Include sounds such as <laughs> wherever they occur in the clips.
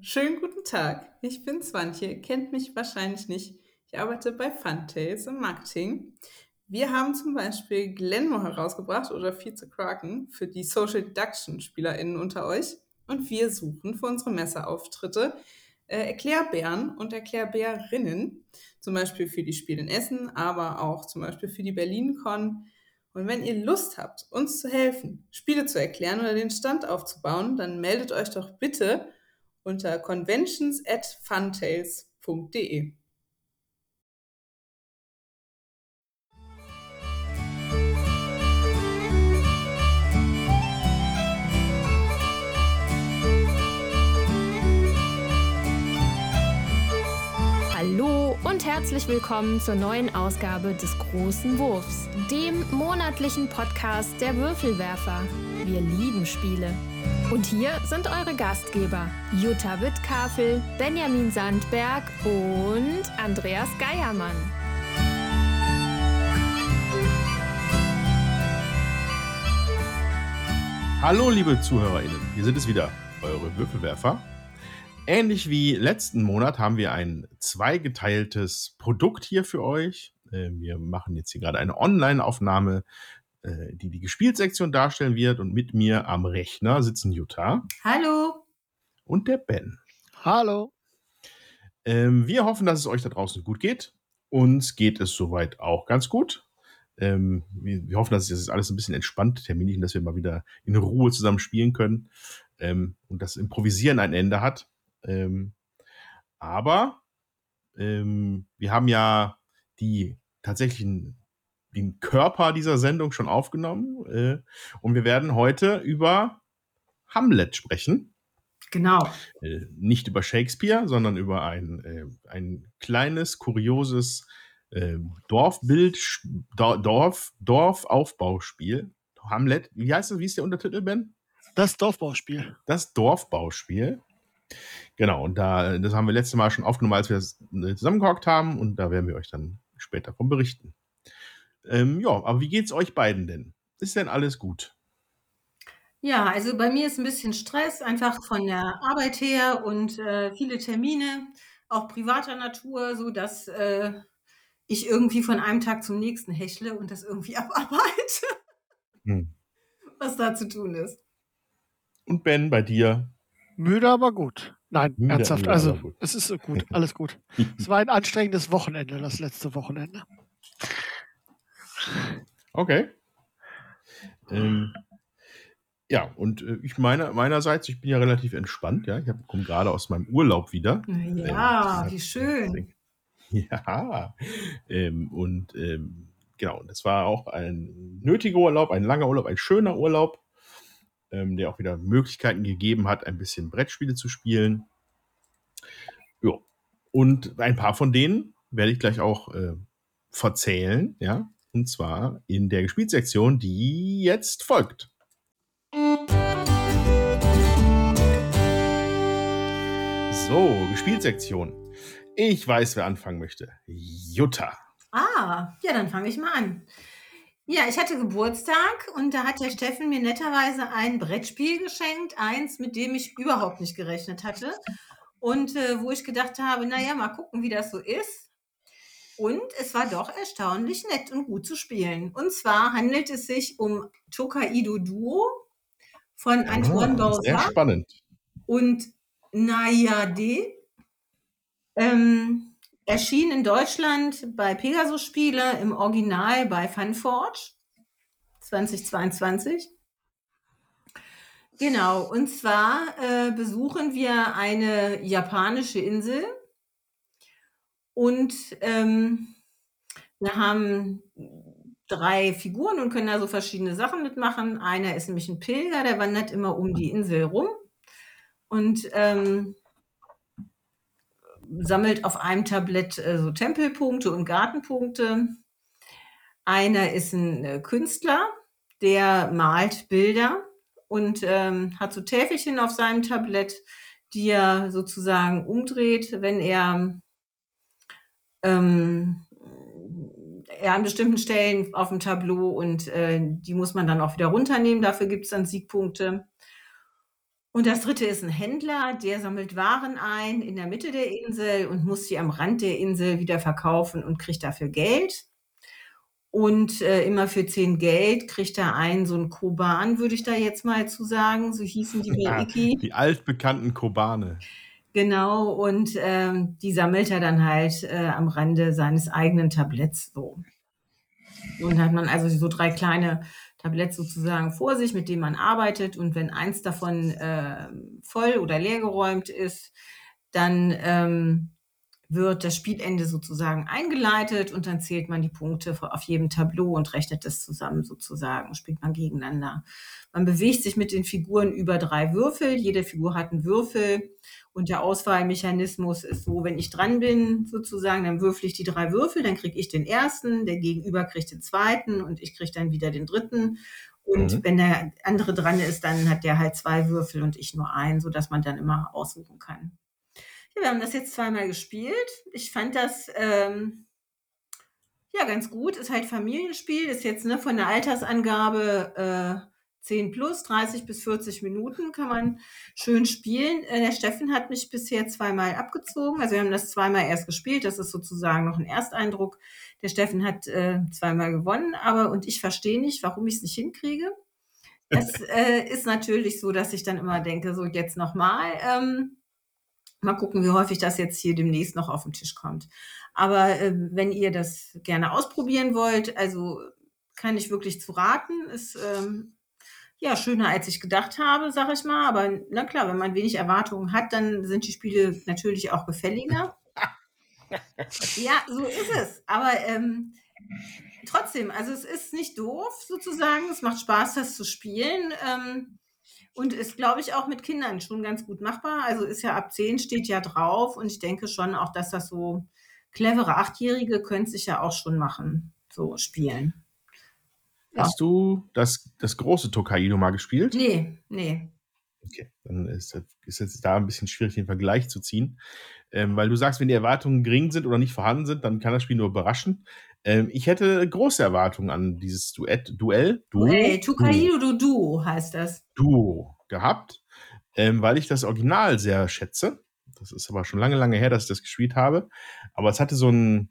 Schönen guten Tag. Ich bin Swantje, kennt mich wahrscheinlich nicht. Ich arbeite bei Funtails im Marketing. Wir haben zum Beispiel Glenmo herausgebracht oder Vize Kraken für die Social Deduction SpielerInnen unter euch. Und wir suchen für unsere Messeauftritte äh, Erklärbären und Erklärbärinnen. Zum Beispiel für die Spiele in Essen, aber auch zum Beispiel für die BerlinCon. Und wenn ihr Lust habt, uns zu helfen, Spiele zu erklären oder den Stand aufzubauen, dann meldet euch doch bitte unter conventions at funtails.de. und herzlich willkommen zur neuen Ausgabe des Großen Wurfs, dem monatlichen Podcast der Würfelwerfer. Wir lieben Spiele. Und hier sind eure Gastgeber Jutta Wittkafel, Benjamin Sandberg und Andreas Geiermann. Hallo liebe ZuhörerInnen, hier sind es wieder, eure Würfelwerfer. Ähnlich wie letzten Monat haben wir ein zweigeteiltes Produkt hier für euch. Äh, wir machen jetzt hier gerade eine Online-Aufnahme, äh, die die Gespielsektion darstellen wird. Und mit mir am Rechner sitzen Jutta. Hallo. Und der Ben. Hallo. Ähm, wir hoffen, dass es euch da draußen gut geht. Uns geht es soweit auch ganz gut. Ähm, wir, wir, hoffen, dass es alles ein bisschen entspannt terminlich und dass wir mal wieder in Ruhe zusammen spielen können ähm, und das Improvisieren ein Ende hat. Ähm, aber ähm, wir haben ja die tatsächlichen den Körper dieser Sendung schon aufgenommen äh, und wir werden heute über Hamlet sprechen. Genau. Äh, nicht über Shakespeare, sondern über ein, äh, ein kleines, kurioses äh, Dorfbild, Dorf, Dorfaufbauspiel. Hamlet, wie heißt das? Wie ist der Untertitel, Ben? Das Dorfbauspiel. Das Dorfbauspiel. Genau, und da, das haben wir letztes Mal schon aufgenommen, als wir das äh, zusammengehockt haben, und da werden wir euch dann später von berichten. Ähm, ja, aber wie geht's euch beiden denn? Ist denn alles gut? Ja, also bei mir ist ein bisschen Stress, einfach von der Arbeit her und äh, viele Termine, auch privater Natur, so dass äh, ich irgendwie von einem Tag zum nächsten hechle und das irgendwie <laughs> abarbeite, hm. was da zu tun ist. Und Ben, bei dir? Müde, aber gut. Nein, müde, ernsthaft. Müde, also, es ist gut, <laughs> alles gut. es war ein anstrengendes Wochenende, das letzte Wochenende. Okay. Ähm, ja, und äh, ich meine, meinerseits, ich bin ja relativ entspannt, ja. Ich komme gerade aus meinem Urlaub wieder. Ja, ähm, wie schön. <laughs> Ja. Ähm, und ähm, genau, das war auch ein nötiger Urlaub, ein langer Urlaub, ein schöner Urlaub ähm, der auch wieder Möglichkeiten gegeben hat, ein bisschen Brettspiele zu spielen. Ja. Und ein paar von denen werde ich gleich auch äh, verzählen, ja. Und zwar in der Gespielsektion, die jetzt folgt. So, Gespielsektion. Ich weiß, wer anfangen möchte. Jutta. Ah, ja, dann fange ich mal an. Ja, ich hatte Geburtstag und da hat der Steffen mir netterweise ein Brettspiel geschenkt, eins, mit dem ich überhaupt nicht gerechnet hatte und äh, wo ich gedacht habe, naja, mal gucken, wie das so ist. Und es war doch erstaunlich nett und gut zu spielen. Und zwar handelt es sich um Tokaido Duo von Antoine ah, Sehr spannend. und Nayade. Ähm, Erschien in Deutschland bei Pegasus Spiele, im Original bei Funforge 2022. Genau, und zwar äh, besuchen wir eine japanische Insel und ähm, wir haben drei Figuren und können da so verschiedene Sachen mitmachen. Einer ist nämlich ein Pilger, der wandert immer um die Insel rum und ähm, sammelt auf einem Tablett äh, so Tempelpunkte und Gartenpunkte. Einer ist ein äh, Künstler, der malt Bilder und ähm, hat so Täfelchen auf seinem Tablett, die er sozusagen umdreht, wenn er, ähm, er an bestimmten Stellen auf dem Tableau und äh, die muss man dann auch wieder runternehmen. Dafür gibt es dann Siegpunkte. Und das dritte ist ein Händler, der sammelt Waren ein in der Mitte der Insel und muss sie am Rand der Insel wieder verkaufen und kriegt dafür Geld. Und äh, immer für 10 Geld kriegt er einen so einen Koban, würde ich da jetzt mal zu sagen. So hießen die bei Iki. Die altbekannten Kobane. Genau, und ähm, die sammelt er dann halt äh, am Rande seines eigenen Tabletts so. Und hat man also so drei kleine Tabletts sozusagen vor sich, mit denen man arbeitet. Und wenn eins davon äh, voll oder leergeräumt ist, dann ähm, wird das Spielende sozusagen eingeleitet und dann zählt man die Punkte auf jedem Tableau und rechnet das zusammen sozusagen, spielt man gegeneinander. Man bewegt sich mit den Figuren über drei Würfel. Jede Figur hat einen Würfel und der Auswahlmechanismus ist so, wenn ich dran bin sozusagen, dann würfel ich die drei Würfel, dann kriege ich den ersten, der Gegenüber kriegt den zweiten und ich kriege dann wieder den dritten. Und mhm. wenn der andere dran ist, dann hat der halt zwei Würfel und ich nur einen, sodass man dann immer aussuchen kann. Ja, wir haben das jetzt zweimal gespielt. Ich fand das ähm, ja ganz gut. Ist halt Familienspiel. Ist jetzt ne, von der Altersangabe äh, 10 plus, 30 bis 40 Minuten kann man schön spielen. Äh, der Steffen hat mich bisher zweimal abgezogen. Also wir haben das zweimal erst gespielt. Das ist sozusagen noch ein Ersteindruck. Der Steffen hat äh, zweimal gewonnen, aber und ich verstehe nicht, warum ich es nicht hinkriege. Es <laughs> äh, ist natürlich so, dass ich dann immer denke, so jetzt nochmal. Ähm, Mal gucken, wie häufig das jetzt hier demnächst noch auf den Tisch kommt. Aber äh, wenn ihr das gerne ausprobieren wollt, also kann ich wirklich zu raten. Ist ähm, ja schöner, als ich gedacht habe, sag ich mal. Aber na klar, wenn man wenig Erwartungen hat, dann sind die Spiele natürlich auch gefälliger. <laughs> ja, so ist es. Aber ähm, trotzdem, also es ist nicht doof sozusagen. Es macht Spaß, das zu spielen. Ähm, und ist, glaube ich, auch mit Kindern schon ganz gut machbar. Also ist ja ab 10 steht ja drauf und ich denke schon auch, dass das so clevere Achtjährige können sich ja auch schon machen, so spielen. Ja. Hast du das, das große Tokaido mal gespielt? Nee, nee. Okay, dann ist, ist jetzt da ein bisschen schwierig, den Vergleich zu ziehen. Ähm, weil du sagst, wenn die Erwartungen gering sind oder nicht vorhanden sind, dann kann das Spiel nur überraschen. Ähm, ich hätte große Erwartungen an dieses Duett, Duell. Duo, hey, Tukaido du Duo heißt das. Duo gehabt, ähm, weil ich das Original sehr schätze. Das ist aber schon lange, lange her, dass ich das gespielt habe. Aber es hatte so ein,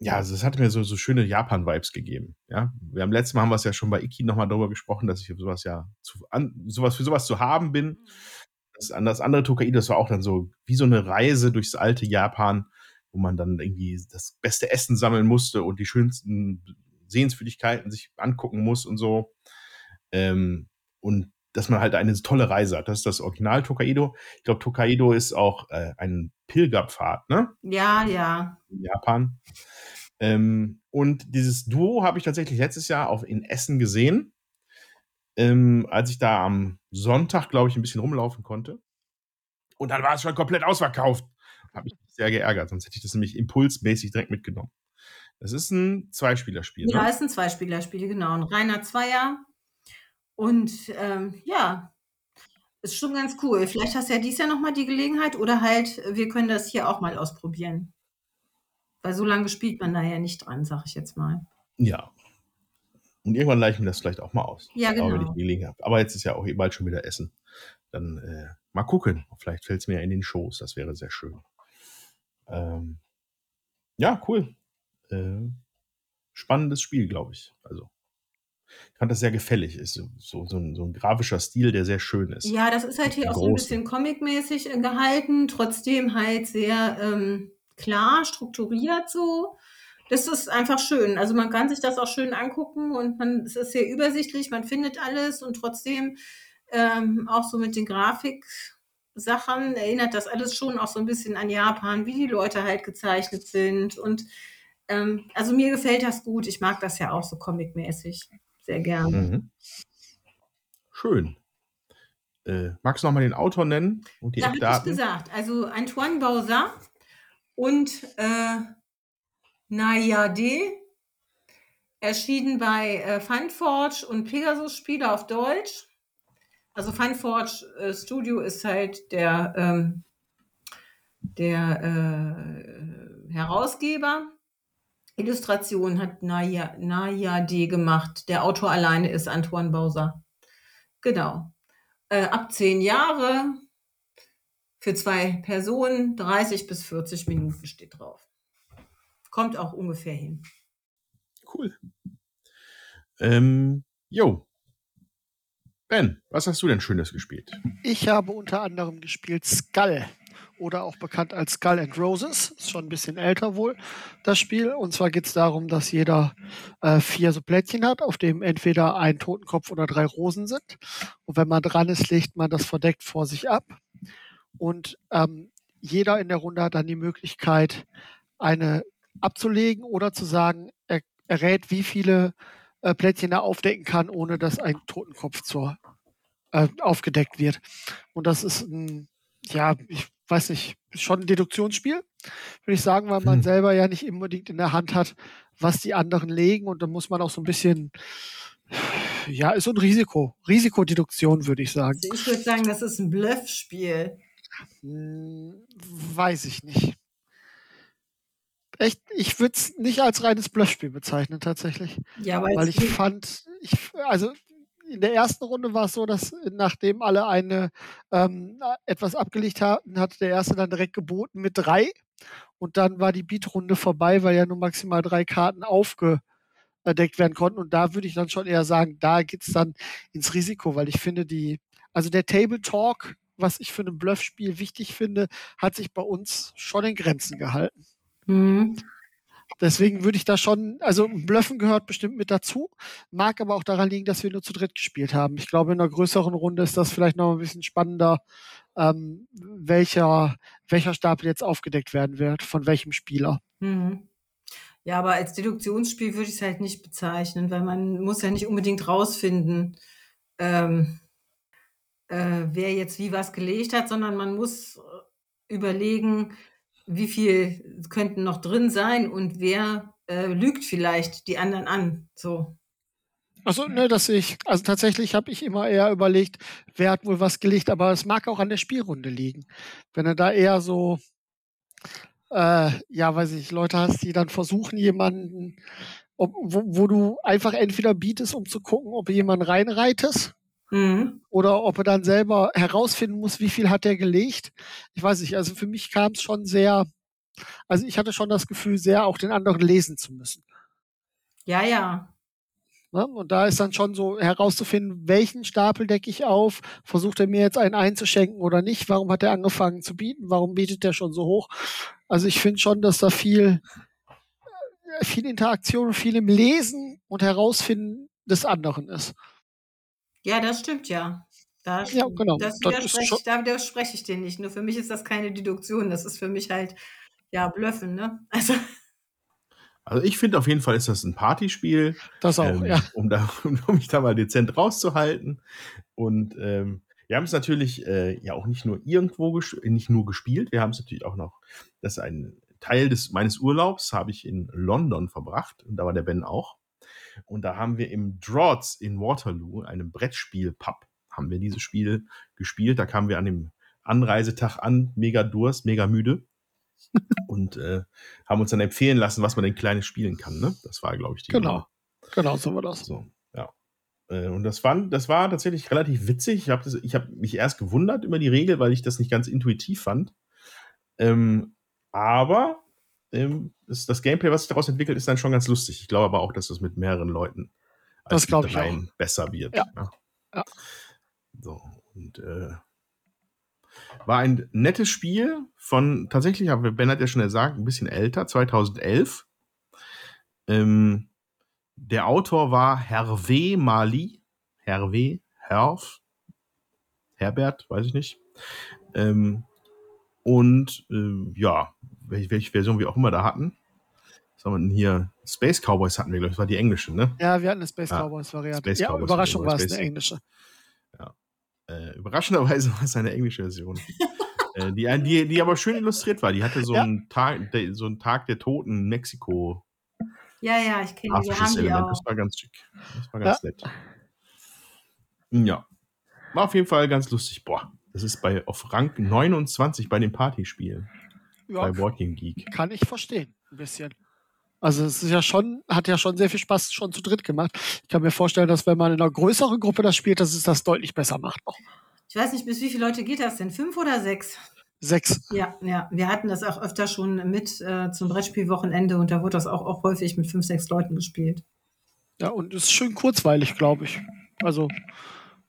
ja, also es hat mir so, so schöne Japan-Vibes gegeben. Ja, wir haben letztes Mal haben wir es ja schon bei Iki nochmal darüber gesprochen, dass ich sowas ja zu, an, sowas für sowas zu haben bin. Mhm. Das, das andere Tokaido, das war auch dann so wie so eine Reise durchs alte Japan wo man dann irgendwie das beste Essen sammeln musste und die schönsten Sehenswürdigkeiten sich angucken muss und so. Ähm, und dass man halt eine tolle Reise hat. Das ist das Original Tokaido. Ich glaube, Tokaido ist auch äh, ein Pilgerpfad, ne? Ja, ja. In Japan. Ähm, und dieses Duo habe ich tatsächlich letztes Jahr auf, in Essen gesehen, ähm, als ich da am Sonntag, glaube ich, ein bisschen rumlaufen konnte. Und dann war es schon komplett ausverkauft. Habe mich sehr geärgert, sonst hätte ich das nämlich impulsmäßig direkt mitgenommen. Das ist ein Zweispielerspiel. Ja, ne? ist ein Zweispielerspiel, genau. Ein reiner Zweier. Und ähm, ja, ist schon ganz cool. Vielleicht hast du ja dies Jahr nochmal die Gelegenheit oder halt, wir können das hier auch mal ausprobieren. Weil so lange spielt man da ja nicht dran, sag ich jetzt mal. Ja. Und irgendwann leichen wir das vielleicht auch mal aus. Ja, genau. Aber wenn ich die Gelegenheit habe. Aber jetzt ist ja auch bald schon wieder Essen. Dann äh, mal gucken. Vielleicht fällt es mir ja in den Schoß. Das wäre sehr schön. Ähm, ja, cool. Äh, spannendes Spiel, glaube ich. Also, ich fand das sehr gefällig. Ist so, so, so, ein, so ein grafischer Stil, der sehr schön ist. Ja, das ist halt hier auch so ein bisschen comicmäßig äh, gehalten, trotzdem halt sehr ähm, klar strukturiert so. Das ist einfach schön. Also man kann sich das auch schön angucken und man, es ist sehr übersichtlich, man findet alles und trotzdem ähm, auch so mit den Grafik, Sachen erinnert das alles schon auch so ein bisschen an Japan, wie die Leute halt gezeichnet sind. Und ähm, also mir gefällt das gut. Ich mag das ja auch so comicmäßig. Sehr gerne. Mhm. Schön. Äh, magst du noch mal den Autor nennen und die ja, Eckdaten? ich gesagt. Also Antoine Bauza und äh, Nayade erschienen bei äh, Funforge und Pegasus Spiele auf Deutsch. Also Funforge äh, Studio ist halt der, ähm, der äh, Herausgeber. Illustration hat Naya, Naya D gemacht. Der Autor alleine ist Antoine Bauser. Genau. äh, ab zehn Jahre für zwei Personen 30 bis 40 Minuten steht drauf. Kommt auch ungefähr hin. Cool. Ähm, jo. Ben, was hast du denn Schönes gespielt? Ich habe unter anderem gespielt Skull oder auch bekannt als Skull and Roses. Ist schon ein bisschen älter wohl, das Spiel. Und zwar geht es darum, dass jeder äh, vier so Plättchen hat, auf dem entweder ein Totenkopf oder drei Rosen sind. Und wenn man dran ist, legt man das verdeckt vor sich ab. Und ähm, jeder in der Runde hat dann die Möglichkeit, eine abzulegen oder zu sagen, er, er rät, wie viele äh, Plättchen er aufdecken kann, ohne dass ein Totenkopf zur, äh, aufgedeckt wird. Und das ist ein, ja, ich weiß nicht, schon ein Deduktionsspiel, würde ich sagen, weil man hm. selber ja nicht unbedingt in der Hand hat, was die anderen legen und dann muss man auch so ein bisschen, ja, ist so ein Risiko, Risikodeduktion, würde ich sagen. Also ich würde sagen, das ist ein Bluffspiel. Hm, weiß ich nicht. Echt, ich würde es nicht als reines Bluffspiel bezeichnen, tatsälich. Ja, weil ich fand, ich, also in der ersten Runde war es so, dass nachdem alle eine ähm, etwas abgelegt hatten, hat der erste dann direkt geboten mit drei. Und dann war die Beatrunde vorbei, weil ja nur maximal drei Karten aufgedeckt werden konnten. Und da würde ich dann schon eher sagen, da geht es dann ins Risiko, weil ich finde, die, also der Table Talk, was ich für ein Bluffspiel wichtig finde, hat sich bei uns schon in Grenzen gehalten. Mhm. Deswegen würde ich da schon, also Blöffen gehört bestimmt mit dazu, mag aber auch daran liegen, dass wir nur zu dritt gespielt haben. Ich glaube, in einer größeren Runde ist das vielleicht noch ein bisschen spannender, ähm, welcher, welcher Stapel jetzt aufgedeckt werden wird, von welchem Spieler. Mhm. Ja, aber als Deduktionsspiel würde ich es halt nicht bezeichnen, weil man muss ja nicht unbedingt rausfinden, ähm, äh, wer jetzt wie was gelegt hat, sondern man muss überlegen, wie viel könnten noch drin sein und wer äh, lügt vielleicht die anderen an. So. Also, ne, dass ich, also tatsächlich habe ich immer eher überlegt, wer hat wohl was gelegt, aber es mag auch an der Spielrunde liegen. Wenn er da eher so, äh, ja, weiß ich, Leute hast, die dann versuchen, jemanden, ob, wo, wo, du einfach entweder bietest, um zu gucken, ob du jemanden reinreitest, Mhm. Oder ob er dann selber herausfinden muss, wie viel hat er gelegt. Ich weiß nicht, also für mich kam es schon sehr, also ich hatte schon das Gefühl, sehr auch den anderen lesen zu müssen. Ja, ja. ne? und da ist dann schon so herauszufinden, welchen Stapel decke ich auf, versucht er mir jetzt einen einzuschenken oder nicht, warum hat er angefangen zu bieten, warum bietet er schon so hoch. Also ich finde schon, dass da viel, äh, viel Interaktion, viel im Lesen und Herausfinden des anderen ist. Ja, das stimmt ja. Da Ja, genau. Das Das widerspreche ich, da widerspreche ich dir nicht. Nur für mich ist das keine Deduktion. Das ist für mich halt, ja, Blöffen, ne? <laughs> Also. Also ich finde auf jeden Fall ist das ein Partyspiel. Das auch, ähm, ja. Um, da, <laughs> um mich da mal dezent rauszuhalten. Und ähm, wir haben es natürlich äh, ja auch nicht nur irgendwo nicht nur gespielt, wir haben es natürlich auch noch, das ist ein Teil des meines Urlaubs, habe ich in London verbracht und da war der Ben auch. Und da haben wir im Draughts in Waterloo, einem Brettspiel-Pub, haben wir dieses Spiel gespielt. Da kamen wir an dem Anreisetag an, mega Durst, mega müde. <laughs> und äh, haben uns dann empfehlen lassen, was man denn kleines spielen kann. Ne? Das war, glaube ich, die Genau, Nummer. genau so war das. So, ja. Äh, und das, fand, das war tatsächlich relativ witzig. Ich habe hab mich erst gewundert über die Regel, weil ich das nicht ganz intuitiv fand. Ähm, aber ähm, das, das, Gameplay, was sich daraus entwickelt, ist dann schon ganz lustig. Ich glaube aber auch, dass das mit mehreren Leuten als das ich auch. besser wird. Ja. ja. ja. So, und äh, war ein nettes Spiel von, tatsächlich, aber Ben hat ja schon gesagt, ein bisschen älter, 2011. Ähm, der Autor war Hervé Mali. Hervé, Herv, Herbert, weiß ich nicht. Ähm, und äh, ja, welche, welche Version wir auch immer da hatten. Was haben wir denn hier? Space Cowboys hatten wir, glaube ich, das war die englische, ne? Ja, wir hatten eine Space Cowboys Variante. Space ja, Cowboys Überraschung war es eine englische. Ja. Äh, überraschenderweise <laughs> war es eine englische Version. äh, die, die, die aber schön illustriert war. Die hatte so, ja. einen, Tag, de, so einen Tag der Toten in Mexiko. Ja, ja, ich kenne die. Haben die auch. Das war ganz schick. Das war ganz ja. nett. Ja. War auf jeden Fall ganz lustig. Boah, das ist bei auf Rang 29 bei den Partyspielen ja, bei Walking Geek. Kann ich verstehen, ein bisschen. Also es ist ja schon, hat ja schon sehr viel Spaß schon zu dritt gemacht. Ich kann mir vorstellen, dass wenn man in einer größeren Gruppe das spielt, dass es das deutlich besser macht. Auch. Ich weiß nicht, bis wie viele Leute geht das denn? Fünf oder sechs? Sechs. Ja, ja. Wir hatten das auch öfter schon mit äh, zum Brettspielwochenende und da wurde das auch, auch häufig mit fünf, sechs Leuten gespielt. Ja, und es ist schön kurzweilig, glaube ich. Also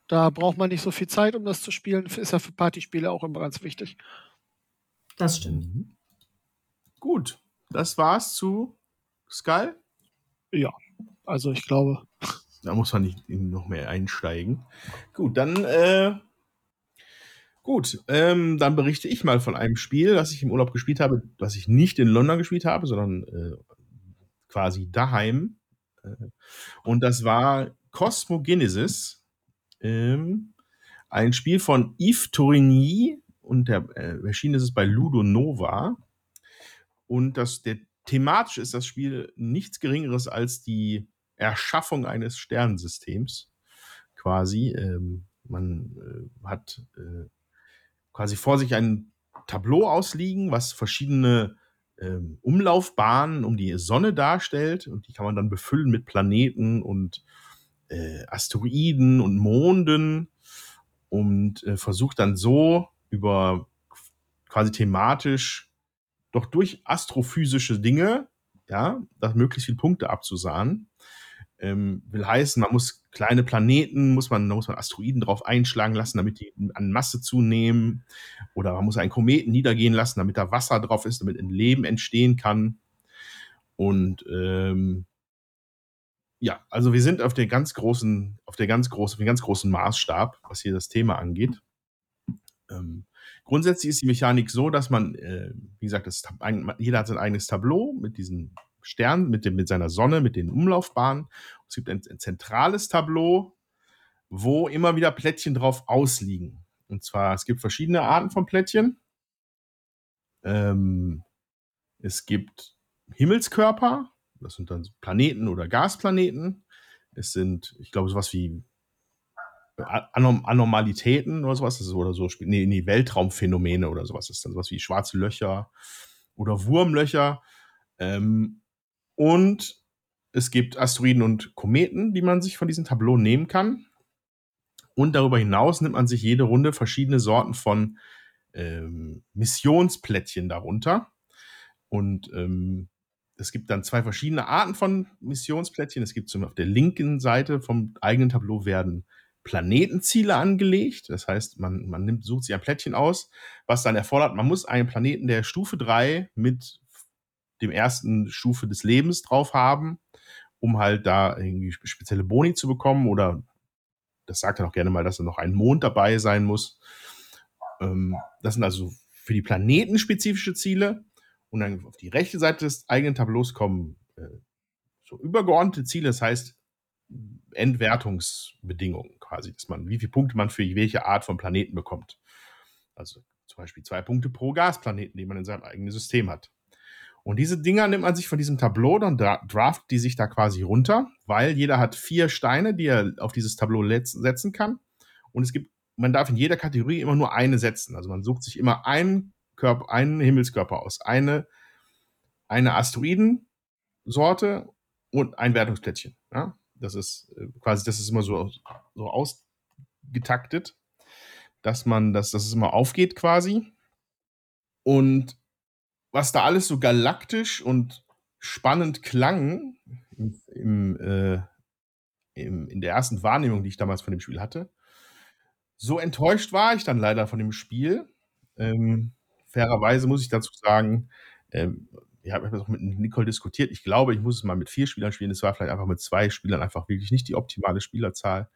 da braucht man nicht so viel Zeit, um das zu spielen. Ist ja für Partyspiele auch immer ganz wichtig. Das stimmt. Mhm. Gut, das war's zu Skull. Ja, also ich glaube. Da muss man nicht noch mehr einsteigen. Gut, dann äh, gut, ähm, dann berichte ich mal von einem Spiel, das ich im Urlaub gespielt habe, was ich nicht in London gespielt habe, sondern äh, quasi daheim. Äh, und das war Cosmogenesis, ähm, ein Spiel von Yves Tourigny und der äh, erschienen ist es bei Ludo Nova. Und das, der, thematisch ist das Spiel nichts Geringeres als die Erschaffung eines Sternensystems. Quasi. Ähm, man äh, hat äh, quasi vor sich ein Tableau ausliegen, was verschiedene ähm, Umlaufbahnen um die Sonne darstellt. Und die kann man dann befüllen mit Planeten und äh, Asteroiden und Monden und äh, versucht dann so über quasi thematisch doch durch astrophysische Dinge, ja, da möglichst viele Punkte abzusahnen. Ähm, will heißen, man muss kleine Planeten, muss man, muss man Asteroiden drauf einschlagen lassen, damit die an Masse zunehmen. Oder man muss einen Kometen niedergehen lassen, damit da Wasser drauf ist, damit ein Leben entstehen kann. Und ähm, ja, also wir sind auf der ganz großen, auf der ganz großen, auf dem ganz großen Maßstab, was hier das Thema angeht. Ähm, grundsätzlich ist die Mechanik so, dass man, äh, wie gesagt, das, jeder hat sein eigenes Tableau mit diesen Sternen, mit, mit seiner Sonne, mit den Umlaufbahnen. Es gibt ein, ein zentrales Tableau, wo immer wieder Plättchen drauf ausliegen. Und zwar, es gibt verschiedene Arten von Plättchen. Ähm, es gibt Himmelskörper, das sind dann Planeten oder Gasplaneten. Es sind, ich glaube, sowas wie Anorm Anormalitäten oder sowas, ist oder so, nee, nee, Weltraumphänomene oder sowas, ist dann sowas wie schwarze Löcher oder Wurmlöcher. Ähm, und es gibt Asteroiden und Kometen, die man sich von diesem Tableau nehmen kann. Und darüber hinaus nimmt man sich jede Runde verschiedene Sorten von ähm, Missionsplättchen darunter. Und ähm, es gibt dann zwei verschiedene Arten von Missionsplättchen. Es gibt zum auf der linken Seite vom eigenen Tableau werden Planetenziele angelegt. Das heißt, man, man nimmt, sucht sich ein Plättchen aus, was dann erfordert, man muss einen Planeten der Stufe 3 mit dem ersten Stufe des Lebens drauf haben, um halt da irgendwie spezielle Boni zu bekommen. Oder das sagt er auch gerne mal, dass da noch ein Mond dabei sein muss. Ähm, das sind also für die Planeten spezifische Ziele. Und dann auf die rechte Seite des eigenen Tableaus kommen äh, so übergeordnete Ziele, das heißt Endwertungsbedingungen quasi, dass man, wie viele Punkte man für welche Art von Planeten bekommt. Also zum Beispiel zwei Punkte pro Gasplaneten, die man in seinem eigenen System hat. Und diese Dinger nimmt man sich von diesem Tableau, dann draft die sich da quasi runter, weil jeder hat vier Steine, die er auf dieses Tableau setzen kann. Und es gibt, man darf in jeder Kategorie immer nur eine setzen. Also man sucht sich immer einen Körper, einen Himmelskörper aus, eine, eine Asteroidensorte und ein Wertungsplättchen. Ja? Das ist äh, quasi, das ist immer so, so ausgetaktet, dass man, dass, dass es immer aufgeht quasi. Und was da alles so galaktisch und spannend klang im, äh, im, in der ersten Wahrnehmung, die ich damals von dem Spiel hatte, so enttäuscht war ich dann leider von dem Spiel. Ähm, fairerweise muss ich dazu sagen, ähm, ich habe das auch mit Nicole diskutiert. Ich glaube, ich muss es mal mit vier Spielern spielen. Es war vielleicht einfach mit zwei Spielern einfach wirklich nicht die optimale Spielerzahl.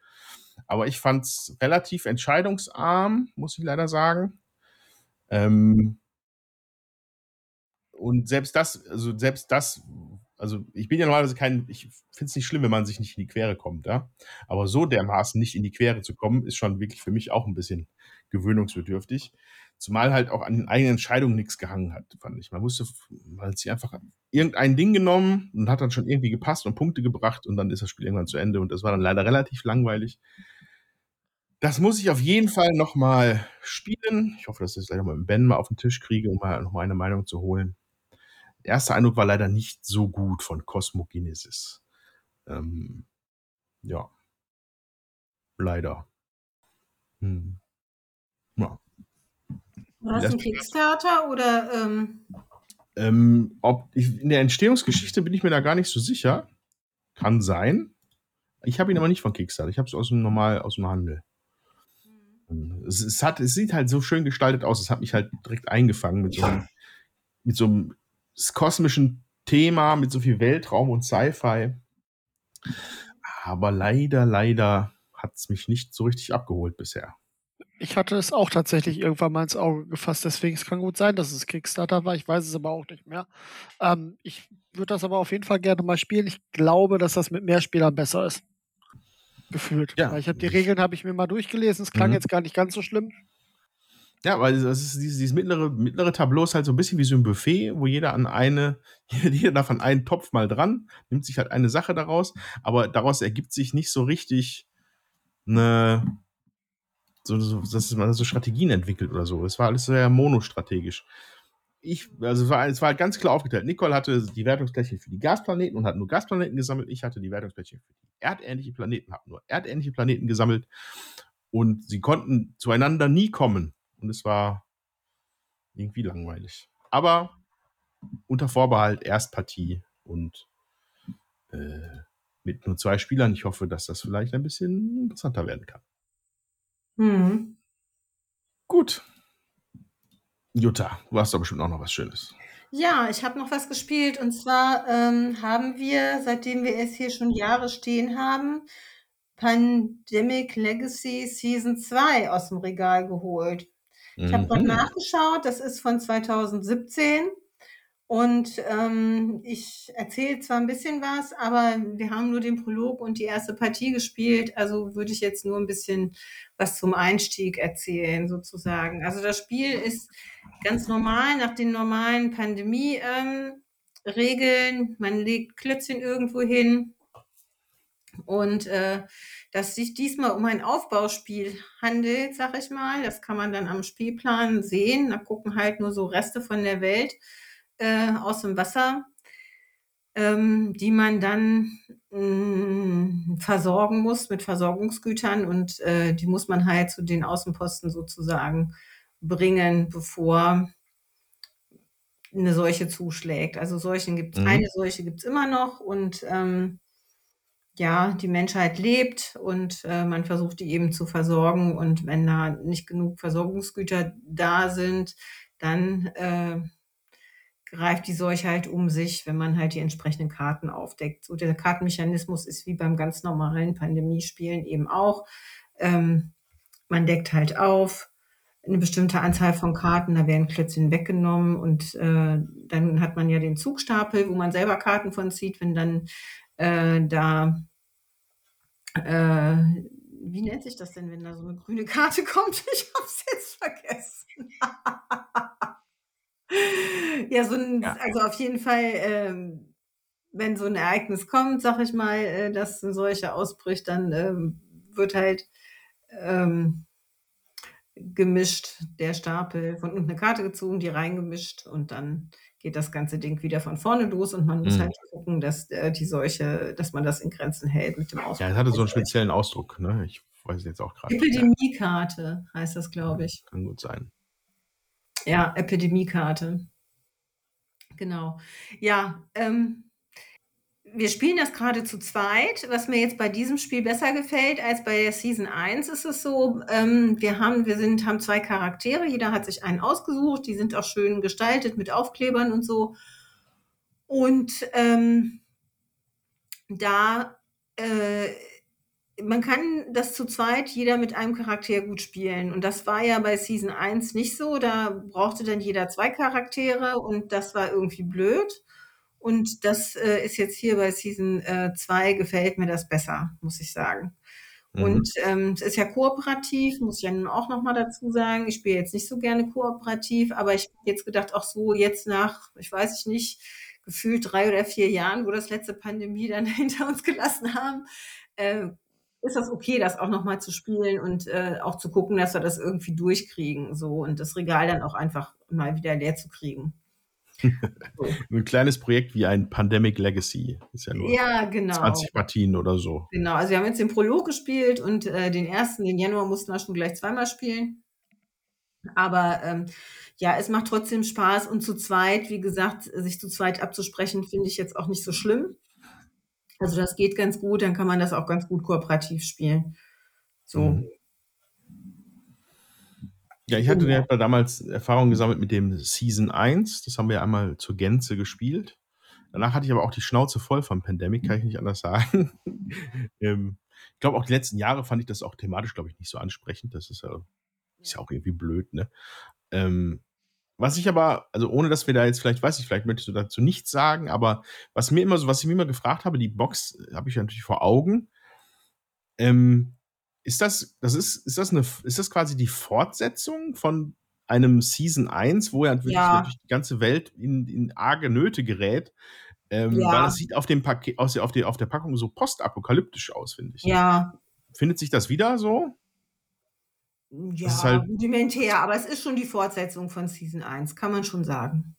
Aber ich fand es relativ entscheidungsarm, muss ich leider sagen. Ähm, und selbst das, also selbst das, also ich bin ja normalerweise kein, ich finde es nicht schlimm, wenn man sich nicht in die Quere kommt, ja. Aber so dermaßen nicht in die Quere zu kommen, ist schon wirklich für mich auch ein bisschen gewöhnungsbedürftig. Zumal halt auch an den eigenen Entscheidungen nichts gehangen hat, fand ich. Man musste, man hat sich einfach irgendein Ding genommen und hat dann schon irgendwie gepasst und Punkte gebracht und dann ist das Spiel irgendwann zu Ende und das war dann leider relativ langweilig. Das muss ich auf jeden Fall nochmal spielen. Ich hoffe, dass ich das gleich nochmal mit Ben mal auf den Tisch kriege, um mal nochmal eine Meinung zu holen. Der erste Eindruck war leider nicht so gut von Cosmogenesis. Ähm, ja. Leider. Hm. Ja. War das ein Kickstarter oder? Ähm ähm, ob ich, in der Entstehungsgeschichte bin ich mir da gar nicht so sicher. Kann sein. Ich habe ihn aber nicht von Kickstarter. Ich habe es aus dem normal aus dem Handel. Mhm. Es, es, hat, es sieht halt so schön gestaltet aus. Es hat mich halt direkt eingefangen mit so einem, mit so einem kosmischen Thema, mit so viel Weltraum und Sci-Fi. Aber leider, leider hat es mich nicht so richtig abgeholt bisher. Ich hatte es auch tatsächlich irgendwann mal ins Auge gefasst, deswegen es kann gut sein, dass es Kickstarter war. Ich weiß es aber auch nicht mehr. Ähm, ich würde das aber auf jeden Fall gerne mal spielen. Ich glaube, dass das mit mehr Spielern besser ist. Gefühlt. Ja. Ich habe die Regeln habe ich mir mal durchgelesen. Es klang mhm. jetzt gar nicht ganz so schlimm. Ja, weil das ist dieses, dieses, mittlere, mittlere Tableau ist halt so ein bisschen wie so ein Buffet, wo jeder an eine, <laughs> jeder darf an einen Topf mal dran, nimmt sich halt eine Sache daraus, aber daraus ergibt sich nicht so richtig eine, so, so, dass man so Strategien entwickelt oder so. Es war alles sehr monostrategisch. Ich, also es war, es war halt ganz klar aufgeteilt. Nicole hatte die Wertungsplättchen für die Gasplaneten und hat nur Gasplaneten gesammelt. Ich hatte die Wertungsplättchen für die erdähnliche Planeten, habe nur erdähnliche Planeten gesammelt. Und sie konnten zueinander nie kommen. Und es war irgendwie langweilig. Aber unter Vorbehalt Erstpartie und äh, mit nur zwei Spielern. Ich hoffe, dass das vielleicht ein bisschen interessanter werden kann. Mhm. Gut. Jutta, du hast doch bestimmt auch noch was Schönes. Ja, ich habe noch was gespielt und zwar ähm, haben wir, seitdem wir es hier schon Jahre stehen haben, Pandemic Legacy Season 2 aus dem Regal geholt. Ich habe gerade mhm. nachgeschaut, das ist von 2017 und ähm, ich erzähle zwar ein bisschen was, aber wir haben nur den Prolog und die erste Partie gespielt, also würde ich jetzt nur ein bisschen was zum Einstieg erzählen, sozusagen. Also das Spiel ist ganz normal nach den normalen Pandemie-Regeln. Ähm, Man legt Klötzchen irgendwo hin, und äh, dass sich diesmal um ein Aufbauspiel handelt, sag ich mal, das kann man dann am Spielplan sehen. Da gucken halt nur so Reste von der Welt äh, aus dem Wasser, ähm, die man dann mh, mm, versorgen muss mit Versorgungsgütern und äh, die muss man halt zu den Außenposten sozusagen bringen, bevor eine Seuche zuschlägt. Also Seuchen gibt es, mhm. eine Seuche gibt es immer noch und ähm, ja, die Menschheit lebt und äh, man versucht die eben zu versorgen und wenn da nicht genug Versorgungsgüter da sind, dann äh, greift die Seuche halt um sich, wenn man halt die entsprechenden Karten aufdeckt. So der Kartenmechanismus ist wie beim ganz normalen Pandemiespielen eben auch. Ähm, man deckt halt auf, eine bestimmte Anzahl von Karten, da werden Klötzchen weggenommen und äh, dann hat man ja den Zugstapel, wo man selber Karten von zieht, wenn dann äh, da, äh, wie nennt sich das denn, wenn da so eine grüne Karte <laughs> kommt? Ich habe es jetzt vergessen. <laughs> ja, so ein, ja. also auf jeden Fall, ähm, wenn so ein Ereignis kommt, sag ich mal, äh, dass eine solche ausbricht, dann ähm, wird halt ähm, gemischt der Stapel von unten eine Karte gezogen, die reingemischt und dann geht das ganze Ding wieder von vorne los und man muss mhm. halt gucken, dass äh, die Seuche, dass man das in Grenzen hält mit dem Ausdruck. Ja, es hatte so einen speziellen Ausdruck, ne? Ich weiß jetzt auch gerade. Epidemiekarte heißt das, glaube ich. Kann gut sein. Ja, Epidemiekarte. Genau. Ja, ähm, wir spielen das gerade zu zweit. Was mir jetzt bei diesem Spiel besser gefällt als bei der Season 1 ist es so, ähm, wir haben, wir sind, haben zwei Charaktere, jeder hat sich einen ausgesucht, die sind auch schön gestaltet mit Aufklebern und so. Und ähm, da äh, man kann das zu zweit jeder mit einem Charakter gut spielen. Und das war ja bei Season 1 nicht so. Da brauchte dann jeder zwei Charaktere und das war irgendwie blöd. Und das äh, ist jetzt hier bei Season 2 äh, gefällt mir das besser, muss ich sagen. Mhm. Und ähm, es ist ja kooperativ, muss ich ja nun auch nochmal dazu sagen. Ich spiele jetzt nicht so gerne kooperativ, aber ich habe jetzt gedacht, auch so jetzt nach, ich weiß ich nicht, gefühlt drei oder vier Jahren, wo das letzte Pandemie dann <laughs> hinter uns gelassen haben, äh, ist das okay, das auch nochmal zu spielen und äh, auch zu gucken, dass wir das irgendwie durchkriegen so und das Regal dann auch einfach mal wieder leer zu kriegen. <laughs> ein kleines Projekt wie ein Pandemic Legacy. Ist ja nur ja, genau. 20 Partien oder so. Genau, also wir haben jetzt den Prolog gespielt und äh, den ersten, den Januar mussten wir schon gleich zweimal spielen. Aber ähm, ja, es macht trotzdem Spaß und zu zweit, wie gesagt, sich zu zweit abzusprechen, finde ich jetzt auch nicht so schlimm. Also das geht ganz gut, dann kann man das auch ganz gut kooperativ spielen. So. Mhm. Ja, ich hatte ja damals Erfahrung gesammelt mit dem Season 1. Das haben wir einmal zur Gänze gespielt. Danach hatte ich aber auch die Schnauze voll vom Pandemic, kann ich nicht anders sagen. <laughs> ähm, ich glaube, auch die letzten Jahre fand ich das auch thematisch, glaube ich, nicht so ansprechend. Das ist ja, ist ja auch irgendwie blöd, ne? Ähm, was ich aber, also ohne dass wir da jetzt vielleicht, weiß ich, vielleicht möchtest du dazu nichts sagen, aber was mir immer so, was ich mir immer gefragt habe, die Box habe ich natürlich vor Augen. Ähm, ist das, das ist, ist das eine, ist das quasi die Fortsetzung von einem Season 1, wo ja wirklich, ja. die ganze Welt in, in arge Nöte gerät? Ähm, ja. Weil das sieht auf dem Paket, auf, der, auf der Packung so postapokalyptisch aus, finde ich. Ja. Findet sich das wieder so? Ja, halt rudimentär, aber es ist schon die Fortsetzung von Season 1, kann man schon sagen.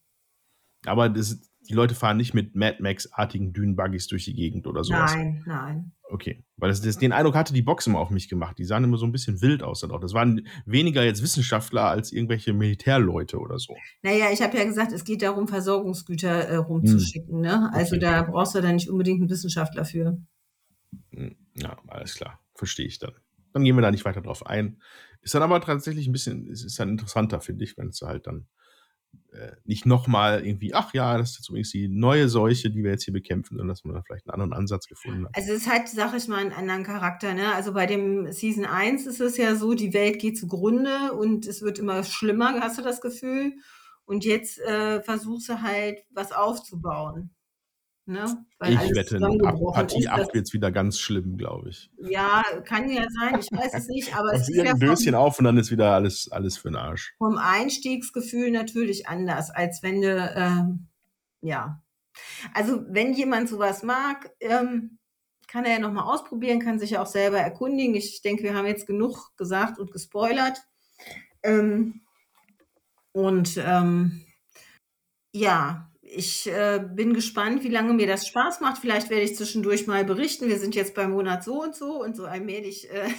Aber das, die Leute fahren nicht mit Mad Max-artigen Dünenbuggies durch die Gegend oder sowas. Nein, nein. Okay, weil das, das, den Eindruck hatte die Box immer auf mich gemacht. Die sahen immer so ein bisschen wild aus. Dann auch. Das waren weniger jetzt Wissenschaftler als irgendwelche Militärleute oder so. Naja, ich habe ja gesagt, es geht darum, Versorgungsgüter äh, rumzuschicken. Hm. Ne? Also okay. da brauchst du dann nicht unbedingt einen Wissenschaftler für. Hm, ja, alles klar. Verstehe ich dann. Dann gehen wir da nicht weiter drauf ein. Ist dann aber tatsächlich ein bisschen, ist, ist dann interessanter, finde ich, wenn es halt dann äh, nicht nochmal irgendwie, ach ja, das ist jetzt übrigens die neue Seuche, die wir jetzt hier bekämpfen, sondern dass man da vielleicht einen anderen Ansatz gefunden hat. Also es hat, sag ich mal, einen anderen Charakter. Ne? Also bei dem Season 1 ist es ja so, die Welt geht zugrunde und es wird immer schlimmer, hast du das Gefühl? Und jetzt äh, versuchst du halt, was aufzubauen. Ne? Ich wette, ab Partie 8 wird es wieder ganz schlimm, glaube ich. Ja, kann ja sein, ich weiß es nicht, aber es ist ein Döschen auf und dann ist wieder alles, alles für den Arsch. Vom Einstiegsgefühl natürlich anders, als wenn du, ähm, ja. Also, wenn jemand sowas mag, ähm, kann er ja nochmal ausprobieren, kann sich ja auch selber erkundigen. Ich denke, wir haben jetzt genug gesagt und gespoilert. Ähm, und ähm, ja, ich äh, bin gespannt, wie lange mir das Spaß macht. Vielleicht werde ich zwischendurch mal berichten. Wir sind jetzt beim Monat so und so und so allmählich äh,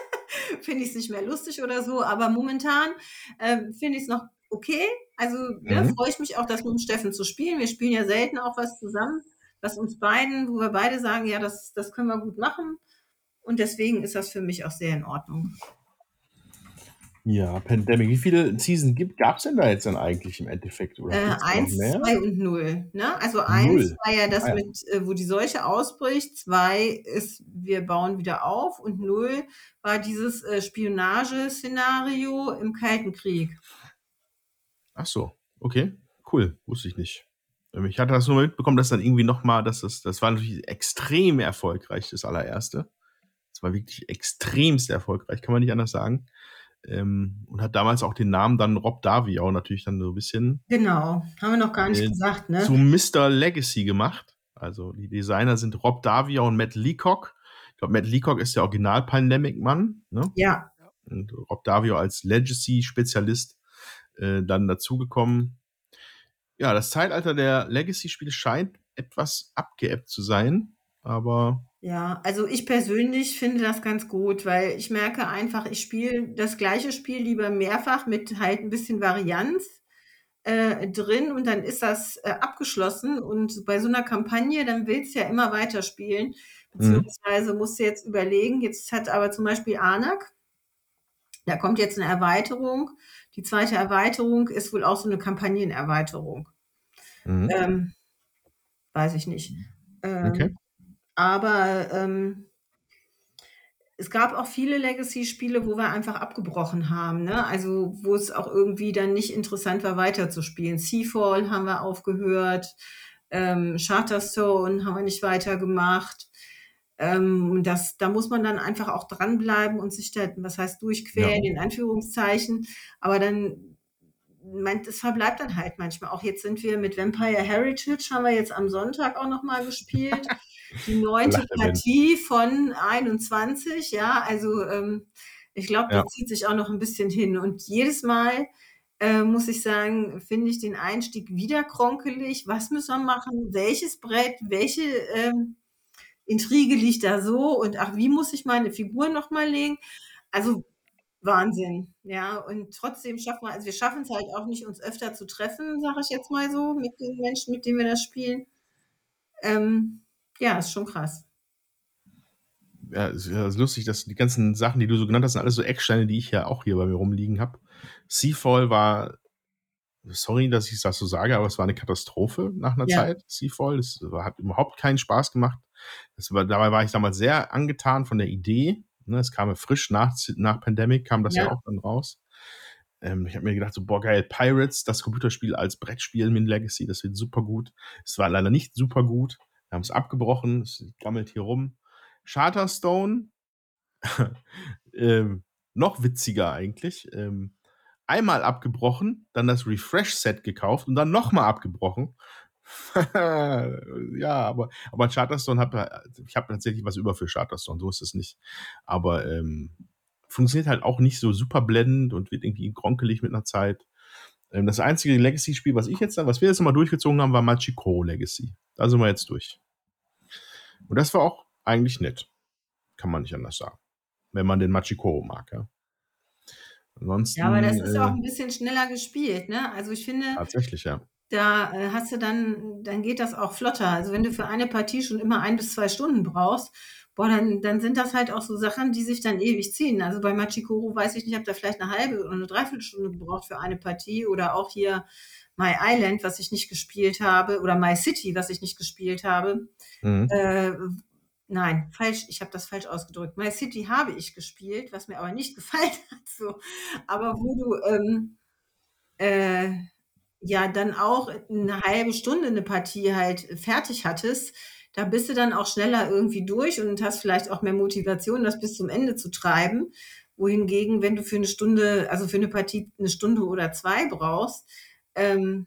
<laughs> finde ich es nicht mehr lustig oder so. Aber momentan äh, finde ich es noch okay. Also ne, mhm. freue ich mich auch, das mit Steffen zu spielen. Wir spielen ja selten auch was zusammen, was uns beiden, wo wir beide sagen, ja, das, das können wir gut machen. Und deswegen ist das für mich auch sehr in Ordnung. Ja, Pandemic. Wie viele Season gab es denn da jetzt dann eigentlich im Endeffekt? Oder äh, eins, zwei und null. Ne? Also eins war ja das ah, ja. mit, äh, wo die Seuche ausbricht. Zwei ist, wir bauen wieder auf. Und null war dieses äh, Spionageszenario im Kalten Krieg. Ach so, okay, cool, wusste ich nicht. Ähm, ich hatte das nur mitbekommen, dass dann irgendwie nochmal, dass das, das war natürlich extrem erfolgreich, das allererste. Das war wirklich extremst erfolgreich, kann man nicht anders sagen. Ähm, und hat damals auch den Namen dann Rob Daviau natürlich dann so ein bisschen. Genau, haben wir noch gar nicht äh, gesagt, ne? Zu Mr. Legacy gemacht. Also die Designer sind Rob Daviau und Matt Leacock. Ich glaube, Matt Leacock ist der Original-Pandemic-Mann. Ne? Ja. Und Rob Daviau als Legacy-Spezialist äh, dann dazugekommen. Ja, das Zeitalter der Legacy-Spiele scheint etwas abgeebbt zu sein, aber ja, also ich persönlich finde das ganz gut, weil ich merke einfach, ich spiele das gleiche Spiel lieber mehrfach mit halt ein bisschen Varianz äh, drin und dann ist das äh, abgeschlossen. Und bei so einer Kampagne, dann willst du ja immer weiterspielen, mhm. beziehungsweise musst du jetzt überlegen, jetzt hat aber zum Beispiel Anak, da kommt jetzt eine Erweiterung. Die zweite Erweiterung ist wohl auch so eine Kampagnenerweiterung. Mhm. Ähm, weiß ich nicht. Ähm, okay. Aber ähm, es gab auch viele Legacy-Spiele, wo wir einfach abgebrochen haben. Ne? Also wo es auch irgendwie dann nicht interessant war, weiterzuspielen. Seafall haben wir aufgehört, ähm, Charterstone haben wir nicht weitergemacht. Ähm, das, da muss man dann einfach auch dranbleiben und sich da, was heißt durchquälen, ja. in Anführungszeichen. Aber dann, das verbleibt dann halt manchmal. Auch jetzt sind wir mit Vampire Heritage, haben wir jetzt am Sonntag auch nochmal gespielt. <laughs> die neunte Partie von 21, ja, also ähm, ich glaube, ja. das zieht sich auch noch ein bisschen hin. Und jedes Mal äh, muss ich sagen, finde ich den Einstieg wieder kronkelig. Was müssen wir machen? Welches Brett? Welche ähm, Intrige liegt da so? Und ach, wie muss ich meine Figur nochmal legen? Also Wahnsinn. Ja, und trotzdem schaffen wir, also wir schaffen es halt auch nicht, uns öfter zu treffen, sage ich jetzt mal so, mit den Menschen, mit denen wir das spielen. Ähm, ja, ist schon krass. Ja, ist, ja, ist lustig, dass die ganzen Sachen, die du so genannt hast, sind alles so Ecksteine, die ich ja auch hier bei mir rumliegen habe. Seafall war, sorry, dass ich das so sage, aber es war eine Katastrophe nach einer ja. Zeit. Seafall, das hat überhaupt keinen Spaß gemacht. War, dabei war ich damals sehr angetan von der Idee. Ne, es kam ja frisch nach, nach Pandemic, kam das ja, ja auch dann raus. Ähm, ich habe mir gedacht, so, boah, geil, Pirates, das Computerspiel als Brettspiel mit Legacy, das wird super gut. Es war leider nicht super gut. Haben es abgebrochen, es gammelt hier rum. Charterstone, <laughs> ähm, noch witziger eigentlich. Ähm, einmal abgebrochen, dann das Refresh-Set gekauft und dann nochmal abgebrochen. <laughs> ja, aber, aber Charterstone hat, ich habe tatsächlich was über für Charterstone, so ist es nicht. Aber ähm, funktioniert halt auch nicht so super blendend und wird irgendwie gronkelig mit einer Zeit. Ähm, das einzige Legacy-Spiel, was ich jetzt, was wir jetzt nochmal durchgezogen haben, war Machiko Legacy. Da sind wir jetzt durch. Und das war auch eigentlich nett. Kann man nicht anders sagen. Wenn man den Machikoro mag, ja. Ansonsten, ja, aber das ist äh, auch ein bisschen schneller gespielt, ne? Also ich finde. Tatsächlich, ja. Da äh, hast du dann, dann geht das auch flotter. Also wenn du für eine Partie schon immer ein bis zwei Stunden brauchst, boah, dann, dann sind das halt auch so Sachen, die sich dann ewig ziehen. Also bei Machikoro weiß ich nicht, ich habe da vielleicht eine halbe oder eine Dreiviertelstunde gebraucht für eine Partie oder auch hier My Island, was ich nicht gespielt habe, oder My City, was ich nicht gespielt habe. Mhm. Äh, nein, falsch, ich habe das falsch ausgedrückt. My City habe ich gespielt, was mir aber nicht <laughs> gefallen hat. So. Aber wo du ähm, äh, ja dann auch eine halbe Stunde eine Partie halt fertig hattest, da bist du dann auch schneller irgendwie durch und hast vielleicht auch mehr Motivation, das bis zum Ende zu treiben. Wohingegen, wenn du für eine Stunde, also für eine Partie eine Stunde oder zwei brauchst, ähm,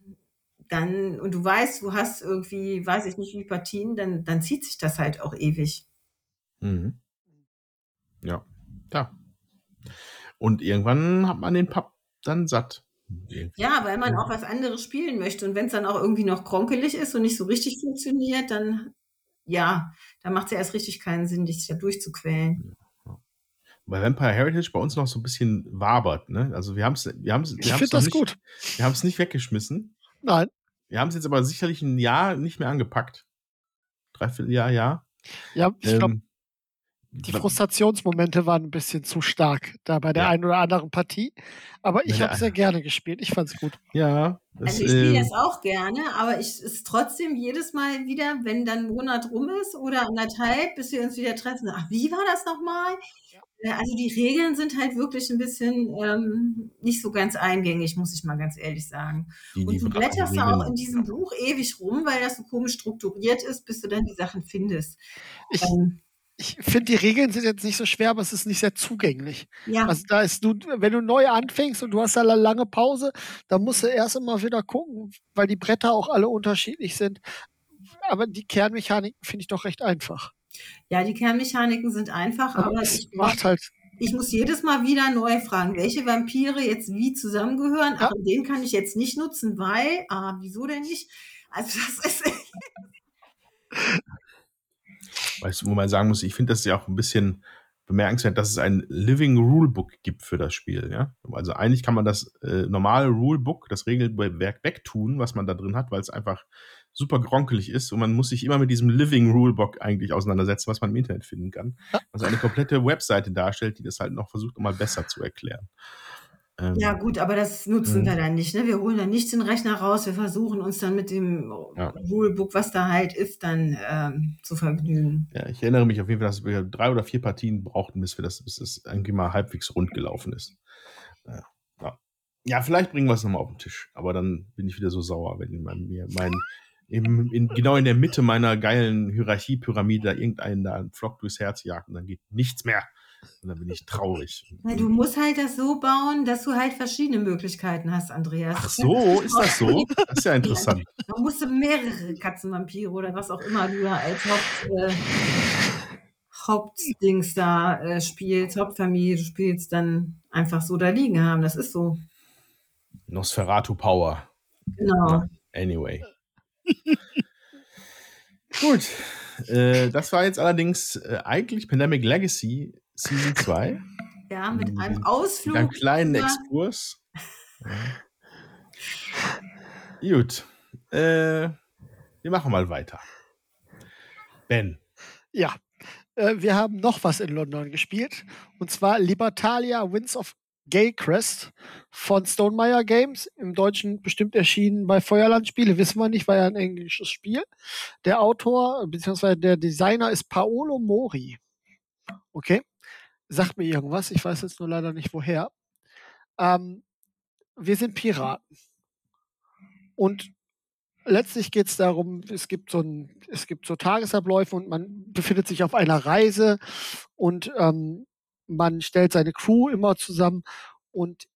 dann, und du weißt, du hast irgendwie, weiß ich nicht, wie Partien, dann, dann zieht sich das halt auch ewig. Mhm. Ja, ja. Und irgendwann hat man den Pub dann satt. Ja, weil man auch was anderes spielen möchte. Und wenn es dann auch irgendwie noch kronkelig ist und nicht so richtig funktioniert, dann ja, dann macht es ja erst richtig keinen Sinn, dich da durchzuquälen. Bei Vampire Heritage bei uns noch so ein bisschen wabert, ne? Also wir haben es, wir haben es, ich finde das nicht, gut. Wir haben es nicht weggeschmissen. Nein. Wir haben es jetzt aber sicherlich ein Jahr nicht mehr angepackt. Dreiviertel Jahr, ja. Ja, ich ähm, glaube, die Frustrationsmomente waren ein bisschen zu stark da bei der ja. einen oder anderen Partie. Aber ich habe sehr gerne gespielt. Ich fand es gut. Ja. Das, also ich spiele äh, das auch gerne, aber ich ist trotzdem jedes Mal wieder, wenn dann ein Monat rum ist oder anderthalb, bis wir uns wieder treffen. Ach, wie war das nochmal? Ja. Also die Regeln sind halt wirklich ein bisschen ähm, nicht so ganz eingängig, muss ich mal ganz ehrlich sagen. Die, die Und du blätterst auch in diesem Buch ewig rum, weil das so komisch strukturiert ist, bis du dann die Sachen findest. Ich, ähm, ich finde, die Regeln sind jetzt nicht so schwer, aber es ist nicht sehr zugänglich. Ja. Also da ist du, wenn du neu anfängst und du hast eine lange Pause, dann musst du erst immer wieder gucken, weil die Bretter auch alle unterschiedlich sind. Aber die Kernmechaniken finde ich doch recht einfach. Ja, die Kernmechaniken sind einfach, aber, aber es macht halt. Ich muss jedes Mal wieder neu fragen, welche Vampire jetzt wie zusammengehören. Ja. Aber den kann ich jetzt nicht nutzen, weil, ah, wieso denn nicht? Also das <laughs> ist. Weißt du, wo man sagen muss, ich finde das ja auch ein bisschen bemerkenswert, dass es ein Living Rulebook gibt für das Spiel. Ja? Also eigentlich kann man das äh, normale Rulebook, das Regelwerk wegtun, was man da drin hat, weil es einfach super gronkelig ist und man muss sich immer mit diesem Living Rulebook eigentlich auseinandersetzen, was man im Internet finden kann. Was eine komplette Webseite darstellt, die das halt noch versucht, mal besser zu erklären. Ähm, ja, gut, aber das nutzen wir mhm. dann nicht. Ne? Wir holen dann nicht den Rechner raus. Wir versuchen uns dann mit dem ja. Rulebook, was da halt ist, dann ähm, zu vergnügen. Ja, ich erinnere mich auf jeden Fall, dass wir drei oder vier Partien brauchten, bis wir das, bis das irgendwie mal halbwegs rund gelaufen ist. Ja, ja vielleicht bringen wir es nochmal auf den Tisch. Aber dann bin ich wieder so sauer, wenn mein, mir mein, in, in, genau in der Mitte meiner geilen Hierarchiepyramide da irgendeinen da einen Flock durchs Herz jagt und dann geht nichts mehr. Und dann bin ich traurig. Ja, du musst halt das so bauen, dass du halt verschiedene Möglichkeiten hast, Andreas. Ach so, ist das so? Das ist ja interessant. Man musste mehrere Katzenvampire oder was auch immer du da als Haupt, äh, Hauptdings da äh, spielst, Hauptfamilie du spielst, dann einfach so da liegen haben. Das ist so. Nosferatu Power. Genau. Anyway. Gut. Äh, das war jetzt allerdings äh, eigentlich Pandemic Legacy Season 2. <laughs> Ja, mit einem. Ausflug. Mit einem kleinen Exkurs. Ja. Gut. Äh, wir machen mal weiter. Ben. Ja, äh, wir haben noch was in London gespielt. Und zwar Libertalia Winds of Gaycrest von Stonemeyer Games. Im Deutschen bestimmt erschienen bei Feuerland Spiele, wissen wir nicht, war ja ein englisches Spiel. Der Autor bzw. der Designer ist Paolo Mori. Okay. Sagt mir irgendwas, ich weiß jetzt nur leider nicht woher. Ähm, wir sind Piraten. Und letztlich geht es darum, es gibt so ein, es gibt so Tagesabläufe und man befindet sich auf einer Reise und ähm, man stellt seine Crew immer zusammen und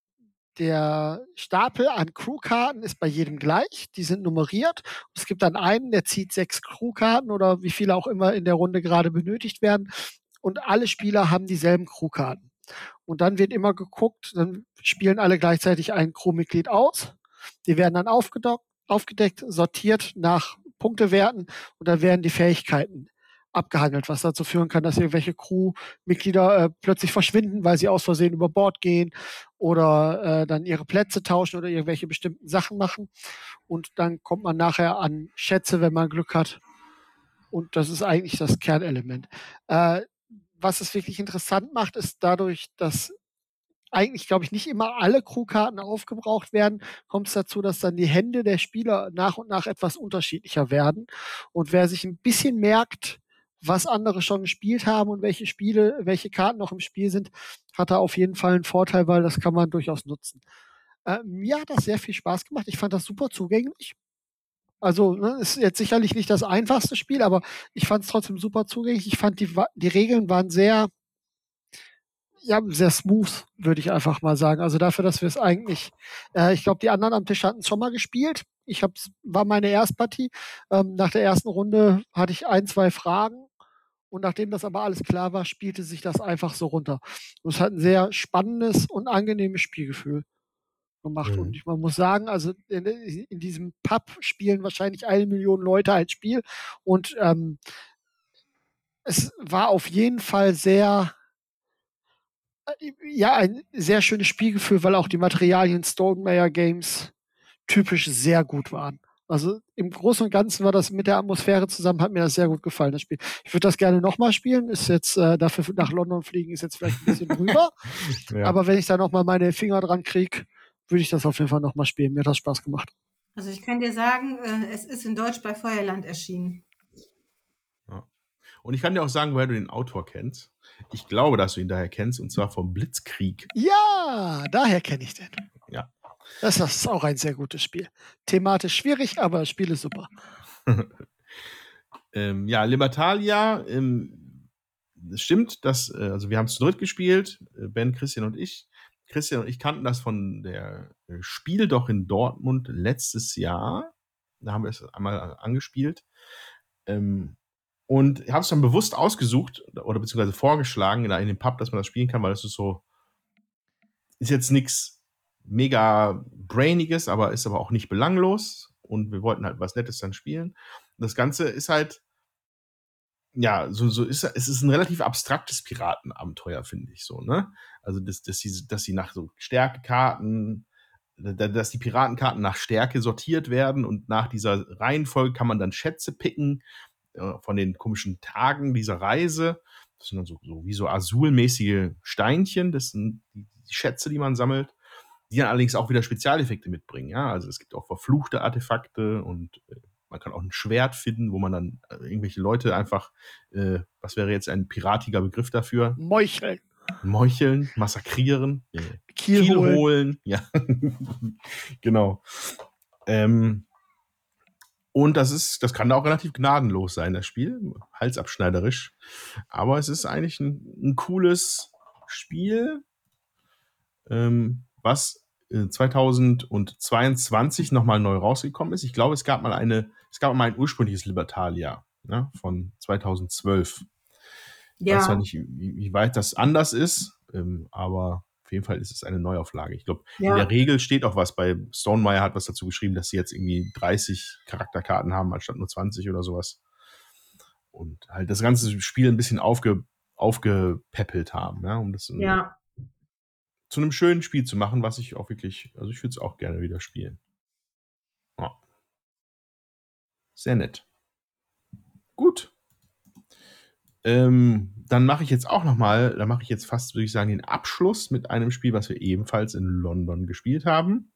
der Stapel an Crewkarten ist bei jedem gleich. Die sind nummeriert. Es gibt dann einen, der zieht sechs Crewkarten oder wie viele auch immer in der Runde gerade benötigt werden. Und alle Spieler haben dieselben Crewkarten. Und dann wird immer geguckt, dann spielen alle gleichzeitig ein Crewmitglied aus. Die werden dann aufgedeckt, sortiert nach Punktewerten und dann werden die Fähigkeiten abgehandelt, was dazu führen kann, dass irgendwelche Crewmitglieder äh, plötzlich verschwinden, weil sie aus Versehen über Bord gehen oder äh, dann ihre Plätze tauschen oder irgendwelche bestimmten Sachen machen. Und dann kommt man nachher an Schätze, wenn man Glück hat. Und das ist eigentlich das Kernelement. Äh, was es wirklich interessant macht, ist dadurch, dass eigentlich, glaube ich, nicht immer alle Crewkarten aufgebraucht werden, kommt es dazu, dass dann die Hände der Spieler nach und nach etwas unterschiedlicher werden. Und wer sich ein bisschen merkt, was andere schon gespielt haben und welche Spiele, welche Karten noch im Spiel sind, hat da auf jeden Fall einen Vorteil, weil das kann man durchaus nutzen. Äh, mir hat das sehr viel Spaß gemacht. Ich fand das super zugänglich. Also ne, ist jetzt sicherlich nicht das einfachste Spiel, aber ich fand es trotzdem super zugänglich. Ich fand die, die Regeln waren sehr, ja, sehr smooth, würde ich einfach mal sagen. Also dafür, dass wir es eigentlich, äh, ich glaube, die anderen am Tisch hatten es schon mal gespielt. Ich hab's, war meine Erstpartie. Ähm, nach der ersten Runde hatte ich ein, zwei Fragen. Und nachdem das aber alles klar war, spielte sich das einfach so runter. Und es hat ein sehr spannendes und angenehmes Spielgefühl gemacht. Mhm. Und man muss sagen, also in, in, diesem Pub spielen wahrscheinlich eine Million Leute ein Spiel. Und ähm, es war auf jeden Fall sehr, äh, ja, ein sehr schönes Spielgefühl, weil auch die Materialien Stonemeyer Games typisch sehr gut waren. Also im Großen und Ganzen war das mit der Atmosphäre zusammen, hat mir das sehr gut gefallen, das Spiel. Ich würde das gerne nochmal spielen. Ist jetzt äh, dafür nach London fliegen, ist jetzt vielleicht ein bisschen <laughs> drüber. ja. Aber wenn ich da nochmal meine Finger dran kriege, würde ich das auf jeden Fall nochmal spielen. Mir hat das Spaß gemacht. Also ich kann dir sagen, äh, es ist in Deutsch bei Feuerland erschienen. Ja. Und ich kann dir auch sagen, woher du den Autor kennst. Ich glaube, dass du ihn daher kennst, und zwar vom Blitzkrieg. Ja, daher kenne ich den. Ja. Das ist auch ein sehr gutes Spiel. Thematisch schwierig, aber das Spiel ist super. <laughs> ähm, ja, Libertalia, ähm, es stimmt, dass, äh, also wir haben es zu dritt gespielt, äh, Ben, Christian und ich. Christian und ich kannten das von der äh, Spiel doch in Dortmund letztes Jahr. Da haben wir es einmal angespielt. Ähm, und habe es dann bewusst ausgesucht oder beziehungsweise vorgeschlagen in, in dem Pub, dass man das spielen kann, weil es ist so, ist jetzt nichts mega brainiges, aber ist aber auch nicht belanglos. Und wir wollten halt was Nettes dann spielen. das Ganze ist halt, ja, so, so ist es ist ein relativ abstraktes Piratenabenteuer, finde ich so, ne? Also, dass, dass, sie, dass sie nach so Stärkekarten, dass die Piratenkarten nach Stärke sortiert werden und nach dieser Reihenfolge kann man dann Schätze picken äh, von den komischen Tagen dieser Reise. Das sind dann so, so wie so azulmäßige Steinchen, das sind die Schätze, die man sammelt, die dann allerdings auch wieder Spezialeffekte mitbringen. Ja, also es gibt auch verfluchte Artefakte und äh, man kann auch ein Schwert finden, wo man dann äh, irgendwelche Leute einfach, äh, was wäre jetzt ein piratiger Begriff dafür? Meucheln. Meucheln, massakrieren, Kiel, Kiel holen. holen. Ja, <laughs> genau. Ähm, und das ist, das kann auch relativ gnadenlos sein, das Spiel, halsabschneiderisch. Aber es ist eigentlich ein, ein cooles Spiel, ähm, was 2022 äh, nochmal neu rausgekommen ist. Ich glaube, es gab mal eine, es gab mal ein ursprüngliches Libertalia ne, von 2012. Ja. Ich weiß ja nicht, wie, wie, weit das anders ist, ähm, aber auf jeden Fall ist es eine Neuauflage. Ich glaube, ja. in der Regel steht auch was bei Stonemeyer hat was dazu geschrieben, dass sie jetzt irgendwie 30 Charakterkarten haben, anstatt nur 20 oder sowas. Und halt das ganze Spiel ein bisschen aufge, aufgepäppelt haben, ja, um das ja zu einem schönen Spiel zu machen, was ich auch wirklich, also ich würde es auch gerne wieder spielen. Ja. Sehr nett. Gut. Ähm, dann mache ich jetzt auch noch mal, da mache ich jetzt fast, würde ich sagen, den Abschluss mit einem Spiel, was wir ebenfalls in London gespielt haben.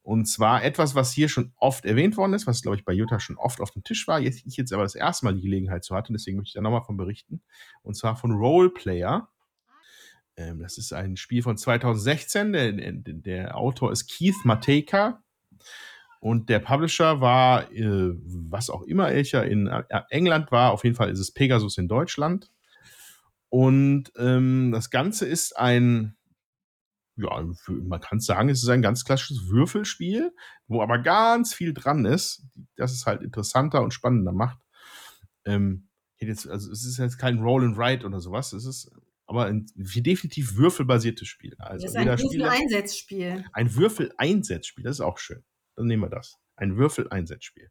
Und zwar etwas, was hier schon oft erwähnt worden ist, was, glaube ich, bei Jutta schon oft auf dem Tisch war. Jetzt, ich jetzt aber das erste Mal die Gelegenheit zu hatte, deswegen möchte ich da nochmal von berichten. Und zwar von Roleplayer. Ähm, das ist ein Spiel von 2016. Der, der Autor ist Keith Matejka. Und der Publisher war, äh, was auch immer welcher in äh, England war, auf jeden Fall ist es Pegasus in Deutschland. Und ähm, das Ganze ist ein, ja, man kann sagen, es ist ein ganz klassisches Würfelspiel, wo aber ganz viel dran ist, das es halt interessanter und spannender macht. Ähm, jetzt, also es ist jetzt kein Roll and Write oder sowas, es ist aber ein definitiv würfelbasiertes Spiel. Also das ist ein Würfel-Einsetzspiel. Ein Würfel-Einsetzspiel, das ist auch schön. Dann nehmen wir das. Ein Würfel-Einsetzspiel.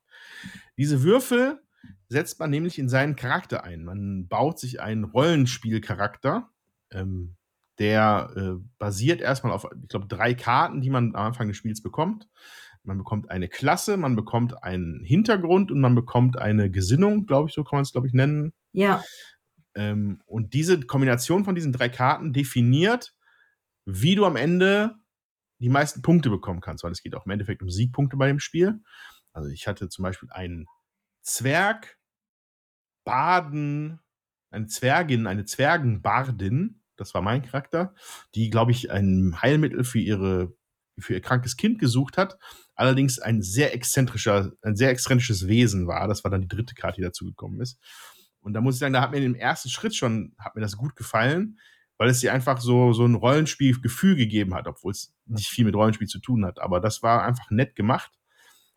Diese Würfel setzt man nämlich in seinen Charakter ein. Man baut sich einen Rollenspielcharakter, ähm, der äh, basiert erstmal auf, ich glaube, drei Karten, die man am Anfang des Spiels bekommt. Man bekommt eine Klasse, man bekommt einen Hintergrund und man bekommt eine Gesinnung, glaube ich, so kann man es, glaube ich, nennen. Ja. Ähm, und diese Kombination von diesen drei Karten definiert, wie du am Ende die meisten Punkte bekommen kannst, weil es geht auch im Endeffekt um Siegpunkte bei dem Spiel. Also ich hatte zum Beispiel einen Zwerg, Baden, eine Zwergin, eine Zwergenbardin, das war mein Charakter, die, glaube ich, ein Heilmittel für ihre für ihr krankes Kind gesucht hat, allerdings ein sehr exzentrischer, ein sehr exzentrisches Wesen war. Das war dann die dritte Karte, die dazugekommen ist. Und da muss ich sagen, da hat mir im ersten Schritt schon, hat mir das gut gefallen, weil es dir einfach so, so ein Rollenspielgefühl gegeben hat, obwohl es nicht viel mit Rollenspiel zu tun hat. Aber das war einfach nett gemacht.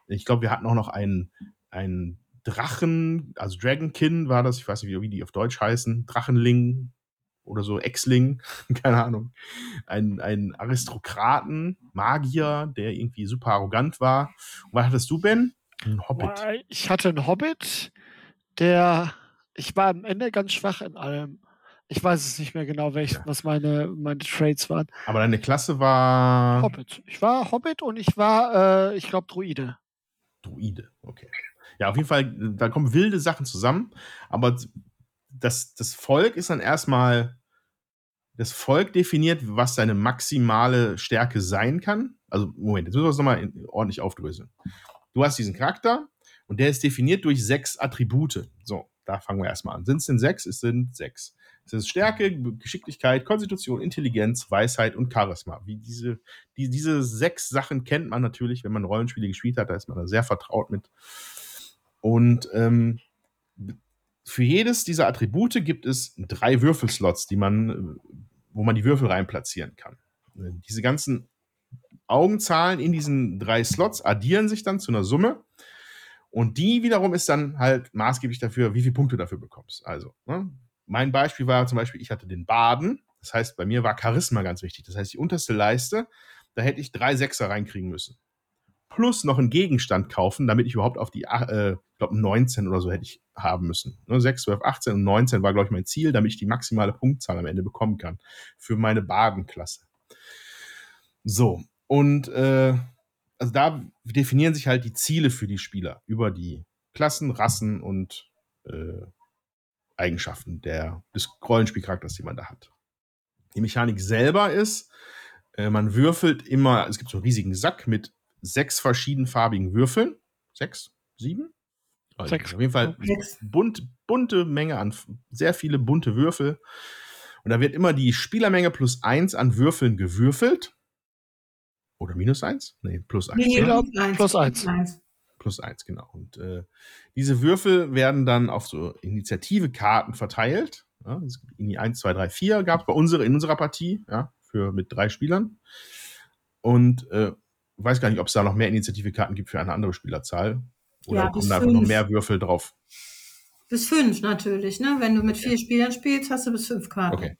Ich glaube, wir hatten auch noch einen, einen Drachen, also Dragonkin war das, ich weiß nicht, wie die auf Deutsch heißen, Drachenling oder so, Exling, <laughs> keine Ahnung. Ein, ein Aristokraten, Magier, der irgendwie super arrogant war. Und was hattest du, Ben? Ein Hobbit. Ich hatte einen Hobbit, der, ich war am Ende ganz schwach in allem. Ich weiß es nicht mehr genau, welch, ja. was meine, meine Trades waren. Aber deine Klasse war. Hobbit. Ich war Hobbit und ich war, äh, ich glaube, Druide. Druide, okay. Ja, auf jeden Fall, da kommen wilde Sachen zusammen. Aber das, das Volk ist dann erstmal. Das Volk definiert, was seine maximale Stärke sein kann. Also, Moment, jetzt müssen wir es nochmal ordentlich aufdröseln. Du hast diesen Charakter und der ist definiert durch sechs Attribute. So, da fangen wir erstmal an. Sind es denn sechs? Es sind sechs. Es ist Stärke, Geschicklichkeit, Konstitution, Intelligenz, Weisheit und Charisma. Wie diese, die, diese sechs Sachen kennt man natürlich, wenn man Rollenspiele gespielt hat, da ist man da sehr vertraut mit. Und ähm, für jedes dieser Attribute gibt es drei Würfelslots, die man, wo man die Würfel rein platzieren kann. Diese ganzen Augenzahlen in diesen drei Slots addieren sich dann zu einer Summe. Und die wiederum ist dann halt maßgeblich dafür, wie viele Punkte du dafür bekommst. Also, ne, mein Beispiel war zum Beispiel, ich hatte den Baden. Das heißt, bei mir war Charisma ganz wichtig. Das heißt, die unterste Leiste, da hätte ich drei Sechser reinkriegen müssen. Plus noch einen Gegenstand kaufen, damit ich überhaupt auf die, äh, ich glaube, 19 oder so hätte ich haben müssen. Ne, 6, 12, 18 und 19 war, glaube ich, mein Ziel, damit ich die maximale Punktzahl am Ende bekommen kann. Für meine Badenklasse. So, und äh, also da definieren sich halt die Ziele für die Spieler über die Klassen, Rassen und äh, Eigenschaften der, des Rollenspielcharakters, die man da hat. Die Mechanik selber ist, äh, man würfelt immer, es gibt so einen riesigen Sack mit sechs verschiedenfarbigen Würfeln. Sechs? Sieben? Also sechs. Auf jeden Fall bunt, bunte Menge an, sehr viele bunte Würfel. Und da wird immer die Spielermenge plus eins an Würfeln gewürfelt. Oder minus eins? Nee, plus eins. Nee, plus eins. Plus eins. Plus eins, genau. Und äh, diese Würfel werden dann auf so Initiative-Karten verteilt. Ja, in 1, 2, 3, 4 gab es bei unserer, in unserer Partie, ja, für mit drei Spielern. Und äh, weiß gar nicht, ob es da noch mehr Initiative-Karten gibt für eine andere Spielerzahl. Oder ja, kommen da einfach noch mehr Würfel drauf? Bis fünf natürlich, ne? Wenn du mit vier Spielern spielst, hast du bis fünf Karten. Okay.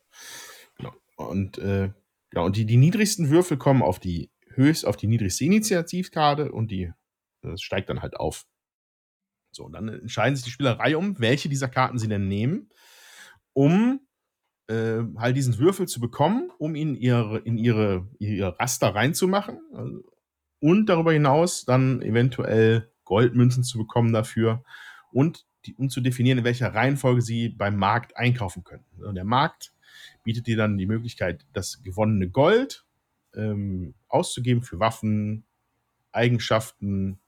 Genau. Und, äh, ja, und die, die niedrigsten Würfel kommen auf die höchst, auf die niedrigste Initiativkarte und die steigt dann halt auf. So, und dann entscheiden sich die Spielerei um, welche dieser Karten sie denn nehmen, um äh, halt diesen Würfel zu bekommen, um ihn ihre, in ihre, ihre Raster reinzumachen. Also, und darüber hinaus dann eventuell Goldmünzen zu bekommen dafür und die, um zu definieren, in welcher Reihenfolge sie beim Markt einkaufen können. Und der Markt bietet dir dann die Möglichkeit, das gewonnene Gold ähm, auszugeben für Waffen, Eigenschaften,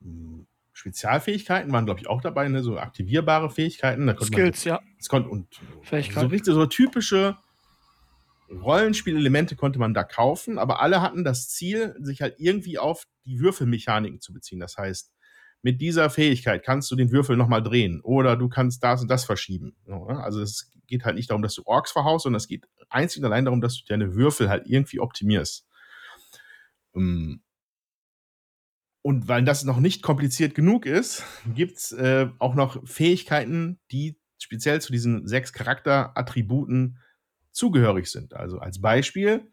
hm, Spezialfähigkeiten waren, glaube ich, auch dabei, ne? so aktivierbare Fähigkeiten. Skills, man, ja. Es konnte, und so richtig so typische Rollenspielelemente konnte man da kaufen, aber alle hatten das Ziel, sich halt irgendwie auf die Würfelmechaniken zu beziehen. Das heißt, mit dieser Fähigkeit kannst du den Würfel nochmal drehen oder du kannst das und das verschieben. Ne? Also es geht halt nicht darum, dass du Orks verhaust, sondern es geht einzig und allein darum, dass du deine Würfel halt irgendwie optimierst. Ähm, und weil das noch nicht kompliziert genug ist, gibt es äh, auch noch Fähigkeiten, die speziell zu diesen sechs Charakterattributen zugehörig sind. Also als Beispiel,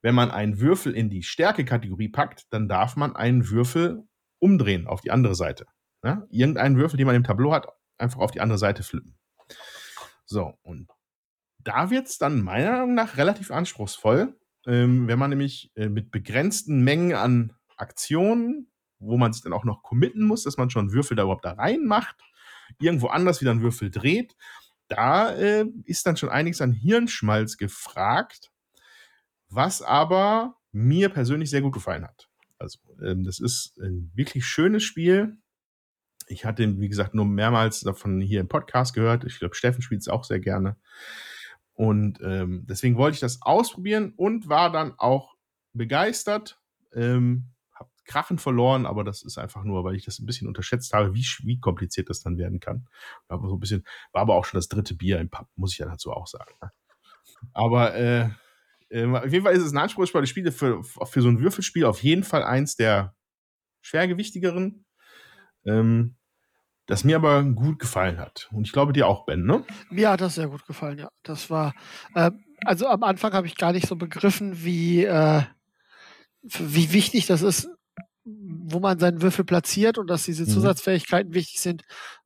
wenn man einen Würfel in die Stärke-Kategorie packt, dann darf man einen Würfel umdrehen auf die andere Seite. Ja? Irgendeinen Würfel, den man im Tableau hat, einfach auf die andere Seite flippen. So, und da wird es dann meiner Meinung nach relativ anspruchsvoll, ähm, wenn man nämlich äh, mit begrenzten Mengen an Aktionen wo man sich dann auch noch committen muss, dass man schon Würfel da überhaupt da reinmacht, irgendwo anders wieder einen Würfel dreht. Da äh, ist dann schon einiges an Hirnschmalz gefragt, was aber mir persönlich sehr gut gefallen hat. Also, ähm, das ist ein wirklich schönes Spiel. Ich hatte, wie gesagt, nur mehrmals davon hier im Podcast gehört. Ich glaube, Steffen spielt es auch sehr gerne. Und ähm, deswegen wollte ich das ausprobieren und war dann auch begeistert. Ähm, krachend verloren, aber das ist einfach nur, weil ich das ein bisschen unterschätzt habe, wie, wie kompliziert das dann werden kann. Aber so ein bisschen, war aber auch schon das dritte Bier im Pub, muss ich ja dazu auch sagen. Ne? Aber äh, äh, auf jeden Fall ist es ein anspruchsvolles Spiel für, für so ein Würfelspiel auf jeden Fall eins der schwergewichtigeren. Ähm, das mir aber gut gefallen hat. Und ich glaube dir auch, Ben, ne? Mir hat das sehr gut gefallen, ja. Das war, äh, also am Anfang habe ich gar nicht so begriffen, wie, äh, wie wichtig das ist, wo man seinen Würfel platziert und dass diese mhm. Zusatzfähigkeiten mhm. wichtig sind,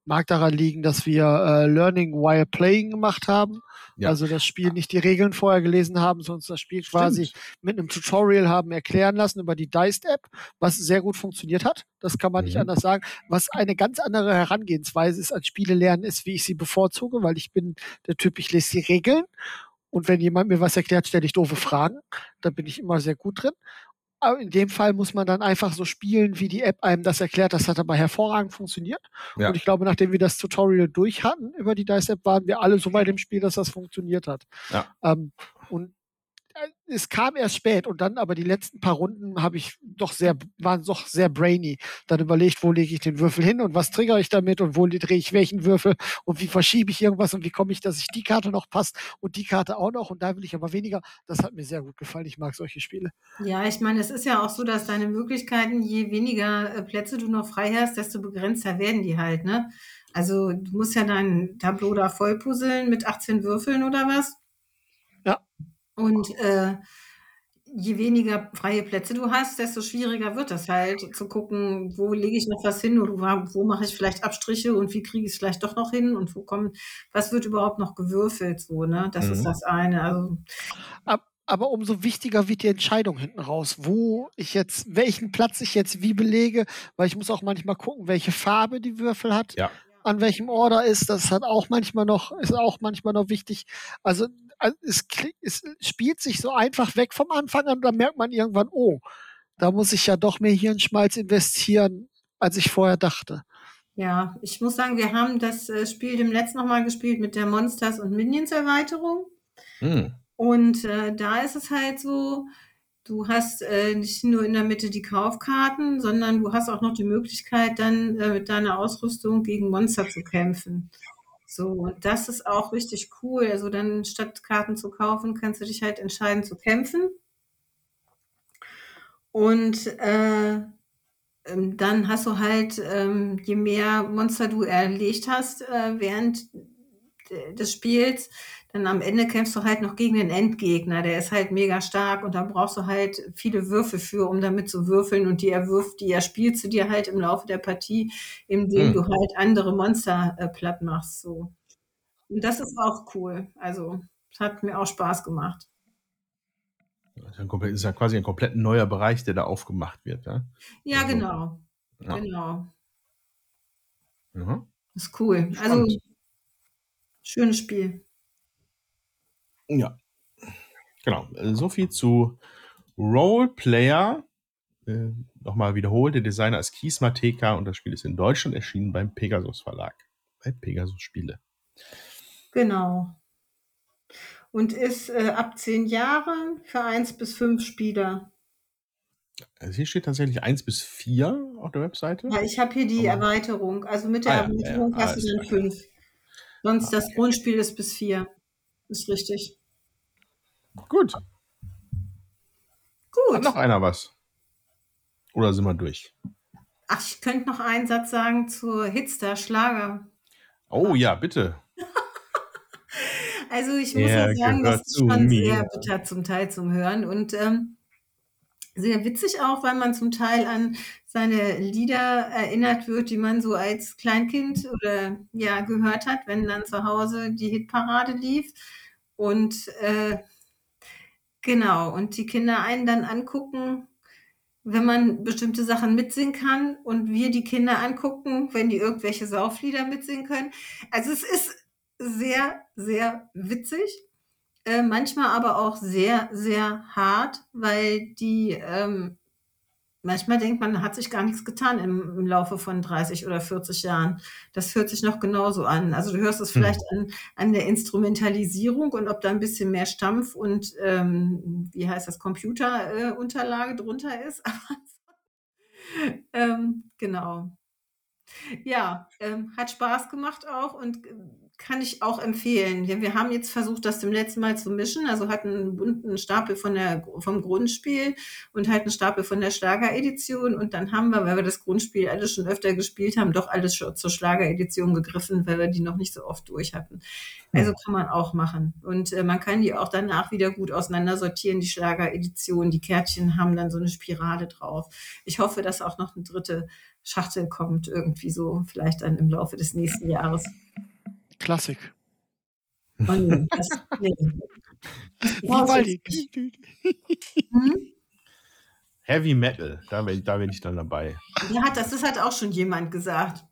mag daran liegen, dass wir äh, Learning while Playing gemacht haben. Ja. Also das Spiel nicht die Regeln vorher gelesen haben, sondern das Spiel Stimmt. quasi mit einem Tutorial haben erklären lassen über die Dice-App, was sehr gut funktioniert hat. Das kann man mhm. nicht anders sagen. Was eine ganz andere Herangehensweise ist an Spiele lernen, ist, wie ich sie bevorzuge, weil ich bin der Typ, ich lese die Regeln und wenn jemand mir was erklärt, stelle ich doofe Fragen. Da bin ich immer sehr gut drin. In dem Fall muss man dann einfach so spielen, wie die App einem das erklärt. Das hat aber hervorragend funktioniert. Ja. Und ich glaube, nachdem wir das Tutorial durch hatten über die Dice-App, waren wir alle so weit im Spiel, dass das funktioniert hat. Ja. Ähm, und es kam erst spät und dann aber die letzten paar Runden habe ich doch sehr, waren doch sehr brainy. Dann überlegt, wo lege ich den Würfel hin und was triggere ich damit und wo drehe ich welchen Würfel und wie verschiebe ich irgendwas und wie komme ich, dass ich die Karte noch passt und die Karte auch noch und da will ich aber weniger. Das hat mir sehr gut gefallen. Ich mag solche Spiele. Ja, ich meine, es ist ja auch so, dass deine Möglichkeiten, je weniger äh, Plätze du noch frei hast, desto begrenzter werden die halt, ne? Also du musst ja dein Tableau da voll puzzeln mit 18 Würfeln oder was? Und äh, je weniger freie Plätze du hast, desto schwieriger wird das halt zu gucken, wo lege ich noch was hin oder wo mache ich vielleicht Abstriche und wie kriege ich es vielleicht doch noch hin und wo kommt, was wird überhaupt noch gewürfelt so, ne? Das mhm. ist das eine. Also, aber umso wichtiger wird die Entscheidung hinten raus, wo ich jetzt, welchen Platz ich jetzt wie belege, weil ich muss auch manchmal gucken, welche Farbe die Würfel hat. Ja. An welchem Order ist, das hat auch manchmal noch, ist auch manchmal noch wichtig. Also also es, es spielt sich so einfach weg vom Anfang an und dann merkt man irgendwann, oh, da muss ich ja doch mehr Hirnschmalz investieren, als ich vorher dachte. Ja, ich muss sagen, wir haben das äh, Spiel dem letzten nochmal gespielt mit der Monsters und Minions Erweiterung. Hm. Und äh, da ist es halt so, du hast äh, nicht nur in der Mitte die Kaufkarten, sondern du hast auch noch die Möglichkeit, dann äh, mit deiner Ausrüstung gegen Monster zu kämpfen. So, und das ist auch richtig cool. Also dann statt Karten zu kaufen, kannst du dich halt entscheiden zu kämpfen. Und äh, ähm, dann hast du halt, ähm, je mehr Monster du erlegt hast äh, während des Spiels, dann am Ende kämpfst du halt noch gegen den Endgegner. Der ist halt mega stark und da brauchst du halt viele Würfe für, um damit zu würfeln. Und die er wirft, die er spielst du dir halt im Laufe der Partie, indem hm. du halt andere Monster äh, platt machst. So. Und das ist auch cool. Also, es hat mir auch Spaß gemacht. Das ist ja quasi ein komplett neuer Bereich, der da aufgemacht wird. Ja, ja also, genau. Ja. Genau. Das ist cool. Also, Spannend. Also, schönes Spiel. Ja. Genau. So viel zu Roleplayer. Äh, Nochmal wiederholt, der Designer ist Kies Mateka und das Spiel ist in Deutschland erschienen beim Pegasus Verlag. Bei Pegasus Spiele. Genau. Und ist äh, ab zehn Jahren für eins bis fünf Spieler. Also hier steht tatsächlich eins bis vier auf der Webseite. Ja, ich habe hier die Aber Erweiterung. Also mit der ah, Erweiterung ja, ja, hast du dann fünf. Sonst ah, das Grundspiel ist bis vier. Ist richtig. Gut. Gut. Hat noch einer was? Oder sind wir durch? Ach, ich könnte noch einen Satz sagen zur Hitster Schlager. Oh ja, bitte. <laughs> also ich muss ja sagen, das ist schon mir. sehr bitter zum Teil zum Hören und ähm, sehr witzig auch, weil man zum Teil an seine Lieder erinnert wird, die man so als Kleinkind oder ja gehört hat, wenn dann zu Hause die Hitparade lief. Und äh, genau, und die Kinder einen dann angucken, wenn man bestimmte Sachen mitsingen kann und wir die Kinder angucken, wenn die irgendwelche Sauflieder mitsingen können. Also es ist sehr, sehr witzig. Äh, manchmal aber auch sehr, sehr hart, weil die ähm, manchmal denkt man, hat sich gar nichts getan im, im, Laufe von 30 oder 40 Jahren. Das hört sich noch genauso an. Also du hörst es hm. vielleicht mhm. an, an der Instrumentalisierung und ob da ein bisschen mehr Stampf und ähm, wie heißt das, Computerunterlage äh, drunter ist. <laughs> ähm, genau. Ja, ähm, hat Spaß gemacht auch und äh, kann ich auch empfehlen. Wir haben jetzt versucht, das zum letzten Mal zu mischen. Also hatten einen bunten Stapel von der, vom Grundspiel und halt einen Stapel von der Schlageredition. Und dann haben wir, weil wir das Grundspiel alles schon öfter gespielt haben, doch alles schon zur Schlageredition gegriffen, weil wir die noch nicht so oft durch hatten. Also kann man auch machen. Und äh, man kann die auch danach wieder gut auseinandersortieren, die Schlageredition. Die Kärtchen haben dann so eine Spirale drauf. Ich hoffe, dass auch noch eine dritte Schachtel kommt, irgendwie so, vielleicht dann im Laufe des nächsten Jahres. Klassik. Oh, nee, das, nee. Vivaldi. hm? Heavy Metal, da bin, da bin ich dann dabei. Ja, das, das hat auch schon jemand gesagt.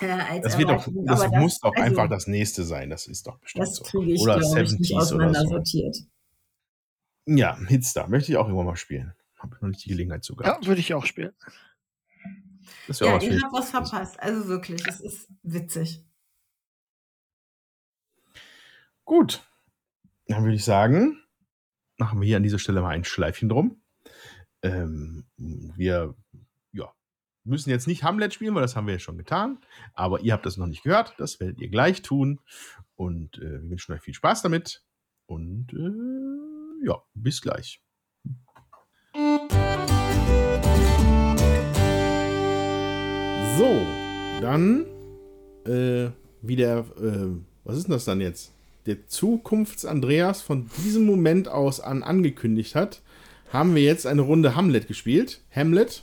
Äh, das, wird doch, das, das muss doch also, einfach das nächste sein. Das ist doch bestimmt das so. Ich, oder 70s oder so. Sortiert. Ja, Hitstar möchte ich auch irgendwann mal spielen. Habe ich noch nicht die Gelegenheit zu gehabt. Ja, würde ich auch spielen. Das ja, ihr habt was verpasst. Also wirklich, es ist witzig. Gut, dann würde ich sagen, machen wir hier an dieser Stelle mal ein Schleifchen drum. Ähm, wir ja, müssen jetzt nicht Hamlet spielen, weil das haben wir ja schon getan. Aber ihr habt das noch nicht gehört. Das werdet ihr gleich tun. Und äh, wir wünschen euch viel Spaß damit. Und äh, ja, bis gleich. So, dann äh, wieder, äh, was ist denn das dann jetzt? Der Zukunfts-Andreas von diesem Moment aus an angekündigt hat, haben wir jetzt eine Runde Hamlet gespielt. Hamlet.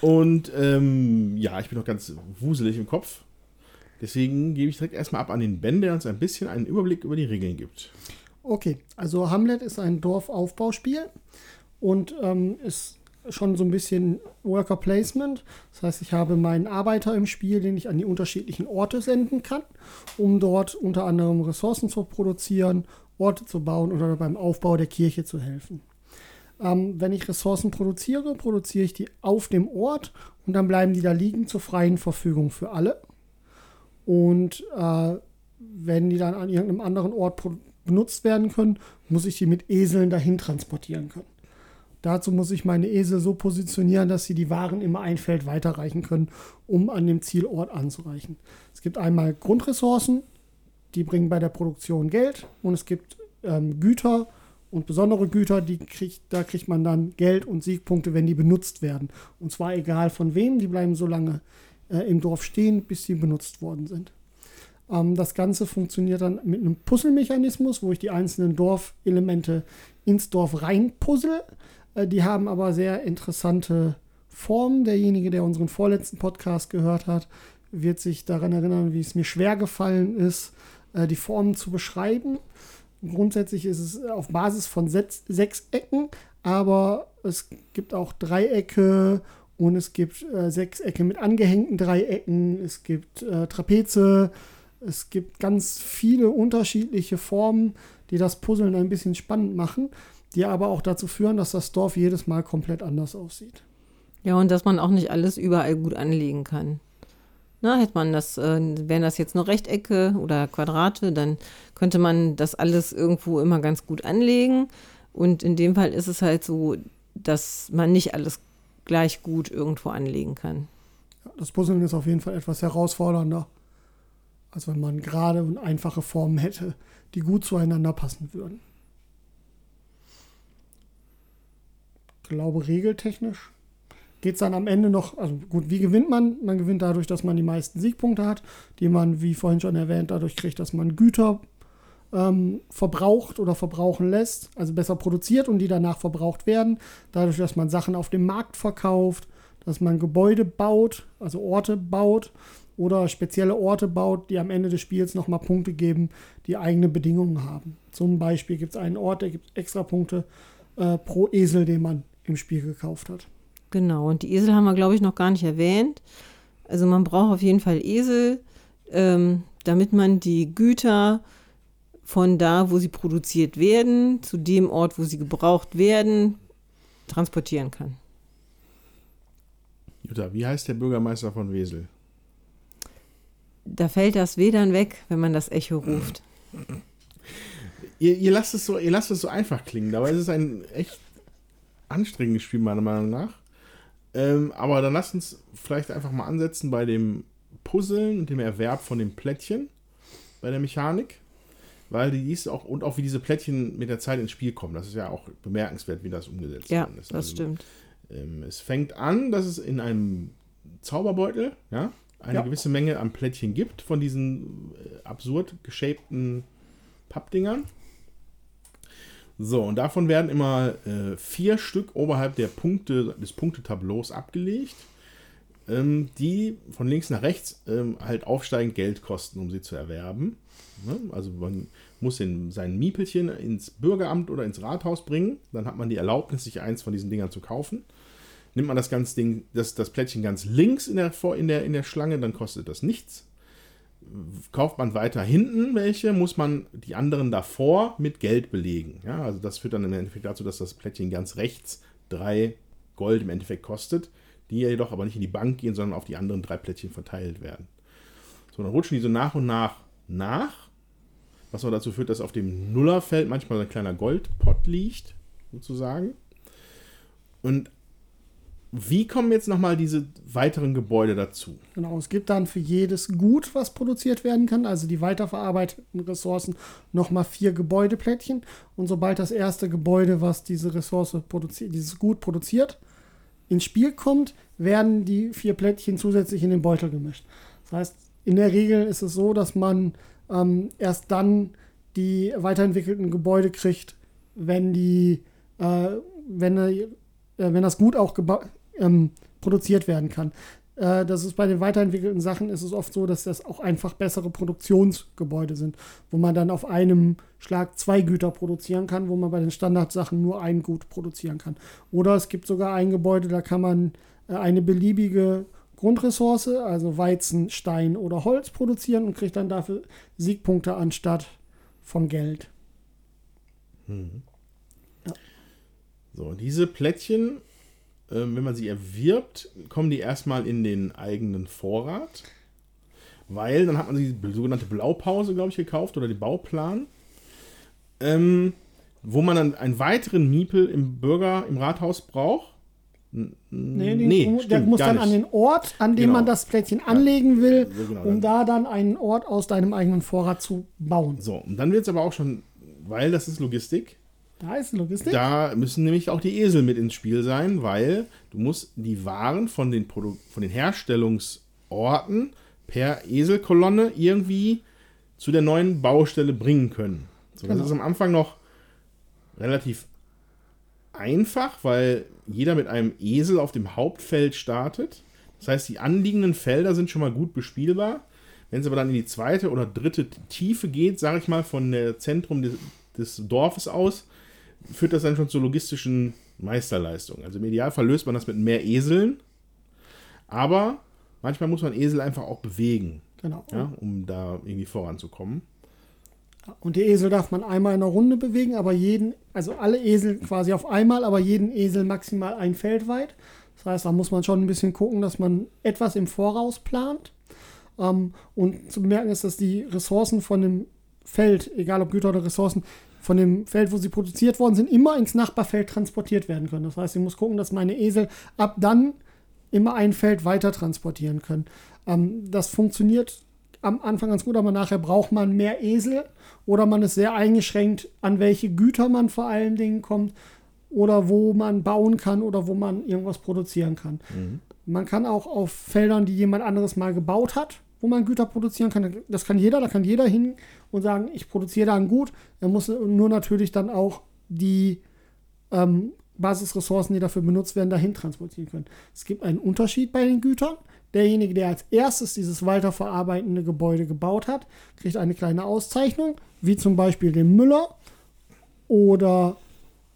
Und ähm, ja, ich bin noch ganz wuselig im Kopf. Deswegen gebe ich direkt erstmal ab an den Ben, der uns ein bisschen einen Überblick über die Regeln gibt. Okay, also Hamlet ist ein Dorfaufbauspiel und ähm, ist schon so ein bisschen Worker Placement. Das heißt, ich habe meinen Arbeiter im Spiel, den ich an die unterschiedlichen Orte senden kann, um dort unter anderem Ressourcen zu produzieren, Orte zu bauen oder beim Aufbau der Kirche zu helfen. Ähm, wenn ich Ressourcen produziere, produziere ich die auf dem Ort und dann bleiben die da liegen zur freien Verfügung für alle. Und äh, wenn die dann an irgendeinem anderen Ort benutzt werden können, muss ich die mit Eseln dahin transportieren können. Dazu muss ich meine Esel so positionieren, dass sie die Waren immer ein Feld weiterreichen können, um an dem Zielort anzureichen. Es gibt einmal Grundressourcen, die bringen bei der Produktion Geld und es gibt ähm, Güter und besondere Güter, die kriegt, da kriegt man dann Geld und Siegpunkte, wenn die benutzt werden. Und zwar egal von wem, die bleiben so lange äh, im Dorf stehen, bis sie benutzt worden sind. Ähm, das Ganze funktioniert dann mit einem Puzzle-Mechanismus, wo ich die einzelnen Dorfelemente ins Dorf reinpuzzle. Die haben aber sehr interessante Formen. Derjenige, der unseren vorletzten Podcast gehört hat, wird sich daran erinnern, wie es mir schwer gefallen ist, äh, die Formen zu beschreiben. Grundsätzlich ist es auf Basis von sechs, sechs Ecken, aber es gibt auch Dreiecke und es gibt äh, Sechsecke mit angehängten Dreiecken, es gibt äh, Trapeze, es gibt ganz viele unterschiedliche Formen, die das Puzzeln ein bisschen spannend machen, die aber auch dazu führen, dass das Dorf jedes Mal komplett anders aussieht. Ja, und dass man auch nicht alles überall gut anlegen kann. Na, hätte man das, äh, wären das jetzt nur Rechtecke oder Quadrate, dann könnte man das alles irgendwo immer ganz gut anlegen. Und in dem Fall ist es halt so, dass man nicht alles gleich gut irgendwo anlegen kann. Das Puzzeln ist auf jeden Fall etwas herausfordernder, als wenn man gerade und einfache Formen hätte, die gut zueinander passen würden. Glaube, regeltechnisch geht es dann am Ende noch, also gut, wie gewinnt man? Man gewinnt dadurch, dass man die meisten Siegpunkte hat, die man, wie vorhin schon erwähnt, dadurch kriegt, dass man Güter ähm, verbraucht oder verbrauchen lässt, also besser produziert und die danach verbraucht werden. Dadurch, dass man Sachen auf dem Markt verkauft, dass man Gebäude baut, also Orte baut oder spezielle Orte baut, die am Ende des Spiels nochmal Punkte geben, die eigene Bedingungen haben. Zum Beispiel gibt es einen Ort, der gibt extra Punkte äh, pro Esel, den man im Spiel gekauft hat. Genau, und die Esel haben wir, glaube ich, noch gar nicht erwähnt. Also man braucht auf jeden Fall Esel, ähm, damit man die Güter von da, wo sie produziert werden, zu dem Ort, wo sie gebraucht werden, transportieren kann. Jutta, wie heißt der Bürgermeister von Wesel? Da fällt das Wedern weg, wenn man das Echo ruft. Ihr, ihr, lasst es so, ihr lasst es so einfach klingen, dabei ist es ein echt anstrengendes Spiel, meiner Meinung nach. Ähm, aber dann lasst uns vielleicht einfach mal ansetzen bei dem Puzzeln und dem Erwerb von dem Plättchen bei der Mechanik weil die ist auch und auch wie diese Plättchen mit der Zeit ins Spiel kommen. Das ist ja auch bemerkenswert, wie das umgesetzt ja, ist. das also, stimmt. Ähm, es fängt an, dass es in einem Zauberbeutel ja, eine ja. gewisse Menge an Plättchen gibt von diesen äh, absurd geschäbten Pappdingern. So, und davon werden immer äh, vier Stück oberhalb der Punkte des Punktetableaus abgelegt, ähm, die von links nach rechts ähm, halt aufsteigend Geld kosten, um sie zu erwerben. Ne? Also man muss den, sein Miepelchen ins Bürgeramt oder ins Rathaus bringen. Dann hat man die Erlaubnis, sich eins von diesen Dingern zu kaufen. Nimmt man das ganze Ding, das, das Plättchen ganz links in der, in, der, in der Schlange, dann kostet das nichts. Kauft man weiter hinten welche, muss man die anderen davor mit Geld belegen. Ja, also das führt dann im Endeffekt dazu, dass das Plättchen ganz rechts drei Gold im Endeffekt kostet, die jedoch aber nicht in die Bank gehen, sondern auf die anderen drei Plättchen verteilt werden. So, dann rutschen die so nach und nach nach was auch dazu führt, dass auf dem Nullerfeld manchmal ein kleiner Goldpott liegt, sozusagen. Und wie kommen jetzt nochmal diese weiteren Gebäude dazu? Genau, es gibt dann für jedes Gut, was produziert werden kann, also die weiterverarbeiteten Ressourcen, nochmal vier Gebäudeplättchen. Und sobald das erste Gebäude, was diese Ressource produziert, dieses Gut produziert, ins Spiel kommt, werden die vier Plättchen zusätzlich in den Beutel gemischt. Das heißt, in der Regel ist es so, dass man ähm, erst dann die weiterentwickelten Gebäude kriegt, wenn die, äh, wenn, äh, wenn das Gut auch ähm, produziert werden kann. Äh, das ist bei den weiterentwickelten Sachen ist es oft so, dass das auch einfach bessere Produktionsgebäude sind, wo man dann auf einem Schlag zwei Güter produzieren kann, wo man bei den Standardsachen nur ein Gut produzieren kann. Oder es gibt sogar ein Gebäude, da kann man äh, eine beliebige Grundressource, also Weizen, Stein oder Holz produzieren und kriegt dann dafür Siegpunkte anstatt von Geld. Hm. Ja. So, diese Plättchen, wenn man sie erwirbt, kommen die erstmal in den eigenen Vorrat. Weil dann hat man die sogenannte Blaupause, glaube ich, gekauft oder den Bauplan. Ähm, wo man dann einen weiteren Miepel im Bürger, im Rathaus braucht Nee, nee stimmt, der muss dann nicht. an den Ort, an dem genau. man das Plättchen anlegen will, ja, genau, um da dann einen Ort aus deinem eigenen Vorrat zu bauen. So, und dann wird es aber auch schon, weil das ist Logistik. Da ist Logistik. Da müssen nämlich auch die Esel mit ins Spiel sein, weil du musst die Waren von den, Produ von den Herstellungsorten per Eselkolonne irgendwie zu der neuen Baustelle bringen können. So, das genau. ist am Anfang noch relativ einfach, weil jeder mit einem Esel auf dem Hauptfeld startet. Das heißt, die anliegenden Felder sind schon mal gut bespielbar. Wenn es aber dann in die zweite oder dritte Tiefe geht, sage ich mal, von der Zentrum des, des Dorfes aus, führt das dann schon zu logistischen Meisterleistungen. Also im Idealfall löst man das mit mehr Eseln, aber manchmal muss man Esel einfach auch bewegen, Genau. ja, um da irgendwie voranzukommen. Und die Esel darf man einmal in einer Runde bewegen, aber jeden, also alle Esel quasi auf einmal, aber jeden Esel maximal ein Feld weit. Das heißt, da muss man schon ein bisschen gucken, dass man etwas im Voraus plant. Ähm, und zu bemerken ist, dass die Ressourcen von dem Feld, egal ob Güter oder Ressourcen, von dem Feld, wo sie produziert worden sind, immer ins Nachbarfeld transportiert werden können. Das heißt, ich muss gucken, dass meine Esel ab dann immer ein Feld weiter transportieren können. Ähm, das funktioniert am Anfang ganz gut, aber nachher braucht man mehr Esel oder man ist sehr eingeschränkt, an welche Güter man vor allen Dingen kommt oder wo man bauen kann oder wo man irgendwas produzieren kann. Man kann auch auf Feldern, die jemand anderes mal gebaut hat, wo man Güter produzieren kann, das kann jeder, da kann jeder hin und sagen, ich produziere da ein Gut. Er muss nur natürlich dann auch die ähm, Basisressourcen, die dafür benutzt werden, dahin transportieren können. Es gibt einen Unterschied bei den Gütern. Derjenige, der als erstes dieses weiterverarbeitende Gebäude gebaut hat, kriegt eine kleine Auszeichnung, wie zum Beispiel den Müller oder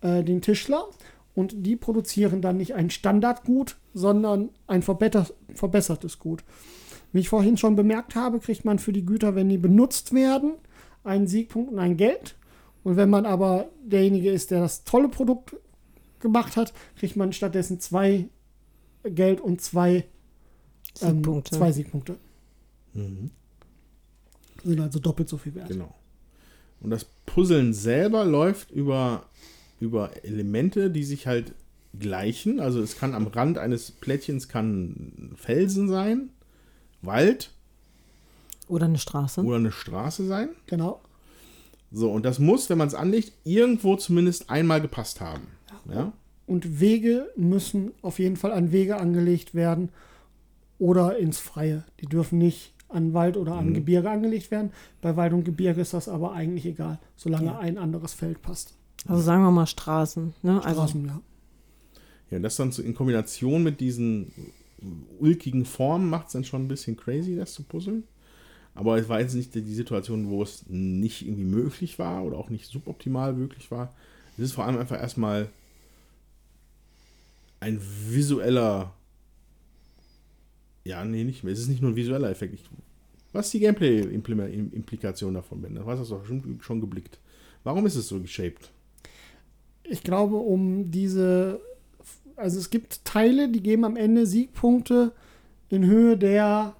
äh, den Tischler. Und die produzieren dann nicht ein Standardgut, sondern ein verbesser verbessertes Gut. Wie ich vorhin schon bemerkt habe, kriegt man für die Güter, wenn die benutzt werden, einen Siegpunkt und ein Geld. Und wenn man aber derjenige ist, der das tolle Produkt gemacht hat, kriegt man stattdessen zwei Geld und zwei ähm, Siegpunkte. zwei Siegpunkte. Sind also doppelt so viel wert. Genau. Und das Puzzeln selber läuft über, über Elemente, die sich halt gleichen. Also es kann am Rand eines Plättchens kann Felsen sein, Wald Oder eine Straße. oder eine Straße sein. Genau. So, und das muss, wenn man es anlegt, irgendwo zumindest einmal gepasst haben. Ja? Und Wege müssen auf jeden Fall an Wege angelegt werden oder ins Freie. Die dürfen nicht an Wald oder an Gebirge angelegt werden. Bei Wald und Gebirge ist das aber eigentlich egal, solange ein anderes Feld passt. Also sagen wir mal Straßen. Ne? Also, Straßen, ja. Ja, das dann so in Kombination mit diesen ulkigen Formen macht es dann schon ein bisschen crazy, das zu puzzeln. Aber es war jetzt nicht die Situation, wo es nicht irgendwie möglich war oder auch nicht suboptimal möglich war. Es ist vor allem einfach erstmal ein visueller. Ja, nee, nicht mehr. Es ist nicht nur ein visueller Effekt. Ich, was ist die Gameplay-Implikation davon, Ben? Du hast das doch schon, schon geblickt. Warum ist es so geshaped? Ich glaube, um diese, also es gibt Teile, die geben am Ende Siegpunkte in Höhe der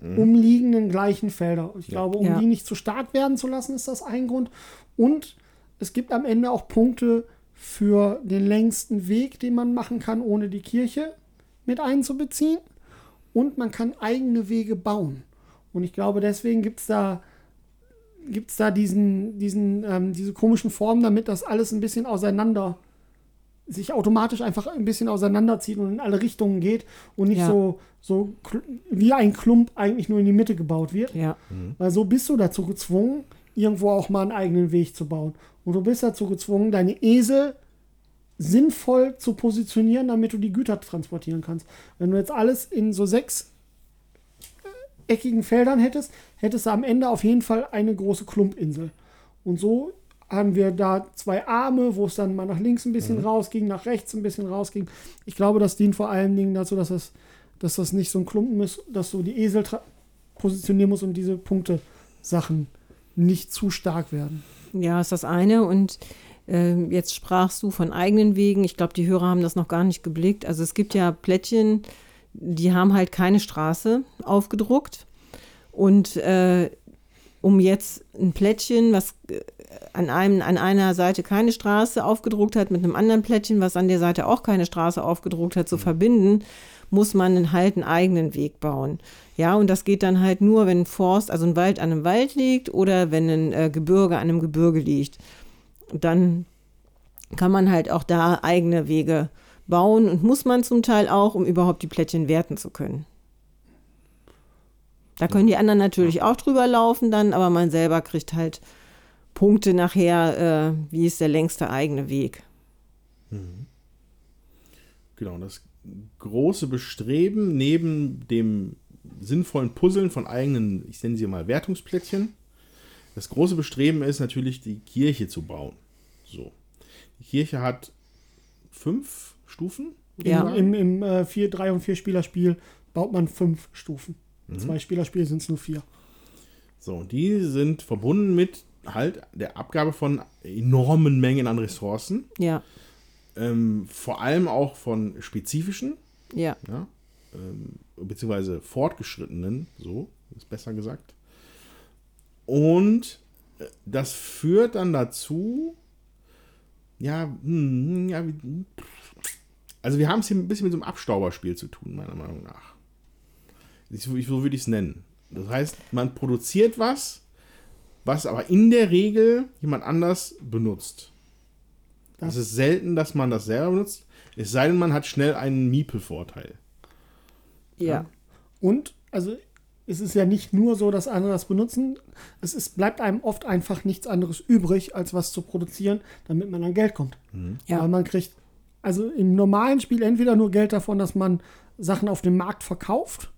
umliegenden gleichen Felder. Ich glaube, um Ja. die nicht zu stark werden zu lassen, ist das ein Grund. Und es gibt am Ende auch Punkte für den längsten Weg, den man machen kann, ohne die Kirche mit einzubeziehen. Und man kann eigene Wege bauen. Und ich glaube, deswegen gibt es da, gibt's da diesen, diesen, ähm, diese komischen Formen, damit das alles ein bisschen auseinander, sich automatisch einfach ein bisschen auseinanderzieht und in alle Richtungen geht und nicht Ja. so, so wie ein Klump eigentlich nur in die Mitte gebaut wird. ja. Weil so bist du dazu gezwungen, irgendwo auch mal einen eigenen Weg zu bauen. Und du bist dazu gezwungen, deine Esel sinnvoll zu positionieren, damit du die Güter transportieren kannst. Wenn du jetzt alles in so sechs äh, eckigen Feldern hättest, hättest du am Ende auf jeden Fall eine große Klumpinsel. Und so haben wir da zwei Arme, wo es dann mal nach links ein bisschen rausging, nach rechts ein bisschen rausging. Ich glaube, das dient vor allen Dingen dazu, dass das, dass das nicht so ein Klumpen ist, dass du die Esel positionieren musst und diese Punkte-Sachen nicht zu stark werden. Ja, ist das eine. Und ähm, jetzt sprachst du von eigenen Wegen. Ich glaube, die Hörer haben das noch gar nicht geblickt. Also es gibt ja Plättchen, die haben halt keine Straße aufgedruckt. Und äh, um jetzt ein Plättchen, was äh, an, einem, an einer Seite keine Straße aufgedruckt hat, mit einem anderen Plättchen, was an der Seite auch keine Straße aufgedruckt hat, zu verbinden, muss man halt einen eigenen Weg bauen. Ja, und das geht dann halt nur, wenn ein Forst, also ein Wald an einem Wald liegt oder wenn ein äh, Gebirge an einem Gebirge liegt. Dann kann man halt auch da eigene Wege bauen und muss man zum Teil auch, um überhaupt die Plättchen werten zu können. Da können die anderen natürlich auch drüber laufen dann, aber man selber kriegt halt Punkte nachher, äh, wie ist der längste eigene Weg. Genau, das große Bestreben, neben dem sinnvollen Puzzeln von eigenen, ich nenne sie mal Wertungsplättchen, das große Bestreben ist natürlich, die Kirche zu bauen. So. Die Kirche hat fünf Stufen. Ja. Im, im äh, 4, 3 und 4 Spielerspiel baut man fünf Stufen. Mhm. Zwei Spielerspiele sind es nur vier. So, und die sind verbunden mit halt der Abgabe von enormen Mengen an Ressourcen. Ja. Ähm, vor allem auch von spezifischen. Ja. ja ähm, beziehungsweise fortgeschrittenen, so ist besser gesagt. Und äh, das führt dann dazu, ja, hm, ja, also wir haben es hier ein bisschen mit so einem Abstauberspiel zu tun, meiner Meinung nach. So würde ich es nennen. Das heißt, man produziert was, was aber in der Regel jemand anders benutzt. Es ist selten, dass man das selber benutzt, es sei denn, man hat schnell einen Miepel-Vorteil. Ja. ja. Und, also, es ist ja nicht nur so, dass andere das benutzen, es ist, bleibt einem oft einfach nichts anderes übrig, als was zu produzieren, damit man an Geld kommt. Mhm. Ja. Weil man kriegt, also im normalen Spiel entweder nur Geld davon, dass man Sachen auf dem Markt verkauft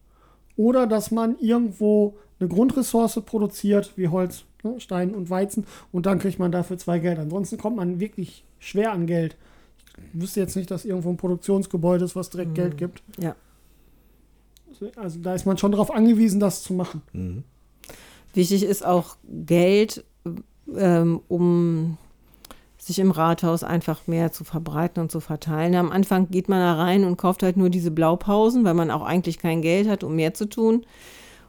oder dass man irgendwo eine Grundressource produziert, wie Holz, ne, Stein und Weizen, und dann kriegt man dafür zwei Geld. Ansonsten kommt man wirklich schwer an Geld. Ich wüsste jetzt nicht, dass irgendwo ein Produktionsgebäude ist, was direkt mhm. Geld gibt. Ja. Also da ist man schon darauf angewiesen, das zu machen. Mhm. Wichtig ist auch Geld, ähm, um sich im Rathaus einfach mehr zu verbreiten und zu verteilen. Am Anfang geht man da rein und kauft halt nur diese Blaupausen, weil man auch eigentlich kein Geld hat, um mehr zu tun.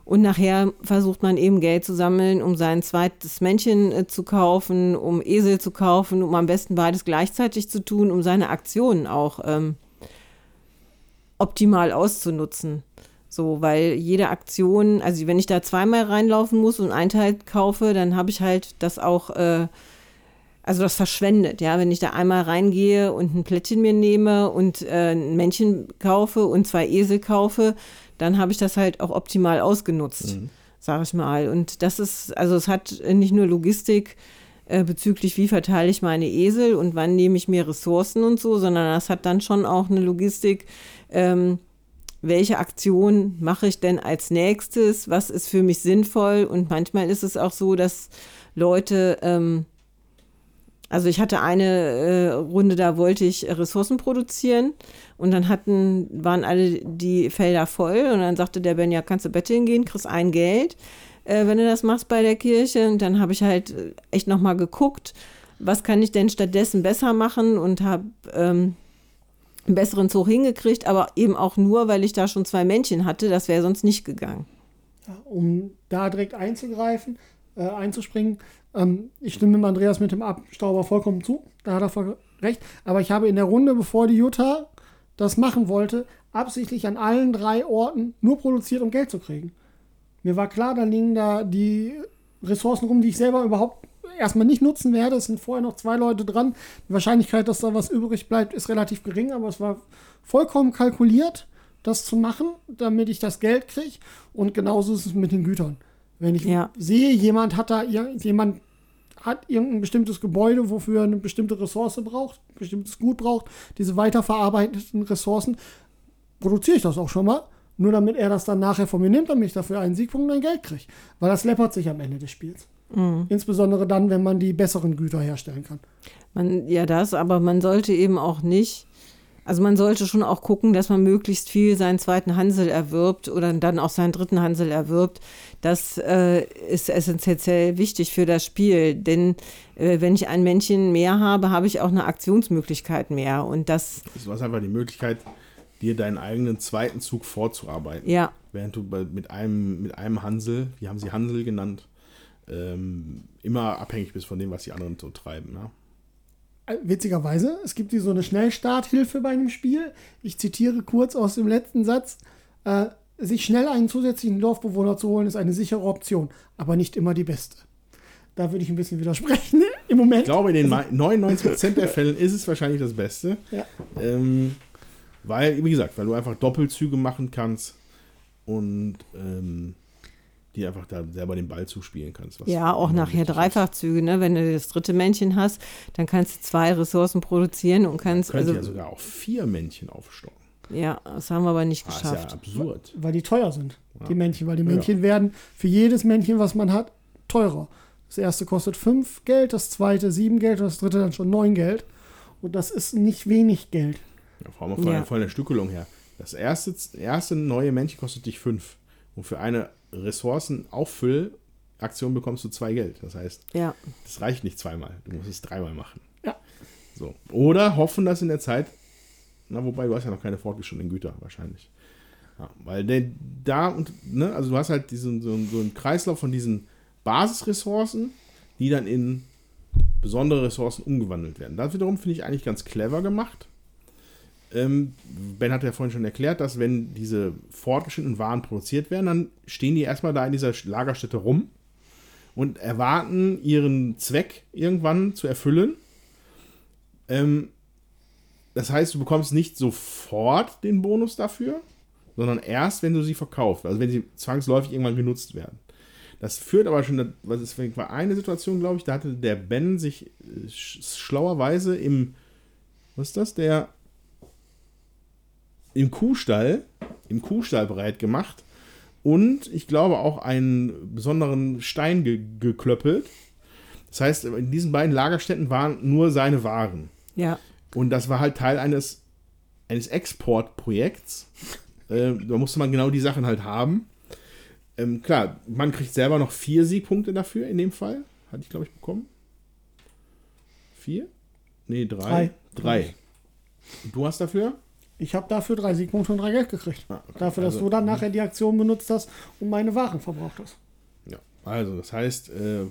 Und nachher versucht man eben Geld zu sammeln, um sein zweites Männchen äh, zu kaufen, um Esel zu kaufen, um am besten beides gleichzeitig zu tun, um seine Aktionen auch ähm, optimal auszunutzen. So, weil jede Aktion, also wenn ich da zweimal reinlaufen muss und einen Teil kaufe, dann habe ich halt das auch, äh, also das verschwendet, ja. Wenn ich da einmal reingehe und ein Plättchen mir nehme und äh, ein Männchen kaufe und zwei Esel kaufe, dann habe ich das halt auch optimal ausgenutzt, mhm. sage ich mal. Und das ist, also es hat nicht nur Logistik äh, bezüglich, wie verteile ich meine Esel und wann nehme ich mir Ressourcen und so, sondern das hat dann schon auch eine Logistik, ähm, welche Aktion mache ich denn als nächstes, was ist für mich sinnvoll. Und manchmal ist es auch so, dass Leute, ähm, also ich hatte eine äh, Runde, da wollte ich Ressourcen produzieren und dann hatten, waren alle die Felder voll und dann sagte der Ben, ja, kannst du betteln gehen, kriegst ein Geld, äh, wenn du das machst bei der Kirche. Und dann habe ich halt echt nochmal geguckt, was kann ich denn stattdessen besser machen und habe ähm, einen besseren Zug hingekriegt, aber eben auch nur, weil ich da schon zwei Männchen hatte. Das wäre sonst nicht gegangen. Um da direkt einzugreifen, äh, einzuspringen, ähm, ich stimme mit Andreas mit dem Abstauber vollkommen zu. Da hat er recht. Aber ich habe in der Runde, bevor die Jutta das machen wollte, absichtlich an allen drei Orten nur produziert, um Geld zu kriegen. Mir war klar, da liegen da die Ressourcen rum, die ich selber überhaupt erstmal nicht nutzen werde. Es sind vorher noch zwei Leute dran. Die Wahrscheinlichkeit, dass da was übrig bleibt, ist relativ gering, aber es war vollkommen kalkuliert, das zu machen, damit ich das Geld kriege. Und genauso ist es mit den Gütern. Wenn ich ja. sehe, jemand hat da jemand hat irgendein bestimmtes Gebäude, wofür er eine bestimmte Ressource braucht, ein bestimmtes Gut braucht, diese weiterverarbeiteten Ressourcen, produziere ich das auch schon mal. Nur damit er das dann nachher von mir nimmt, damit ich dafür einen Siegpunkt und ein Geld kriege. Weil das läppert sich am Ende des Spiels. Mhm. Insbesondere dann, wenn man die besseren Güter herstellen kann. Man, ja, das, aber man sollte eben auch nicht, also man sollte schon auch gucken, dass man möglichst viel seinen zweiten Hansel erwirbt oder dann auch seinen dritten Hansel erwirbt. Das äh, ist essentiell wichtig für das Spiel, denn äh, wenn ich ein Männchen mehr habe, habe ich auch eine Aktionsmöglichkeit mehr und das. Das war einfach die Möglichkeit, dir deinen eigenen zweiten Zug vorzuarbeiten. Ja. Während du mit einem, mit einem Hansel, wie haben sie Hansel genannt, ähm, immer abhängig bist von dem, was die anderen so treiben. Ja? Äh, witzigerweise, es gibt hier so eine Schnellstarthilfe bei einem Spiel. Ich zitiere kurz aus dem letzten Satz. Äh, sich schnell einen zusätzlichen Dorfbewohner zu holen, ist eine sichere Option, aber nicht immer die beste. Da würde ich ein bisschen widersprechen <laughs> im Moment. Ich glaube, in den also, 99% der Fällen ist es wahrscheinlich das Beste. Ja. Ähm, weil, wie gesagt, weil du einfach Doppelzüge machen kannst und ähm, die einfach da selber den Ball zuspielen kannst. ja, auch nachher Dreifachzüge, ne? Wenn du das dritte Männchen hast, dann kannst du zwei Ressourcen produzieren und kannst. Man könnte also, ja sogar auch vier Männchen aufstocken. Ja, das haben wir aber nicht geschafft. Ah, ist ja absurd. Weil die teuer sind, ja. die Männchen. Weil die Männchen ja. werden für jedes Männchen, was man hat, teurer. Das erste kostet 5 Geld, das zweite 7 Geld und das dritte dann schon 9 Geld. Und das ist nicht wenig Geld. Ja, vor allem von, ja. von der Stückelung her. Das erste, erste neue Männchen kostet dich 5. Und für eine Ressourcen-Auffüllaktion bekommst du 2 Geld. Das heißt, ja. das reicht nicht zweimal. Du musst es dreimal machen. Ja. So. Oder hoffen, dass in der Zeit, na, wobei du hast ja noch keine fortgeschrittenen Güter wahrscheinlich. Ja, weil der, da und, ne, also du hast halt diesen, so, so einen Kreislauf von diesen Basisressourcen, die dann in besondere Ressourcen umgewandelt werden. Das wiederum finde ich eigentlich ganz clever gemacht. Ähm, ben hat ja vorhin schon erklärt, dass wenn diese fortgeschrittenen Waren produziert werden, dann stehen die erstmal da in dieser Lagerstätte rum und erwarten ihren Zweck irgendwann zu erfüllen. Ähm, das heißt, du bekommst nicht sofort den Bonus dafür, sondern erst, wenn du sie verkaufst, also wenn sie zwangsläufig irgendwann genutzt werden. Das führt aber schon, was ist, war eine Situation, glaube ich, da hatte der Ben sich äh, schlauerweise im, was ist das, der im Kuhstall, im Kuhstall bereit gemacht und ich glaube auch einen besonderen Stein ge geklöppelt. Das heißt, in diesen beiden Lagerstätten waren nur seine Waren. Ja. Und das war halt Teil eines, eines Exportprojekts. Äh, da musste man genau die Sachen halt haben. Ähm, klar, man kriegt selber noch vier Siegpunkte dafür in dem Fall. Hatte ich, glaube ich, bekommen. Vier? Nee, drei. Drei. drei. du hast dafür? Ich habe dafür drei Siegpunkte und drei Geld gekriegt. Ah, okay. Dafür, dass also, du dann nachher die Aktion benutzt hast und meine Waren verbraucht hast. Ja, also das heißt, äh,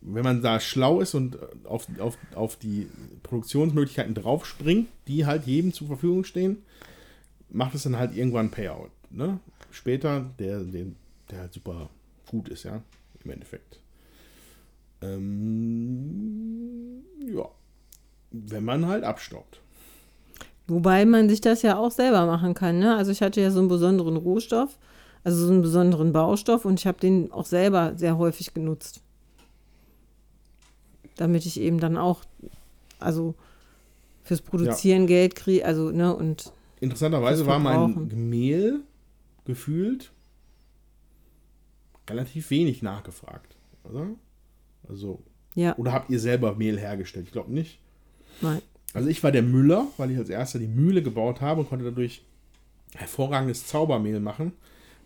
wenn man da schlau ist und auf, auf, auf die Produktionsmöglichkeiten draufspringt, die halt jedem zur Verfügung stehen, macht es dann halt irgendwann Payout. Ne? Später, der, den, der halt super gut ist, ja, im Endeffekt. Ähm, ja, wenn man halt abstaubt. Wobei man sich das ja auch selber machen kann. Ne? Also ich hatte ja so einen besonderen Rohstoff, also so einen besonderen Baustoff und ich habe den auch selber sehr häufig genutzt. Damit ich eben dann auch, also fürs Produzieren ja. Geld kriege, also, ne, und. Interessanterweise war mein Mehl gefühlt relativ wenig nachgefragt, oder? Also. Ja. Oder habt ihr selber Mehl hergestellt? Ich glaube nicht. Nein. Also ich war der Müller, weil ich als erster die Mühle gebaut habe und konnte dadurch hervorragendes Zaubermehl machen,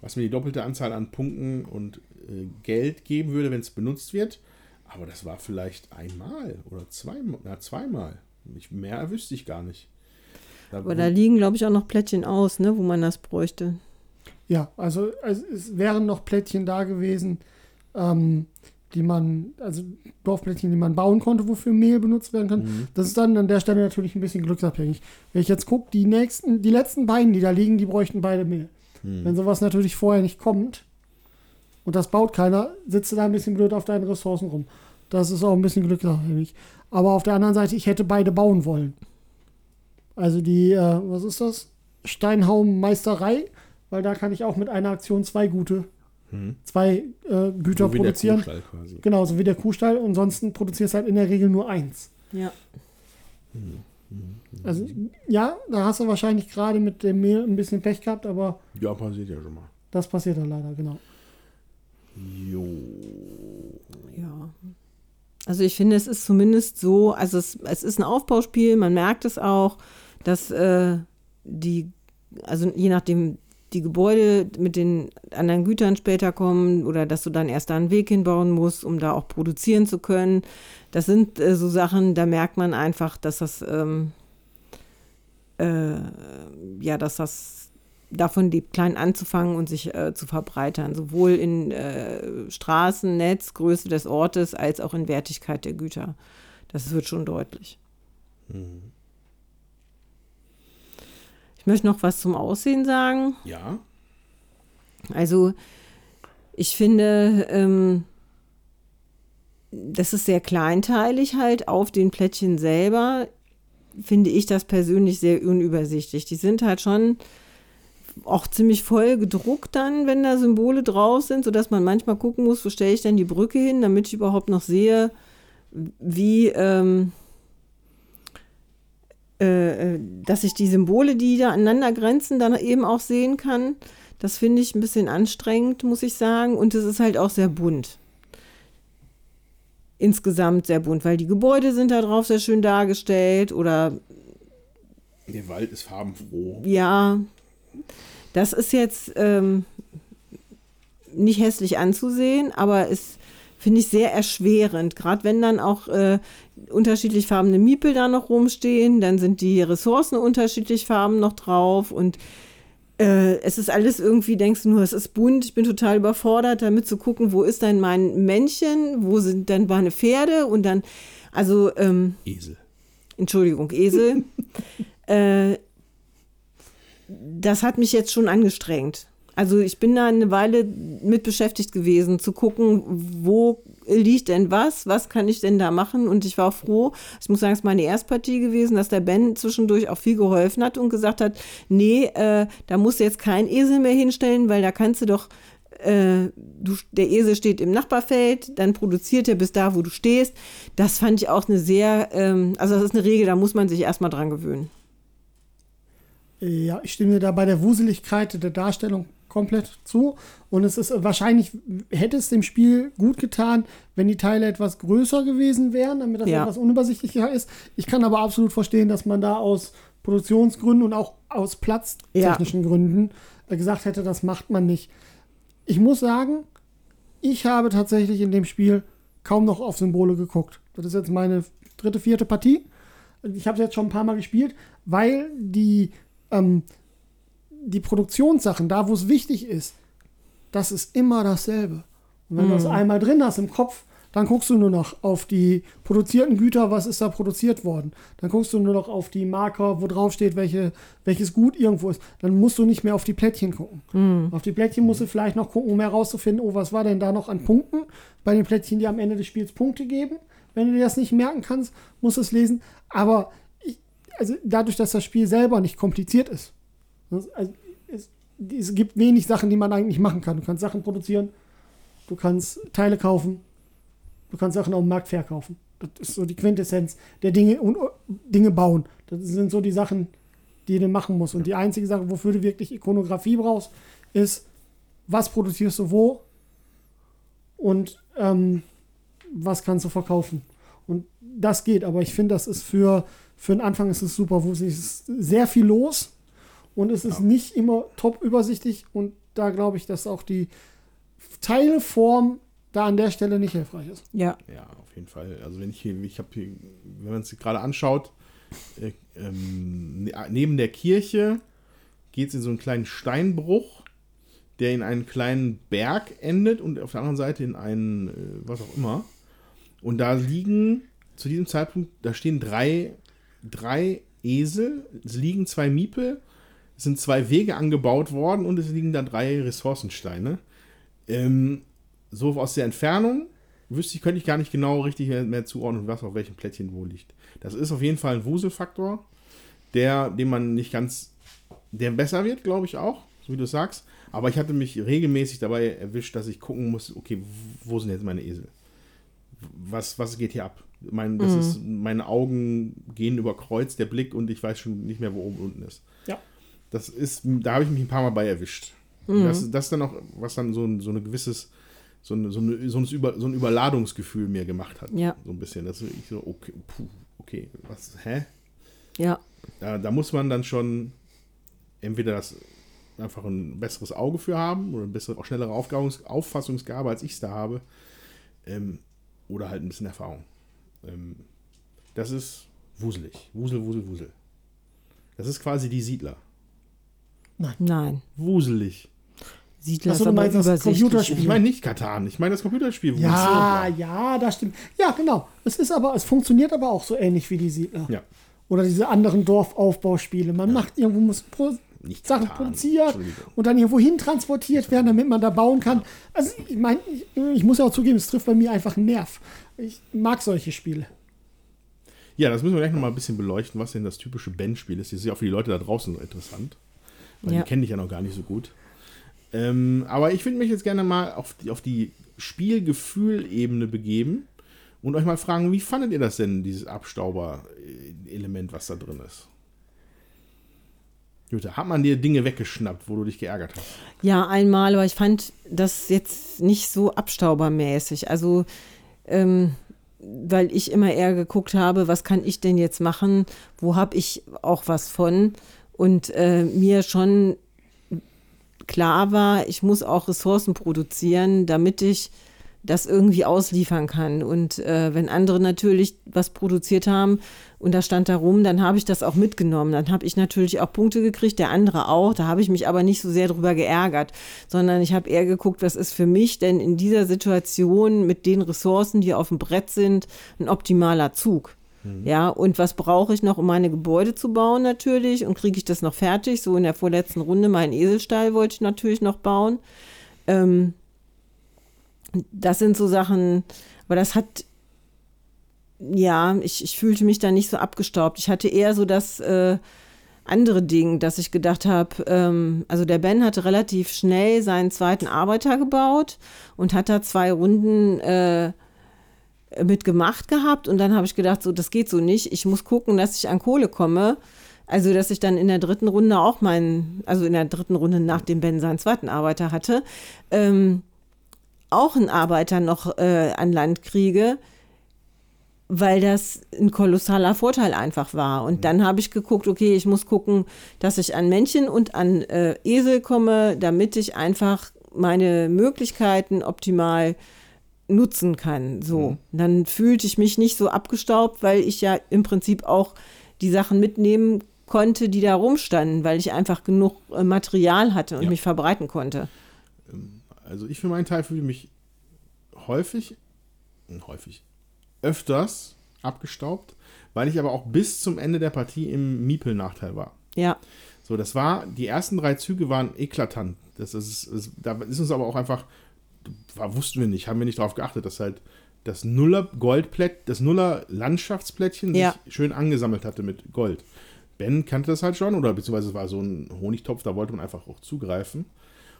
was mir die doppelte Anzahl an Punkten und äh, Geld geben würde, wenn es benutzt wird. Aber das war vielleicht einmal oder zweimal. Na, zweimal. Ich, mehr wüsste ich gar nicht. Da Aber da liegen, glaube ich, auch noch Plättchen aus, ne, wo man das bräuchte. Ja, also, also es wären noch Plättchen da gewesen, ähm, die man, also Dorfplättchen, die man bauen konnte, wofür Mehl benutzt werden kann. Mhm. Das ist dann an der Stelle natürlich ein bisschen glücksabhängig. Wenn ich jetzt gucke, die nächsten, die letzten beiden, die da liegen, die bräuchten beide Mehl. Mhm. Wenn sowas natürlich vorher nicht kommt und das baut keiner, sitzt du da ein bisschen blöd auf deinen Ressourcen rum. Das ist auch ein bisschen glücksabhängig. Aber auf der anderen Seite, ich hätte beide bauen wollen. Also die, äh, was ist das? Steinhaum-Meisterei, weil da kann ich auch mit einer Aktion zwei gute hm. zwei äh, Güter so wie produzieren. Der Kuhstall quasi. Genau, so wie der Kuhstall. Und ansonsten produzierst halt in der Regel nur eins. Ja. Hm. Also, ja, da hast du wahrscheinlich gerade mit dem Mehl ein bisschen Pech gehabt, aber. Ja, passiert ja schon mal. Das passiert dann leider, genau. Jo. Ja. Also ich finde, es ist zumindest so, also es, es ist ein Aufbauspiel, man merkt es auch, dass äh, die, also je nachdem, die Gebäude mit den anderen Gütern später kommen oder dass du dann erst da einen Weg hinbauen musst, um da auch produzieren zu können. Das sind äh, so Sachen, da merkt man einfach, dass das, ähm, äh, ja, dass das davon lebt, klein anzufangen und sich äh, zu verbreitern, sowohl in äh, Straßennetz, Größe des Ortes, als auch in Wertigkeit der Güter. Das wird schon deutlich. Mhm. Ich möchte noch was zum Aussehen sagen. Ja. Also, ich finde, ähm, das ist sehr kleinteilig halt auf den Plättchen selber. Finde ich das persönlich sehr unübersichtlich. Die sind halt schon auch ziemlich voll gedruckt dann, wenn da Symbole drauf sind, sodass man manchmal gucken muss, wo stelle ich denn die Brücke hin, damit ich überhaupt noch sehe, wie, ähm, äh, äh, dass ich die Symbole, die da aneinander grenzen, dann eben auch sehen kann. Das finde ich ein bisschen anstrengend, muss ich sagen. Und es ist halt auch sehr bunt. Insgesamt sehr bunt, weil die Gebäude sind da drauf sehr schön dargestellt oder. Der Wald ist farbenfroh. Ja, das ist jetzt ähm, nicht hässlich anzusehen, aber es finde ich sehr erschwerend. Gerade wenn dann auch äh, unterschiedlich farbene Miepel da noch rumstehen, dann sind die Ressourcen unterschiedlich farben noch drauf und äh, es ist alles irgendwie, denkst du nur, es ist bunt, ich bin total überfordert, damit zu gucken, wo ist denn mein Männchen, wo sind dann meine Pferde und dann, also ähm, Esel. Entschuldigung, Esel. <laughs> äh, das hat mich jetzt schon angestrengt. Also ich bin da eine Weile mit beschäftigt gewesen, zu gucken, wo liegt denn was, was kann ich denn da machen? Und ich war froh, ich muss sagen, es ist meine Erstpartie gewesen, dass der Ben zwischendurch auch viel geholfen hat und gesagt hat, nee, äh, da musst du jetzt kein Esel mehr hinstellen, weil da kannst du doch äh, du, der Esel steht im Nachbarfeld, dann produziert er bis da, wo du stehst. Das fand ich auch eine sehr, ähm, also das ist eine Regel, da muss man sich erstmal dran gewöhnen. Ja, ich stimme da bei der Wuseligkeit der Darstellung komplett zu. Und es ist wahrscheinlich, hätte es dem Spiel gut getan, wenn die Teile etwas größer gewesen wären, damit das ja. etwas unübersichtlicher ist. Ich kann aber absolut verstehen, dass man da aus Produktionsgründen und auch aus platztechnischen ja. Gründen gesagt hätte, das macht man nicht. Ich muss sagen, ich habe tatsächlich in dem Spiel kaum noch auf Symbole geguckt. Das ist jetzt meine dritte, vierte Partie. Ich habe es jetzt schon ein paar Mal gespielt, weil die ähm, die Produktionssachen, da wo es wichtig ist, das ist immer dasselbe. Und wenn mhm. du das mhm. einmal drin hast im Kopf, dann guckst du nur noch auf die produzierten Güter, was ist da produziert worden. Dann guckst du nur noch auf die Marker, wo drauf steht, welche, welches Gut irgendwo ist. Dann musst du nicht mehr auf die Plättchen gucken. Mhm. Auf die Plättchen musst du vielleicht noch gucken, um herauszufinden, oh, was war denn da noch an Punkten? Bei den Plättchen, die am Ende des Spiels Punkte geben. Wenn du dir das nicht merken kannst, musst du es lesen. Aber ich, also dadurch, dass das Spiel selber nicht kompliziert ist, also es, es, gibt wenig Sachen, die man eigentlich machen kann. Du kannst Sachen produzieren, du kannst Teile kaufen, du kannst Sachen auf dem Markt verkaufen. Das ist so die Quintessenz der Dinge und Dinge bauen. Das sind so die Sachen, die du machen musst. Und die einzige Sache, wofür du wirklich Ikonografie brauchst, ist, was produzierst du wo und ähm, was kannst du verkaufen. Und das geht, aber ich finde, das ist für, für den Anfang ist es super, wo es ist sehr viel los und es ist ja. nicht immer top übersichtlich und da glaube ich, dass auch die Teilform da an der Stelle nicht hilfreich ist. Ja. Ja, auf jeden Fall. Also wenn ich hier, ich habe hier, wenn man es gerade anschaut, äh, ähm, ne, neben der Kirche geht es in so einen kleinen Steinbruch, der in einen kleinen Berg endet und auf der anderen Seite in einen, äh, was auch immer. Und da liegen zu diesem Zeitpunkt, da stehen drei, drei Esel, es liegen zwei Miepel es sind zwei Wege angebaut worden und es liegen da drei Ressourcensteine. Ähm, so aus der Entfernung wüsste ich, könnte ich gar nicht genau richtig mehr, mehr zuordnen, was auf welchem Plättchen wo liegt. Das ist auf jeden Fall ein Wuselfaktor, der, den man nicht ganz, der besser wird, glaube ich auch, so wie du sagst. Aber ich hatte mich regelmäßig dabei erwischt, dass ich gucken muss, okay, wo sind jetzt meine Esel? Was, was geht hier ab? Mein, das mhm. ist, meine Augen gehen über Kreuz, der Blick und ich weiß schon nicht mehr, wo oben unten ist. Ja. Das ist, da habe ich mich ein paar Mal bei erwischt. Mhm. Das, das dann auch, was dann so, ein, so eine gewisses, so, eine, so, eine, so, ein Über, so ein Überladungsgefühl mir gemacht hat. Ja. So ein bisschen. Dass ich so, okay, puh, okay, was, hä? Ja. Da, da muss man dann schon entweder das einfach ein besseres Auge für haben oder eine bessere, auch schnellere Aufgaungs Auffassungsgabe, als ich es da habe. Ähm, oder halt ein bisschen Erfahrung. Ähm, das ist wuselig. Wusel, wusel, wusel. Das ist quasi die Siedler. Nein. Nein. Wuselig. Siedler Achso, du meinst das Computerspiel? Ich meine nicht Katan, ich meine das Computerspiel. Ja, ja, das stimmt. Ja, genau. Es ist aber, es funktioniert aber auch so ähnlich wie die Siedler. Ja. Oder diese anderen Dorfaufbauspiele. Man ja. macht irgendwo muss nicht Sachen produziert und dann irgendwo hin transportiert werden, damit man da bauen kann. Also ich meine, ich, ich, muss ja auch zugeben, es trifft bei mir einfach einen Nerv. Ich mag solche Spiele. Ja, das müssen wir gleich noch mal ein bisschen beleuchten, was denn das typische Ben-Spiel ist. Das ist ja auch für die Leute da draußen so interessant. Weil ja. die kenne ich ja noch gar nicht so gut. Ähm, aber ich würde mich jetzt gerne mal auf die, auf die Spielgefühlebene begeben und euch mal fragen, wie fandet ihr das denn, dieses Abstauber-Element, was da drin ist? Jutta, hat man dir Dinge weggeschnappt, wo du dich geärgert hast? Ja, einmal, aber ich fand das jetzt nicht so abstaubermäßig. Also, ähm, weil ich immer eher geguckt habe, was kann ich denn jetzt machen, wo habe ich auch was von und äh, mir schon klar war, ich muss auch Ressourcen produzieren, damit ich das irgendwie ausliefern kann. Und äh, wenn andere natürlich was produziert haben und da stand da rum, dann habe ich das auch mitgenommen. Dann habe ich natürlich auch Punkte gekriegt, der andere auch. Da habe ich mich aber nicht so sehr drüber geärgert, sondern ich habe eher geguckt, was ist für mich denn in dieser Situation mit den Ressourcen, die auf dem Brett sind, ein optimaler Zug. Mhm. Ja, und was brauche ich noch, um meine Gebäude zu bauen natürlich? Und kriege ich das noch fertig? So in der vorletzten Runde, meinen Eselstall wollte ich natürlich noch bauen. Ähm, das sind so Sachen, aber das hat, ja, ich, ich fühlte mich da nicht so abgestaubt. Ich hatte eher so das äh, andere Ding, dass ich gedacht habe, ähm, also der Ben hatte relativ schnell seinen zweiten Arbeiter gebaut und hat da zwei Runden äh, mitgemacht gehabt und dann habe ich gedacht, so, das geht so nicht. Ich muss gucken, dass ich an Kohle komme. Also, dass ich dann in der dritten Runde auch meinen, also in der dritten Runde, nachdem Ben seinen zweiten Arbeiter hatte, ähm, auch einen Arbeiter noch äh, an Land kriege, weil das ein kolossaler Vorteil einfach war. Und dann habe ich geguckt, okay, ich muss gucken, dass ich an Männchen und an äh, Esel komme, damit ich einfach meine Möglichkeiten optimal nutzen kann. So, mhm. dann fühlte ich mich nicht so abgestaubt, weil ich ja im Prinzip auch die Sachen mitnehmen konnte, die da rumstanden, weil ich einfach genug äh, Material hatte und ja. mich verbreiten konnte. Ähm, also ich für meinen Teil fühle mich häufig, hm, häufig, öfters abgestaubt, weil ich aber auch bis zum Ende der Partie im Miepel-Nachteil war. Ja. So, das war, die ersten drei Züge waren eklatant. Das ist, das, da ist uns aber auch einfach, wussten wir nicht, haben wir nicht darauf geachtet, dass halt das Nuller Goldplätt, das Nuller Landschaftsplättchen ja. sich schön angesammelt hatte mit Gold. Ben kannte das halt schon, oder beziehungsweise es war so ein Honigtopf, da wollte man einfach auch zugreifen.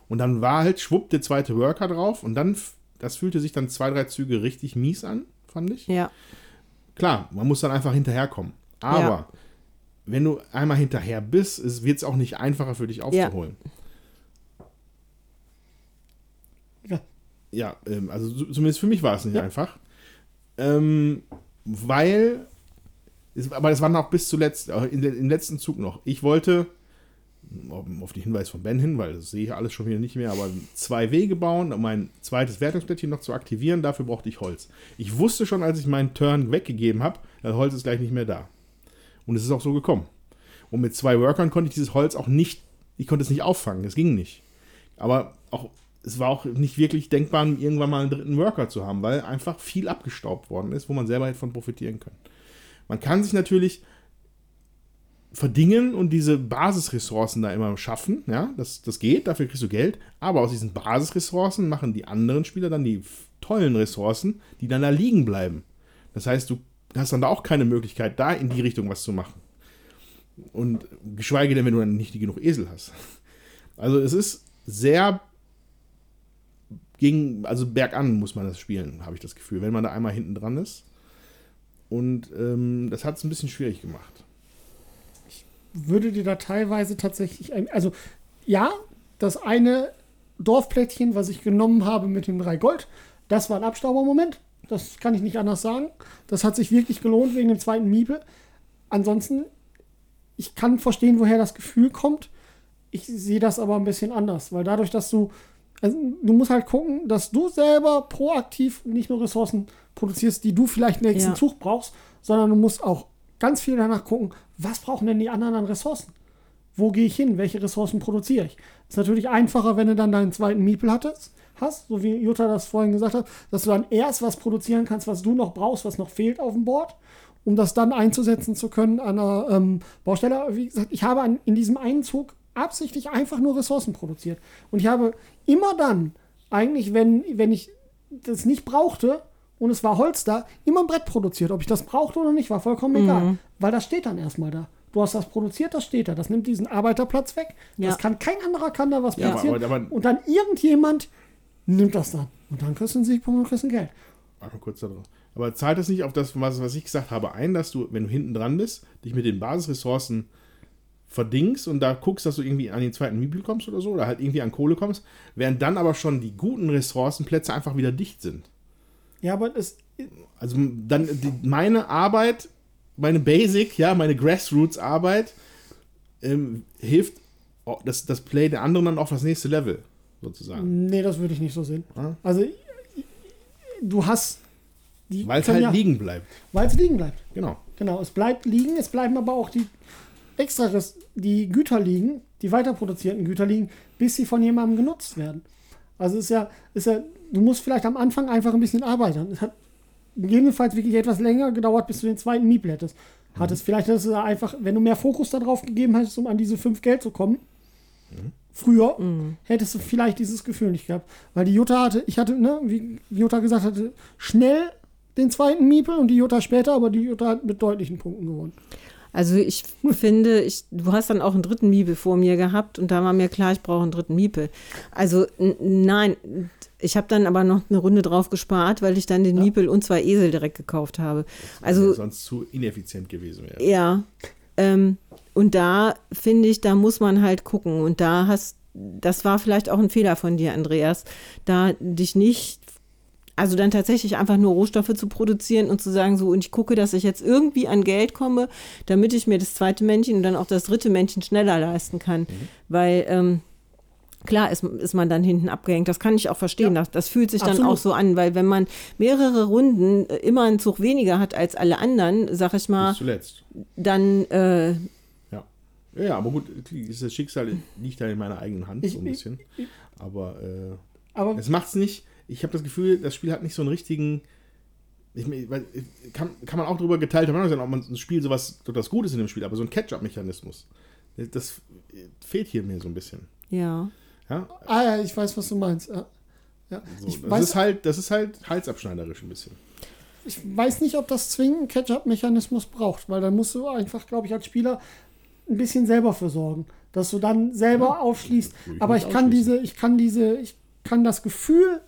Und dann war halt schwupp der zweite Worker drauf und dann, das fühlte sich dann zwei, drei Züge richtig mies an, fand ich. Ja. Klar, man muss dann einfach hinterherkommen. Aber ja. wenn du einmal hinterher bist, wird es auch nicht einfacher für dich aufzuholen. Ja. Ja, ähm, also zumindest für mich war es nicht ja. einfach. Ähm, weil, aber das war noch bis zuletzt, äh, in, im letzten Zug noch. Ich wollte auf den Hinweis von Ben hin, weil das sehe ich alles schon wieder nicht mehr, aber zwei Wege bauen, um mein zweites Wertungsplättchen noch zu aktivieren. Dafür brauchte ich Holz. Ich wusste schon, als ich meinen Turn weggegeben habe, das Holz ist gleich nicht mehr da. Und es ist auch so gekommen. Und mit zwei Workern konnte ich dieses Holz auch nicht, ich konnte es nicht auffangen, es ging nicht. Aber auch, es war auch nicht wirklich denkbar, irgendwann mal einen dritten Worker zu haben, weil einfach viel abgestaubt worden ist, wo man selber hätte von profitieren können. Man kann sich natürlich verdingen und diese Basisressourcen da immer schaffen. Ja, das, das geht, dafür kriegst du Geld. Aber aus diesen Basisressourcen machen die anderen Spieler dann die tollen Ressourcen, die dann da liegen bleiben. Das heißt, du hast dann da auch keine Möglichkeit, da in die Richtung was zu machen. Und geschweige denn, wenn du dann nicht genug Esel hast. Also es ist sehr gegen, also bergan muss man das spielen, habe ich das Gefühl, wenn man da einmal hinten dran ist. Und ähm, das hat es ein bisschen schwierig gemacht würde dir da teilweise tatsächlich, also ja, das eine Dorfplättchen, was ich genommen habe mit dem drei Gold, das war ein Abstaubermoment. Das kann ich nicht anders sagen. Das hat sich wirklich gelohnt wegen dem zweiten Miebe. Ansonsten, ich kann verstehen, woher das Gefühl kommt. Ich sehe das aber ein bisschen anders, weil dadurch, dass du, also du musst halt gucken, dass du selber proaktiv nicht nur Ressourcen produzierst, die du vielleicht im nächsten ja. Zug brauchst, sondern du musst auch ganz viel danach gucken, was brauchen denn die anderen an Ressourcen? Wo gehe ich hin? Welche Ressourcen produziere ich? Ist natürlich einfacher, wenn du dann deinen zweiten Miepel hattest, hast, so wie Jutta das vorhin gesagt hat, dass du dann erst was produzieren kannst, was du noch brauchst, was noch fehlt auf dem Board, um das dann einzusetzen zu können an einer ähm, Baustelle. Wie gesagt, ich habe an, in diesem einen Zug absichtlich einfach nur Ressourcen produziert. Und ich habe immer dann, eigentlich, wenn, wenn ich das nicht brauchte, und es war Holz da, immer ein Brett produziert. Ob ich das brauchte oder nicht, war vollkommen mhm. egal. Weil das steht dann erstmal da. Du hast das produziert, das steht da. Das nimmt diesen Arbeiterplatz weg. Ja. Das kann kein anderer kann da was ja, produzieren. Aber, aber, und dann irgendjemand nimmt das dann. Und dann kriegst du einen Siegpunkt und kriegst ein Geld. Warte mal kurz da drauf. Aber zahlt das nicht auf das, was, was ich gesagt habe, ein, dass du, wenn du hinten dran bist, dich mit den Basisressourcen verdingst und da guckst, dass du irgendwie an den zweiten Miepel kommst oder so, oder halt irgendwie an Kohle kommst, während dann aber schon die guten Ressourcenplätze einfach wieder dicht sind. Ja, aber es. Also dann die, meine Arbeit, meine Basic, ja, meine Grassroots-Arbeit ähm, hilft oh, das, das Play der anderen dann auf das nächste Level, sozusagen. Nee, das würde ich nicht so sehen. Ah? Also du hast weil es halt ja, liegen bleibt. Weil es liegen bleibt. Genau. Genau, es bleibt liegen, es bleiben aber auch die extra die Güter liegen, die weiterproduzierten Güter liegen, bis sie von jemandem genutzt werden. Also ist ja, ist ja, du musst vielleicht am Anfang einfach ein bisschen arbeiten. Es hat jedenfalls wirklich etwas länger gedauert, bis du den zweiten Miepel hättest. Hattest mhm. vielleicht, dass es einfach, wenn du mehr Fokus darauf gegeben hättest, um an diese fünf Geld zu kommen, mhm. früher, mhm. hättest du vielleicht dieses Gefühl nicht gehabt. Weil die Jutta hatte, ich hatte, ne, wie Jutta gesagt hatte, schnell den zweiten Miepel und die Jutta später, aber die Jutta hat mit deutlichen Punkten gewonnen. Also ich finde, ich, du hast dann auch einen dritten Miepel vor mir gehabt und da war mir klar, ich brauche einen dritten Miepel. Also nein, ich habe dann aber noch eine Runde drauf gespart, weil ich dann den ja. Miepel und zwei Esel direkt gekauft habe. Also sonst zu ineffizient gewesen wäre. Ja. Ähm, und da finde ich, da muss man halt gucken. Und da hast, das war vielleicht auch ein Fehler von dir, Andreas, da dich nicht also dann tatsächlich einfach nur Rohstoffe zu produzieren und zu sagen, so, und ich gucke, dass ich jetzt irgendwie an Geld komme, damit ich mir das zweite Männchen und dann auch das dritte Männchen schneller leisten kann. Mhm. Weil, ähm, klar ist, ist man dann hinten abgehängt. Das kann ich auch verstehen. Ja. Das, das, fühlt sich Absolut. dann auch so an, weil wenn man mehrere Runden äh, immer einen Zug weniger hat als alle anderen, sag ich mal, zuletzt. dann äh, ja. aber gut, das Schicksal liegt ja in meiner eigenen Hand, so ein bisschen. Aber, äh, aber es macht es nicht ich habe das Gefühl, das Spiel hat nicht so einen richtigen. Ich, kann, kann man auch darüber Meinung sein, ob man ein Spiel sowas das Gutes in dem Spiel, aber so ein Catch-up-Mechanismus, das fehlt hier mir so ein bisschen. Ja. ja? Ah ja, ich weiß, was du meinst. Ja. ja. So, das, weiß, ist halt, das ist halt halsabschneiderisch ein bisschen. Ich weiß nicht, ob das zwingend einen Catch-up-Mechanismus braucht, weil dann musst du einfach, glaube ich, als Spieler ein bisschen selber versorgen, dass du dann selber ja, aufschließt. Aber ich kann diese, ich kann diese, ich kann das Gefühl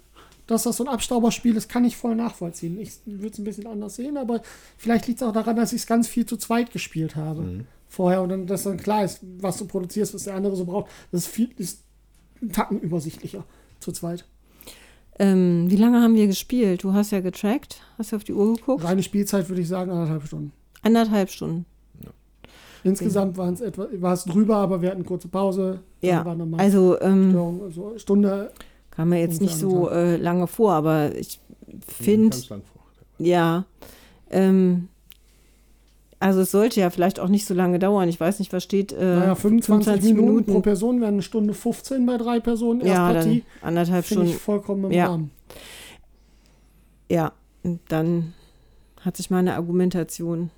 dass das so ein Abstauberspiel ist, kann ich voll nachvollziehen. Ich würde es ein bisschen anders sehen, aber vielleicht liegt es auch daran, dass ich es ganz viel zu zweit gespielt habe. Mhm. Vorher und dann, dass dann klar ist, was du produzierst, was der andere so braucht. Das ist, viel, ist ein Tacken übersichtlicher zu zweit. Ähm, wie lange haben wir gespielt? Du hast ja getrackt, hast du auf die Uhr geguckt? Reine Spielzeit würde ich sagen, anderthalb Stunden. Anderthalb Stunden. Ja. Insgesamt waren es etwa, war es drüber, aber wir hatten kurze Pause. Ja, also, ähm, also Stunde Kam mir jetzt nicht so äh, lange vor, aber ich finde. Ja. Ähm, also es sollte ja vielleicht auch nicht so lange dauern. Ich weiß nicht, was steht. Äh, naja, 25, 25 Minuten, Minuten, pro Person wären eine Stunde 15 bei drei Personen. Ja, dann anderthalb Stunden. Ich vollkommen im ja. Rahmen. Ja, dann hat sich meine Argumentation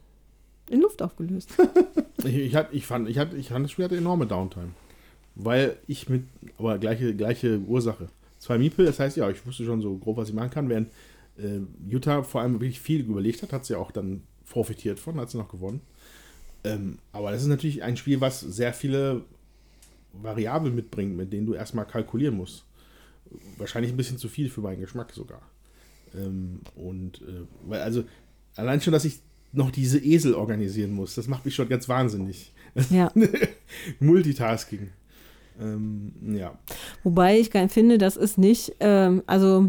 in Luft aufgelöst. <laughs> ich, ich, hat, ich, fand, ich, hat, ich fand, das Spiel hatte enorme Downtime. Weil ich mit, aber gleiche, gleiche Ursache zwei Miepel. Das heißt, ja, ich wusste schon so grob, was ich machen kann. Während äh, Jutta vor allem wirklich viel überlegt hat, hat sie auch dann profitiert von, hat sie noch gewonnen. Ähm, aber das ist natürlich ein Spiel, was sehr viele Variablen mitbringt, mit denen du erstmal kalkulieren musst. Wahrscheinlich ein bisschen zu viel für meinen Geschmack sogar. Ähm, und äh, weil, also, allein schon, dass ich noch diese Esel organisieren muss, das macht mich schon ganz wahnsinnig. Ja. <laughs> Multitasking. Ähm, ja. Wobei ich finde, das ist nicht, ähm, also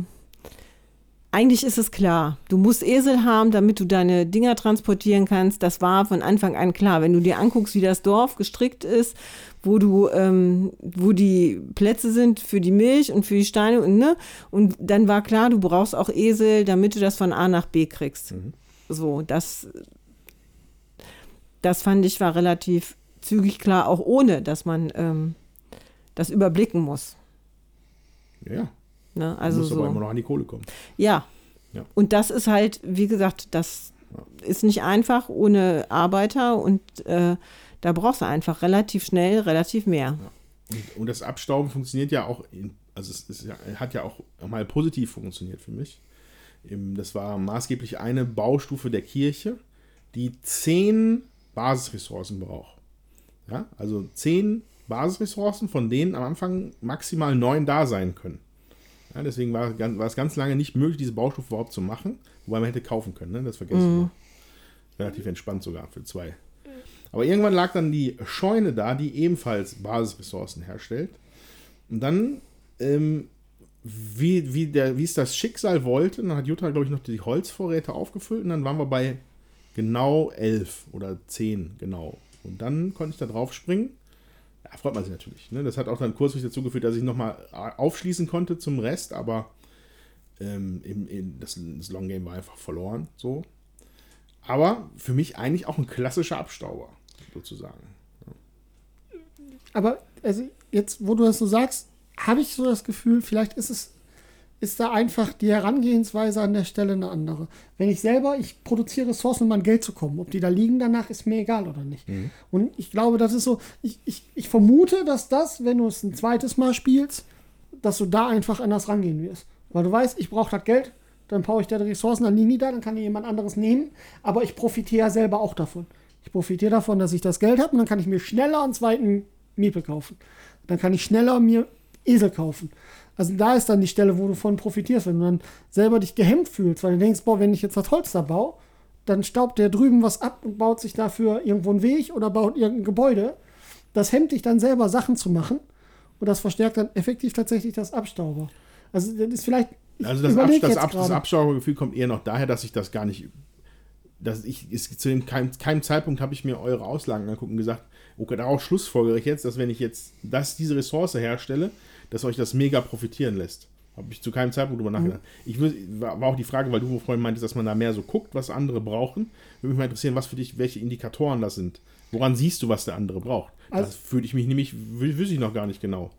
eigentlich ist es klar. Du musst Esel haben, damit du deine Dinger transportieren kannst. Das war von Anfang an klar. Wenn du dir anguckst, wie das Dorf gestrickt ist, wo du, ähm, wo die Plätze sind für die Milch und für die Steine und ne, und dann war klar, du brauchst auch Esel, damit du das von A nach B kriegst. Mhm. So, das, das fand ich war relativ zügig klar, auch ohne, dass man ähm, das überblicken muss. Ja. Ne? Also du musst so. aber immer noch an die Kohle kommen. Ja. ja. Und das ist halt, wie gesagt, das ja. ist nicht einfach ohne Arbeiter und äh, da brauchst du einfach relativ schnell relativ mehr. Ja. Und, und, das Abstauben funktioniert ja auch, in, also es, es, hat ja auch mal positiv funktioniert für mich. Das war maßgeblich eine Baustufe der Kirche, die zehn Basisressourcen braucht. Ja, also zehn Basisressourcen, von denen am Anfang maximal neun da sein können. Ja, deswegen war, war, es ganz lange nicht möglich, diese Baustufe überhaupt zu machen, wobei man hätte kaufen können. Ne? Das vergessen mhm. wir. Relativ entspannt sogar für zwei. Aber irgendwann lag dann die Scheune da, die ebenfalls Basisressourcen herstellt. Und dann, ähm, wie, wie, der, wie es das Schicksal wollte, dann hat Jutta, glaube ich, noch die Holzvorräte aufgefüllt und dann waren wir bei genau elf oder zehn, genau. Und dann konnte ich da drauf springen. Ja, freut man sich natürlich. Ne? Das hat auch dann kurzfristig dazu geführt, dass ich nochmal aufschließen konnte zum Rest, aber ähm, in, in das, das Long Game war einfach verloren. So. Aber für mich eigentlich auch ein klassischer Abstauber sozusagen. Ja. Aber also jetzt, wo du das so sagst, habe ich so das Gefühl, vielleicht ist es ist da einfach die Herangehensweise an der Stelle eine andere. Wenn ich selber, ich produziere Ressourcen, um an Geld zu kommen. Ob die da liegen danach, ist mir egal oder nicht. Mhm. Und ich glaube, das ist so, ich, ich, ich vermute, dass das, wenn du es ein zweites Mal spielst, dass du da einfach anders rangehen wirst. Weil du weißt, ich brauche das Geld, dann baue ich da die Ressourcen, dann liegen die da, dann kann die jemand anderes nehmen, aber ich profitiere ja selber auch davon. Ich profitiere davon, dass ich das Geld habe und dann kann ich mir schneller einen zweiten Miepel kaufen. Dann kann ich schneller mir Esel kaufen. Also da ist dann die Stelle, wo du von profitierst, wenn du dann selber dich gehemmt fühlst, weil du denkst, boah, wenn ich jetzt das Holz da baue, dann staubt der drüben was ab und baut sich dafür irgendwo einen Weg oder baut irgendein Gebäude. Das hemmt dich dann selber Sachen zu machen und das verstärkt dann effektiv tatsächlich das Abstauber. Also das ist vielleicht. Also das, Abs das, Ab das Abstaubergefühl kommt eher noch daher, dass ich das gar nicht dass ich ist, zu dem keinem, keinem Zeitpunkt habe ich mir eure Auslagen angucken und gesagt, okay, daraus schlussfolgere ich jetzt, dass wenn ich jetzt das, diese Ressource herstelle, dass euch das mega profitieren lässt. Habe ich zu keinem Zeitpunkt drüber nachgedacht. Mhm. Ich will, war auch die Frage, weil du vorhin meintest, dass man da mehr so guckt, was andere brauchen. Würde mich mal interessieren, was für dich, welche Indikatoren das sind. Woran siehst du, was der andere braucht? Also, das fühle ich mich nämlich, wüsste ich noch gar nicht genau.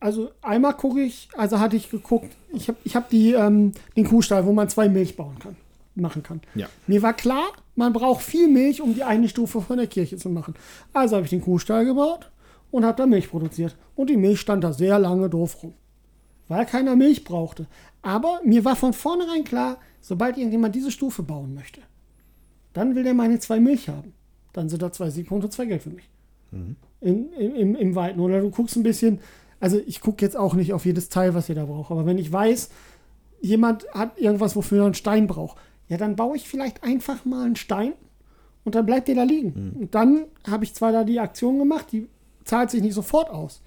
Also einmal gucke ich, also hatte ich geguckt, ich habe ich hab ähm, den Kuhstall, wo man zwei Milch bauen kann machen kann. Ja. Mir war klar, man braucht viel Milch, um die eine Stufe von der Kirche zu machen. Also habe ich den Kuhstall gebaut und habe da Milch produziert. Und die Milch stand da sehr lange doof rum, weil keiner Milch brauchte. Aber mir war von vornherein klar, sobald irgendjemand diese Stufe bauen möchte, dann will der meine zwei Milch haben. Dann sind da zwei Siegpunkte, zwei Geld für mich. Mhm. In, im, Im Weiten. Oder du guckst ein bisschen, also ich gucke jetzt auch nicht auf jedes Teil, was ihr da braucht, aber wenn ich weiß, jemand hat irgendwas, wofür er einen Stein braucht, ja, dann baue ich vielleicht einfach mal einen Stein und dann bleibt der da liegen. Mhm. Und dann habe ich zwar da die Aktion gemacht, die zahlt sich nicht sofort aus.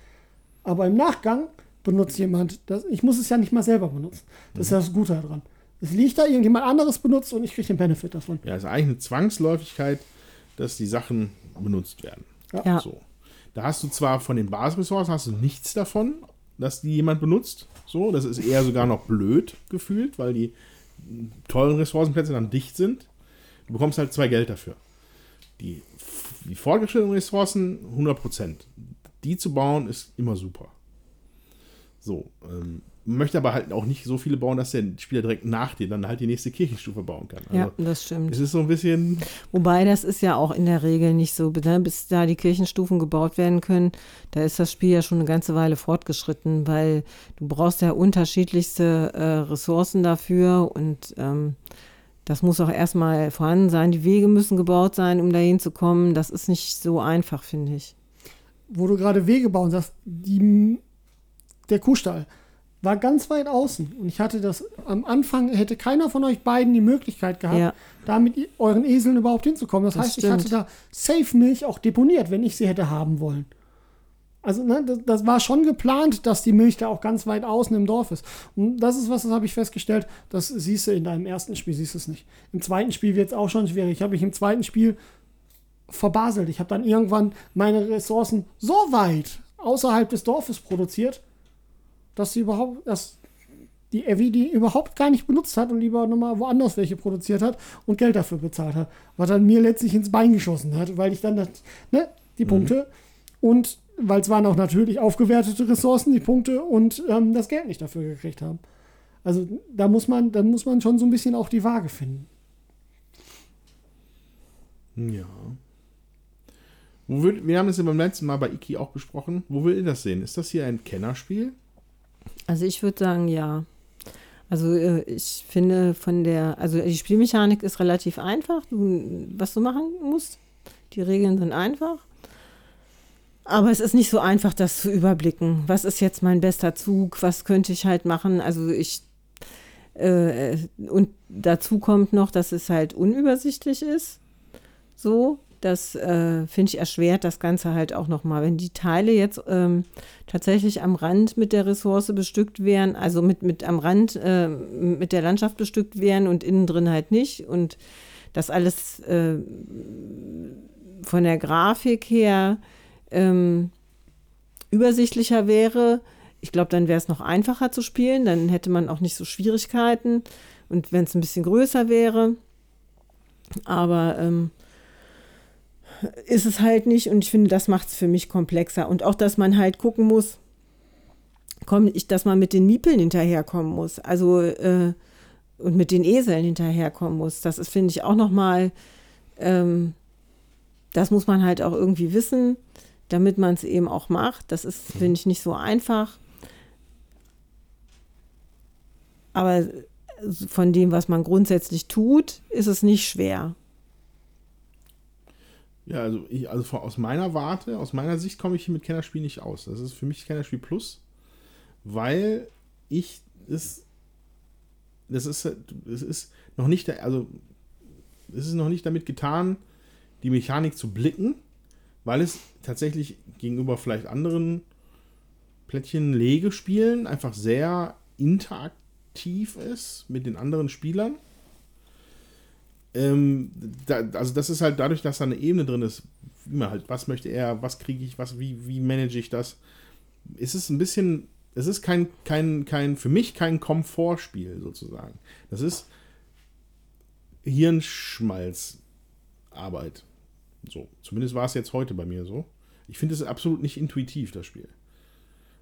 Aber im Nachgang benutzt jemand das. Ich muss es ja nicht mal selber benutzen. Das mhm. ist das Gute daran. Es liegt da, irgendjemand anderes benutzt und ich kriege den Benefit davon. Ja, es ist eigentlich eine Zwangsläufigkeit, dass die Sachen benutzt werden. Ja. So. Da hast du zwar von den Basisressourcen hast du nichts davon, dass die jemand benutzt. So, das ist eher sogar noch blöd gefühlt, weil die tollen Ressourcenplätze dann dicht sind. Du bekommst halt zwei Geld dafür. Die, die fortgeschrittenen Ressourcen 100%. Die zu bauen ist immer super. So, ähm, möchte aber halt auch nicht so viele bauen, dass der Spieler direkt nach dir dann halt die nächste Kirchenstufe bauen kann. Also ja, das stimmt. Es ist so ein bisschen. Wobei das ist ja auch in der Regel nicht so, ne? bis da die Kirchenstufen gebaut werden können, da ist das Spiel ja schon eine ganze Weile fortgeschritten, weil du brauchst ja unterschiedlichste äh, Ressourcen dafür und ähm, das muss auch erstmal vorhanden sein. Die Wege müssen gebaut sein, um dahin zu kommen. Das ist nicht so einfach, finde ich. Wo du gerade Wege bauen sagst, die, der Kuhstall war ganz weit außen. Und ich hatte das am Anfang, hätte keiner von euch beiden die Möglichkeit gehabt, ja. da mit euren Eseln überhaupt hinzukommen. Das, das heißt, stimmt. ich hatte da Safe-Milch auch deponiert, wenn ich sie hätte haben wollen. Also, ne, das, das, war schon geplant, dass die Milch da auch ganz weit außen im Dorf ist. Und das ist was, das habe ich festgestellt, das siehst du in deinem ersten Spiel, siehst du es nicht. Im zweiten Spiel wird es auch schon schwierig. Ich habe mich im zweiten Spiel verbaselt. Ich habe dann irgendwann meine Ressourcen so weit außerhalb des Dorfes produziert, dass sie überhaupt, dass die Evi die überhaupt gar nicht benutzt hat und lieber nochmal woanders welche produziert hat und Geld dafür bezahlt hat. Was dann mir letztlich ins Bein geschossen hat, weil ich dann das, ne, die mhm. Punkte und weil es waren auch natürlich aufgewertete Ressourcen, die Punkte und ähm, das Geld nicht dafür gekriegt haben. Also da muss man, da muss man schon so ein bisschen auch die Waage finden. Ja. Wo würd, wir haben es ja beim letzten Mal bei Iki auch besprochen. Wo will ihr das sehen? Ist das hier ein Kennerspiel? Also ich würde sagen, ja. Also äh, ich finde von der, also die Spielmechanik ist relativ einfach, was du machen musst. Die Regeln sind einfach. Aber es ist nicht so einfach, das zu überblicken. Was ist jetzt mein bester Zug? Was könnte ich halt machen? Also ich äh, und dazu kommt noch, dass es halt unübersichtlich ist. So, das äh, finde ich erschwert das Ganze halt auch nochmal. Wenn die Teile jetzt ähm, tatsächlich am Rand mit der Ressource bestückt wären, also mit, mit am Rand äh, mit der Landschaft bestückt wären und innen drin halt nicht und das alles äh, von der Grafik her ähm, übersichtlicher wäre, ich glaube, dann wäre es noch einfacher zu spielen, dann hätte man auch nicht so Schwierigkeiten und wenn es ein bisschen größer wäre. Aber ähm, ist es halt nicht und ich finde, das macht es für mich komplexer. Und auch, dass man halt gucken muss, komm, ich, dass man mit den Miepeln hinterherkommen muss. Also äh, und mit den Eseln hinterherkommen muss. Das ist, finde ich, auch nochmal, ähm, das muss man halt auch irgendwie wissen, damit man es eben auch macht. Das ist, mhm. finde ich, nicht so einfach. Aber von dem, was man grundsätzlich tut, ist es nicht schwer. Ja, also, ich, also aus meiner Warte, aus meiner Sicht komme ich hier mit Kennerspiel nicht aus. Das ist für mich Kennerspiel Plus, weil ich es, das ist, das ist noch nicht, also es ist noch nicht damit getan, die Mechanik zu blicken, weil es tatsächlich gegenüber vielleicht anderen Plättchen-Legespielen einfach sehr interaktiv ist mit den anderen Spielern. Ähm, da, also das ist halt dadurch, dass da eine Ebene drin ist, immer halt, was möchte er, was kriege ich, was, wie, wie manage ich das, ist es ein bisschen, es ist kein, kein, kein, für mich kein Komfortspiel sozusagen. Das ist Hirnschmalzarbeit. So, zumindest war es jetzt heute bei mir so. Ich finde es absolut nicht intuitiv, das Spiel.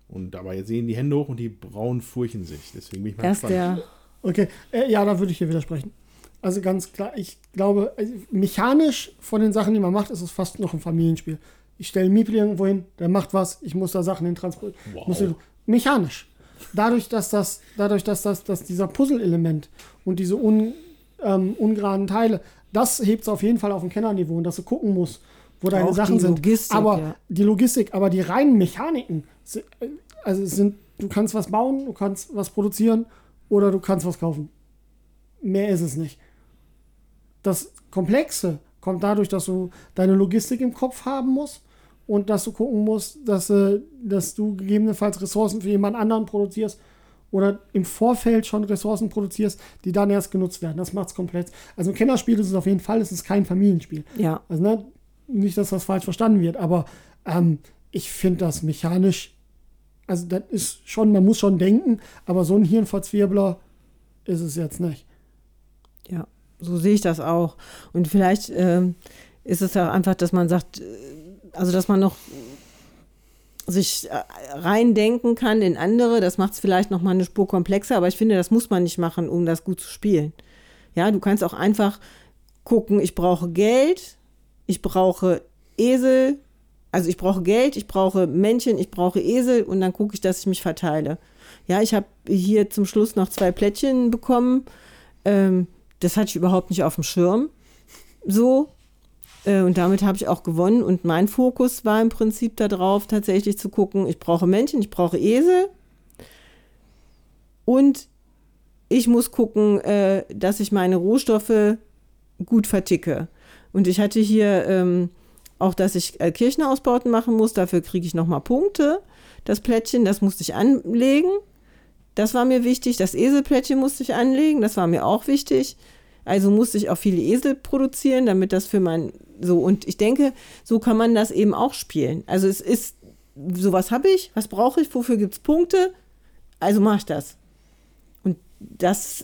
Und dabei sehen die Hände hoch und die Brauen furchen sich. Deswegen bin ich mal Erst gespannt. Der. Okay, äh, ja, da würde ich hier widersprechen. Also ganz klar, ich glaube, also mechanisch von den Sachen, die man macht, ist es fast noch ein Familienspiel. Ich stelle Miepel irgendwo hin, der macht was, ich muss da Sachen hin transportieren. Wow. Mechanisch. Dadurch, dass das, dadurch, dass das, dass dieser Puzzle-Element und diese un, ähm, ungeraden Teile, das hebt es auf jeden Fall auf ein Kennerniveau und dass du gucken musst, wo deine Auch Sachen sind. Logistik, aber ja. die Logistik, aber die reinen Mechaniken, also sind, du kannst was bauen, du kannst was produzieren oder du kannst was kaufen. Mehr ist es nicht das Komplexe kommt dadurch, dass du deine Logistik im Kopf haben musst und dass du gucken musst, dass, äh, dass du gegebenenfalls Ressourcen für jemand anderen produzierst oder im Vorfeld schon Ressourcen produzierst, die dann erst genutzt werden. Das macht es komplett. Also ein Kennerspiel ist es auf jeden Fall, es ist kein Familienspiel. Ja. Also ne, nicht, dass das falsch verstanden wird, aber ähm, ich finde das mechanisch, also das ist schon, man muss schon denken, aber so ein Hirnverzwirbler ist es jetzt nicht. Ja so sehe ich das auch. Und vielleicht ähm, ist es ja einfach, dass man sagt, äh, also dass man noch sich äh, reindenken kann in andere, das macht es vielleicht noch mal eine Spur komplexer, aber ich finde, das muss man nicht machen, um das gut zu spielen. Ja, du kannst auch einfach gucken, ich brauche Geld, ich brauche Esel, also ich brauche Geld, ich brauche Männchen, ich brauche Esel und dann gucke ich, dass ich mich verteile. Ja, ich habe hier zum Schluss noch zwei Plättchen bekommen. Ähm, das hatte ich überhaupt nicht auf dem Schirm. So. Äh, und damit habe ich auch gewonnen. Und mein Fokus war im Prinzip darauf, tatsächlich zu gucken, ich brauche Männchen, ich brauche Esel. Und ich muss gucken, äh, dass ich meine Rohstoffe gut verticke. Und ich hatte hier ähm, auch, dass ich äh, Kirchenausbauten machen muss. Dafür kriege ich nochmal Punkte. Das Plättchen, das musste ich anlegen. Das war mir wichtig. Das Eselplättchen musste ich anlegen. Das war mir auch wichtig. Also musste ich auch viele Esel produzieren, damit das für mein so und ich denke, so kann man das eben auch spielen. Also es ist so was habe ich, was brauche ich, wofür gibt es Punkte? Also mache ich das. Und das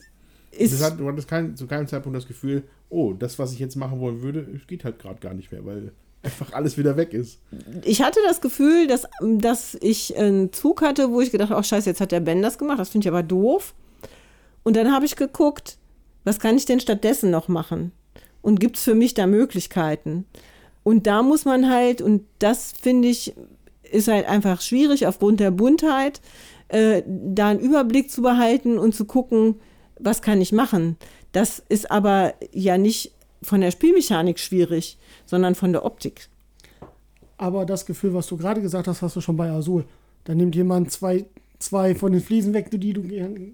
ist. Das hat, du hattest kein, zu keinem Zeitpunkt das Gefühl, oh, das, was ich jetzt machen wollen würde, geht halt gerade gar nicht mehr, weil einfach alles wieder weg ist. Ich hatte das Gefühl, dass, dass ich einen Zug hatte, wo ich gedacht habe, oh scheiße, jetzt hat der Ben das gemacht, das finde ich aber doof. Und dann habe ich geguckt, was kann ich denn stattdessen noch machen? Und gibt es für mich da Möglichkeiten? Und da muss man halt, und das finde ich, ist halt einfach schwierig aufgrund der Buntheit, äh, da einen Überblick zu behalten und zu gucken, was kann ich machen. Das ist aber ja nicht von der Spielmechanik schwierig, sondern von der Optik. aber das Gefühl, was du gerade gesagt hast, hast du schon bei Azul. Da nimmt jemand zwei, zwei von den Fliesen weg, die du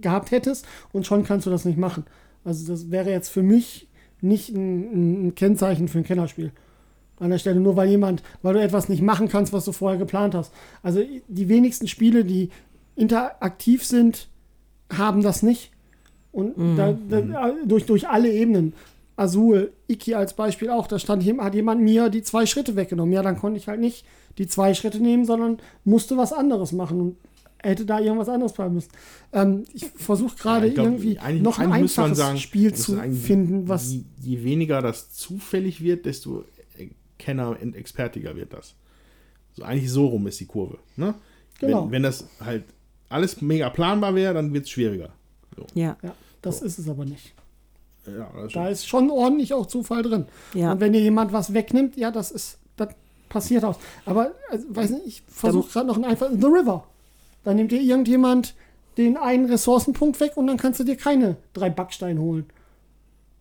gehabt hättest, und schon kannst du das nicht machen. Also das wäre jetzt für mich nicht ein, ein Kennzeichen für ein Kennerspiel. An der Stelle, nur weil jemand, weil du etwas nicht machen kannst, was du vorher geplant hast. Also die wenigsten Spiele, die interaktiv sind, haben das nicht. Und mhm. da, da, durch, durch alle Ebenen. Azul, Iki als Beispiel auch, da stand, hat jemand mir die zwei Schritte weggenommen. Ja, dann konnte ich halt nicht die zwei Schritte nehmen, sondern musste was anderes machen und hätte da irgendwas anderes bleiben müssen. Ähm, ich versuche gerade ja, irgendwie noch ein einfaches sagen, Spiel zu finden, was. Je, je, weniger das zufällig wird, desto Kenner und expertiger wird das. So, eigentlich so rum ist die Kurve. Ne? Genau. Wenn, wenn das halt alles mega planbar wäre, dann wird es schwieriger. So. Ja. ja. Das so. ist es aber nicht. Ja, da ist schon ordentlich auch Zufall drin. Ja. Und wenn dir jemand was wegnimmt, ja, das ist, das passiert auch. Aber, also, weiß nicht, ich versuche gerade noch ein einfaches. The River. Da nimmt dir irgendjemand den einen Ressourcenpunkt weg und dann kannst du dir keine drei Backsteine holen.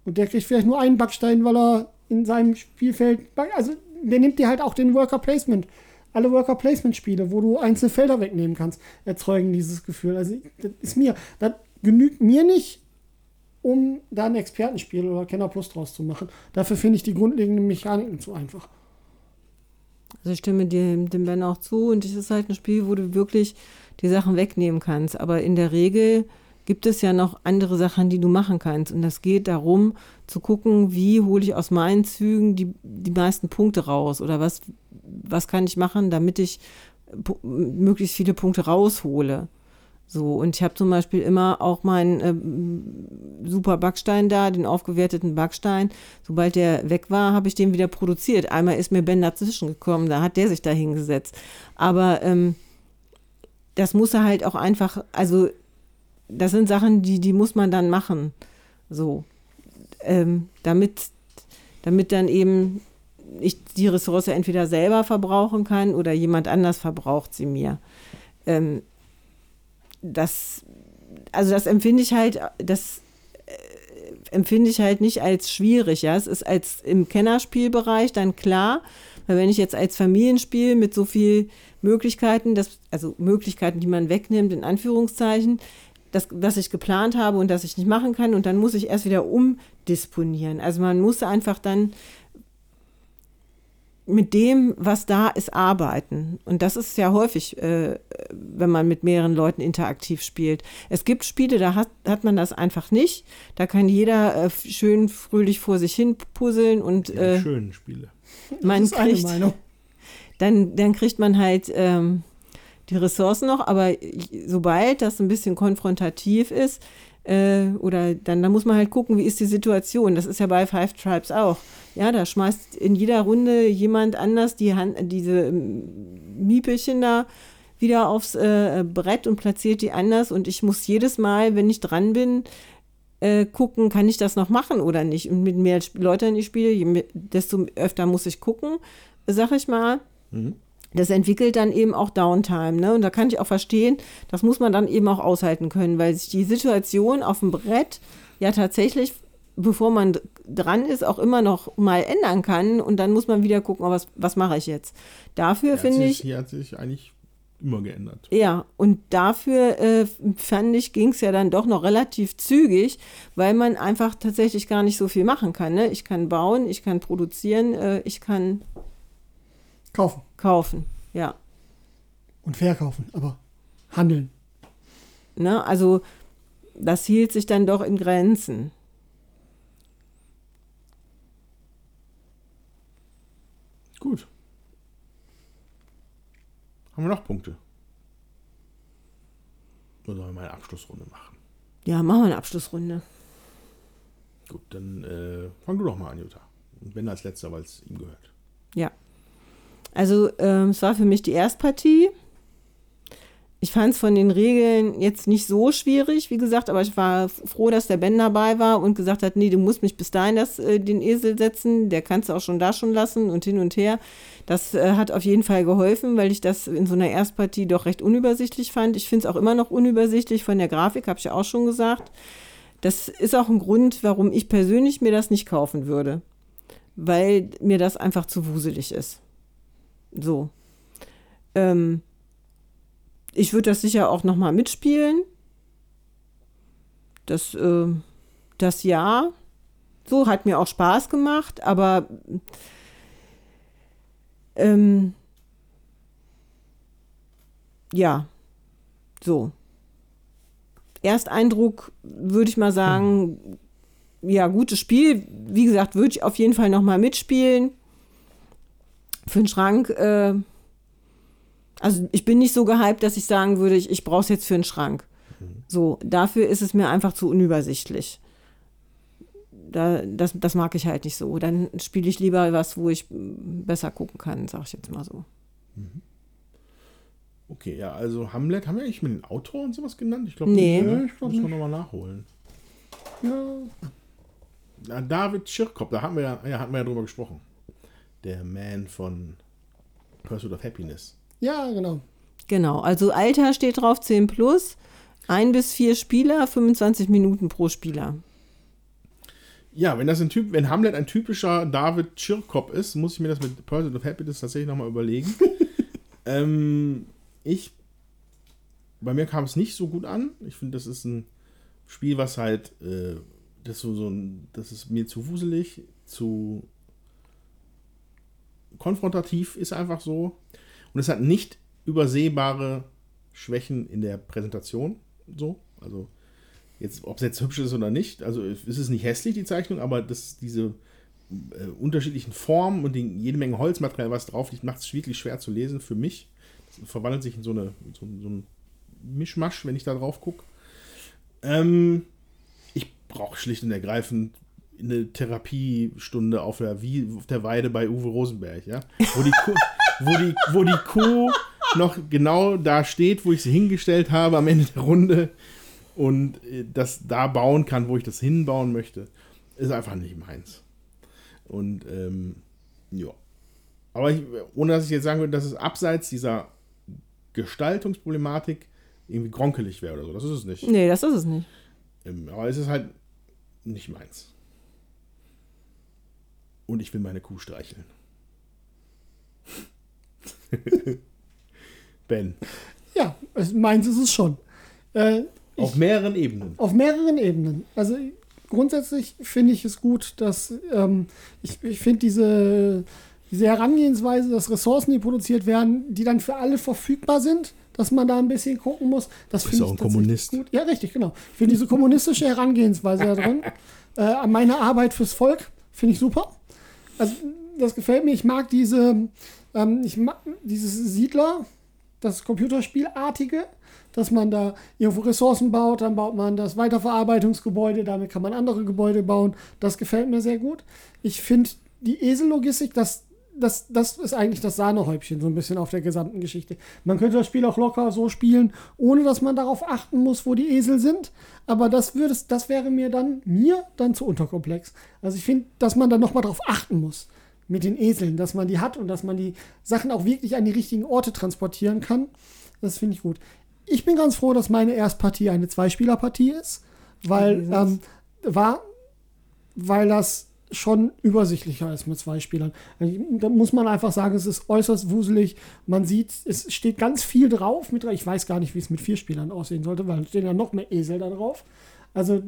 Und der kriegt vielleicht nur einen Backstein, weil er in seinem Spielfeld. Also, der nimmt dir halt auch den Worker Placement. Alle Worker Placement Spiele, wo du einzelne Felder wegnehmen kannst, erzeugen dieses Gefühl. Also, das ist mir, das genügt mir nicht, um da ein Expertenspiel oder Kenner Plus draus zu machen. Dafür finde ich die grundlegenden Mechaniken zu einfach. Also ich stimme dem, dem Ben auch zu und es ist halt ein Spiel, wo du wirklich die Sachen wegnehmen kannst. Aber in der Regel gibt es ja noch andere Sachen, die du machen kannst. Und das geht darum, zu gucken, wie hole ich aus meinen Zügen die, die meisten Punkte raus oder was, was kann ich machen, damit ich möglichst viele Punkte raushole. So, und ich habe zum Beispiel immer auch meinen äh, super Backstein da, den aufgewerteten Backstein. Sobald der weg war, habe ich den wieder produziert. Einmal ist mir Ben dazwischen gekommen, da hat der sich da hingesetzt. Aber ähm, das muss er halt auch einfach, also das sind Sachen, die, die muss man dann machen. So. Ähm, damit, damit dann eben ich die Ressource entweder selber verbrauchen kann oder jemand anders verbraucht sie mir. Ähm, das, also das empfinde ich halt, das äh, empfinde ich halt nicht als schwierig. Ja, es ist als im Kennerspielbereich dann klar, weil wenn ich jetzt als Familienspiel mit so viel Möglichkeiten, das, also Möglichkeiten, die man wegnimmt, in Anführungszeichen, das, was ich geplant habe und das ich nicht machen kann und dann muss ich erst wieder umdisponieren. Also man muss einfach dann mit dem, was da ist, arbeiten. Und das ist ja häufig, äh, wenn man mit mehreren Leuten interaktiv spielt. Es gibt Spiele, da hat, hat man das einfach nicht. Da kann jeder äh, schön fröhlich vor sich hin puzzeln und äh, schönen Spiele. Man das ist kriegt, eine Meinung. Dann, dann kriegt man halt ähm, die Ressourcen noch, aber sobald das ein bisschen konfrontativ ist, äh, oder dann, dann muss man halt gucken, wie ist die Situation. Das ist ja bei Five Tribes auch. Ja, da schmeißt in jeder Runde jemand anders die Hand, diese ähm, Miepelchen da wieder aufs äh, Brett und platziert die anders. Und ich muss jedes Mal, wenn ich dran bin, äh, gucken, kann ich das noch machen oder nicht. Und mit mehr Leuten ich spiele, desto öfter muss ich gucken, sag ich mal. Mhm das entwickelt dann eben auch Downtime. Ne? Und da kann ich auch verstehen, das muss man dann eben auch aushalten können, weil sich die Situation auf dem Brett ja tatsächlich, bevor man dran ist, auch immer noch mal ändern kann. Und dann muss man wieder gucken, oh, was, was mache ich jetzt. Dafür finde ich. Hier hat sich eigentlich immer geändert. Ja, und dafür äh, fand ich, ging es ja dann doch noch relativ zügig, weil man einfach tatsächlich gar nicht so viel machen kann. Ne? Ich kann bauen, ich kann produzieren, äh, ich kann Kaufen. Kaufen, ja. Und verkaufen, aber handeln. Ne, also das hielt sich dann doch in Grenzen. Gut. Haben wir noch Punkte? Oder sollen wir mal eine Abschlussrunde machen? Ja, machen wir eine Abschlussrunde. Gut, dann äh, fang du doch mal an, Jutta. Und wenn als letzter, weil es ihm gehört. Ja. Also ähm, es war für mich die Erstpartie. Ich fand es von den Regeln jetzt nicht so schwierig, wie gesagt, aber ich war froh, dass der Ben dabei war und gesagt hat, nee, du musst mich bis dahin das, äh, den Esel setzen, der kannst du auch schon da schon lassen und hin und her. Das äh, hat auf jeden Fall geholfen, weil ich das in so einer Erstpartie doch recht unübersichtlich fand. Ich finde es auch immer noch unübersichtlich von der Grafik, habe ich ja auch schon gesagt. Das ist auch ein Grund, warum ich persönlich mir das nicht kaufen würde, weil mir das einfach zu wuselig ist. So. Ähm, ich würde das sicher auch nochmal mitspielen. Das, äh, das ja. So, hat mir auch Spaß gemacht, aber ähm, ja, so. Ersteindruck würde ich mal sagen, hm. ja, gutes Spiel. Wie gesagt, würde ich auf jeden Fall nochmal mitspielen. Für den Schrank, äh, also ich bin nicht so gehypt, dass ich sagen würde, ich, ich brauche es jetzt für einen Schrank. Mhm. So, dafür ist es mir einfach zu unübersichtlich. Da, das, das mag ich halt nicht so. Dann spiele ich lieber was, wo ich besser gucken kann, sag ich jetzt mal so. Mhm. Okay, ja, also Hamlet, haben wir eigentlich mit dem Autor und sowas genannt? Ich glaube, nee. nee, ich glaube, muss man nochmal nachholen. Ja. Na, David Schirkop, da haben wir ja, ja, hatten wir ja drüber gesprochen. Der Man von Pursuit of Happiness. Ja, genau. Genau, also Alter steht drauf 10 plus, ein bis vier Spieler, 25 Minuten pro Spieler. Ja, wenn das ein Typ, wenn Hamlet ein typischer David Chirkop ist, muss ich mir das mit Pursuit of Happiness tatsächlich nochmal überlegen. <laughs> ähm, ich, bei mir kam es nicht so gut an. Ich finde, das ist ein Spiel, was halt, äh, das so, so ein, das ist mir zu wuselig, zu konfrontativ ist einfach so. Und es hat nicht übersehbare Schwächen in der Präsentation. So, also jetzt, ob es jetzt hübsch ist oder nicht. Also es ist nicht hässlich, die Zeichnung, aber das, diese äh, unterschiedlichen Formen und die, jede Menge Holzmaterial, was drauf liegt, macht es wirklich schwer zu lesen für mich. Das verwandelt sich in so, eine, so, so ein Mischmasch, wenn ich da drauf gucke. Ähm, ich brauche schlicht und ergreifend eine Therapiestunde auf der, wie auf der Weide bei Uwe Rosenberg, ja. Wo die, Kuh, <laughs> wo, die, wo die Kuh noch genau da steht, wo ich sie hingestellt habe am Ende der Runde und äh, das da bauen kann, wo ich das hinbauen möchte, ist einfach nicht meins. Und ähm, ja. Aber ich, ohne dass ich jetzt sagen würde, dass es abseits dieser Gestaltungsproblematik irgendwie gronkelig wäre oder so. Das ist es nicht. Nee, das ist es nicht. Ähm, aber es ist halt nicht meins. Und ich will meine Kuh streicheln. <laughs> ben. Ja, meins ist es schon. Äh, auf mehreren Ebenen. Auf mehreren Ebenen. Also grundsätzlich finde ich es gut, dass ähm, ich, ich finde diese, diese Herangehensweise, dass Ressourcen, die produziert werden, die dann für alle verfügbar sind, dass man da ein bisschen gucken muss. Das finde ich auch ein Kommunist. Gut. Ja, richtig, genau. Ich finde diese kommunistische Herangehensweise da drin, <laughs> äh, an meine Arbeit fürs Volk, finde ich super also das gefällt mir. Ich mag diese, ähm, ich mag dieses Siedler, das Computerspielartige, dass man da irgendwo Ressourcen baut, dann baut man das Weiterverarbeitungsgebäude, damit kann man andere Gebäude bauen. Das gefällt mir sehr gut. Ich finde die Esellogistik, das, das, das ist eigentlich das Sahnehäubchen so ein bisschen auf der gesamten Geschichte. Man könnte das Spiel auch locker so spielen, ohne dass man darauf achten muss, wo die Esel sind. Aber das, würde, das wäre mir dann, mir dann zu unterkomplex. Also ich finde, dass man dann nochmal darauf achten muss mit den Eseln, dass man die hat und dass man die Sachen auch wirklich an die richtigen Orte transportieren kann. Das finde ich gut. Ich bin ganz froh, dass meine Erstpartie eine Zweispielerpartie ist, weil ähm, war, weil das schon übersichtlicher ist mit zwei Spielern. Da muss man einfach sagen, es ist äußerst wuselig. Man sieht, es steht ganz viel drauf. Mit, ich weiß gar nicht, wie es mit vier Spielern aussehen sollte, weil stehen ja noch mehr Esel da drauf. Also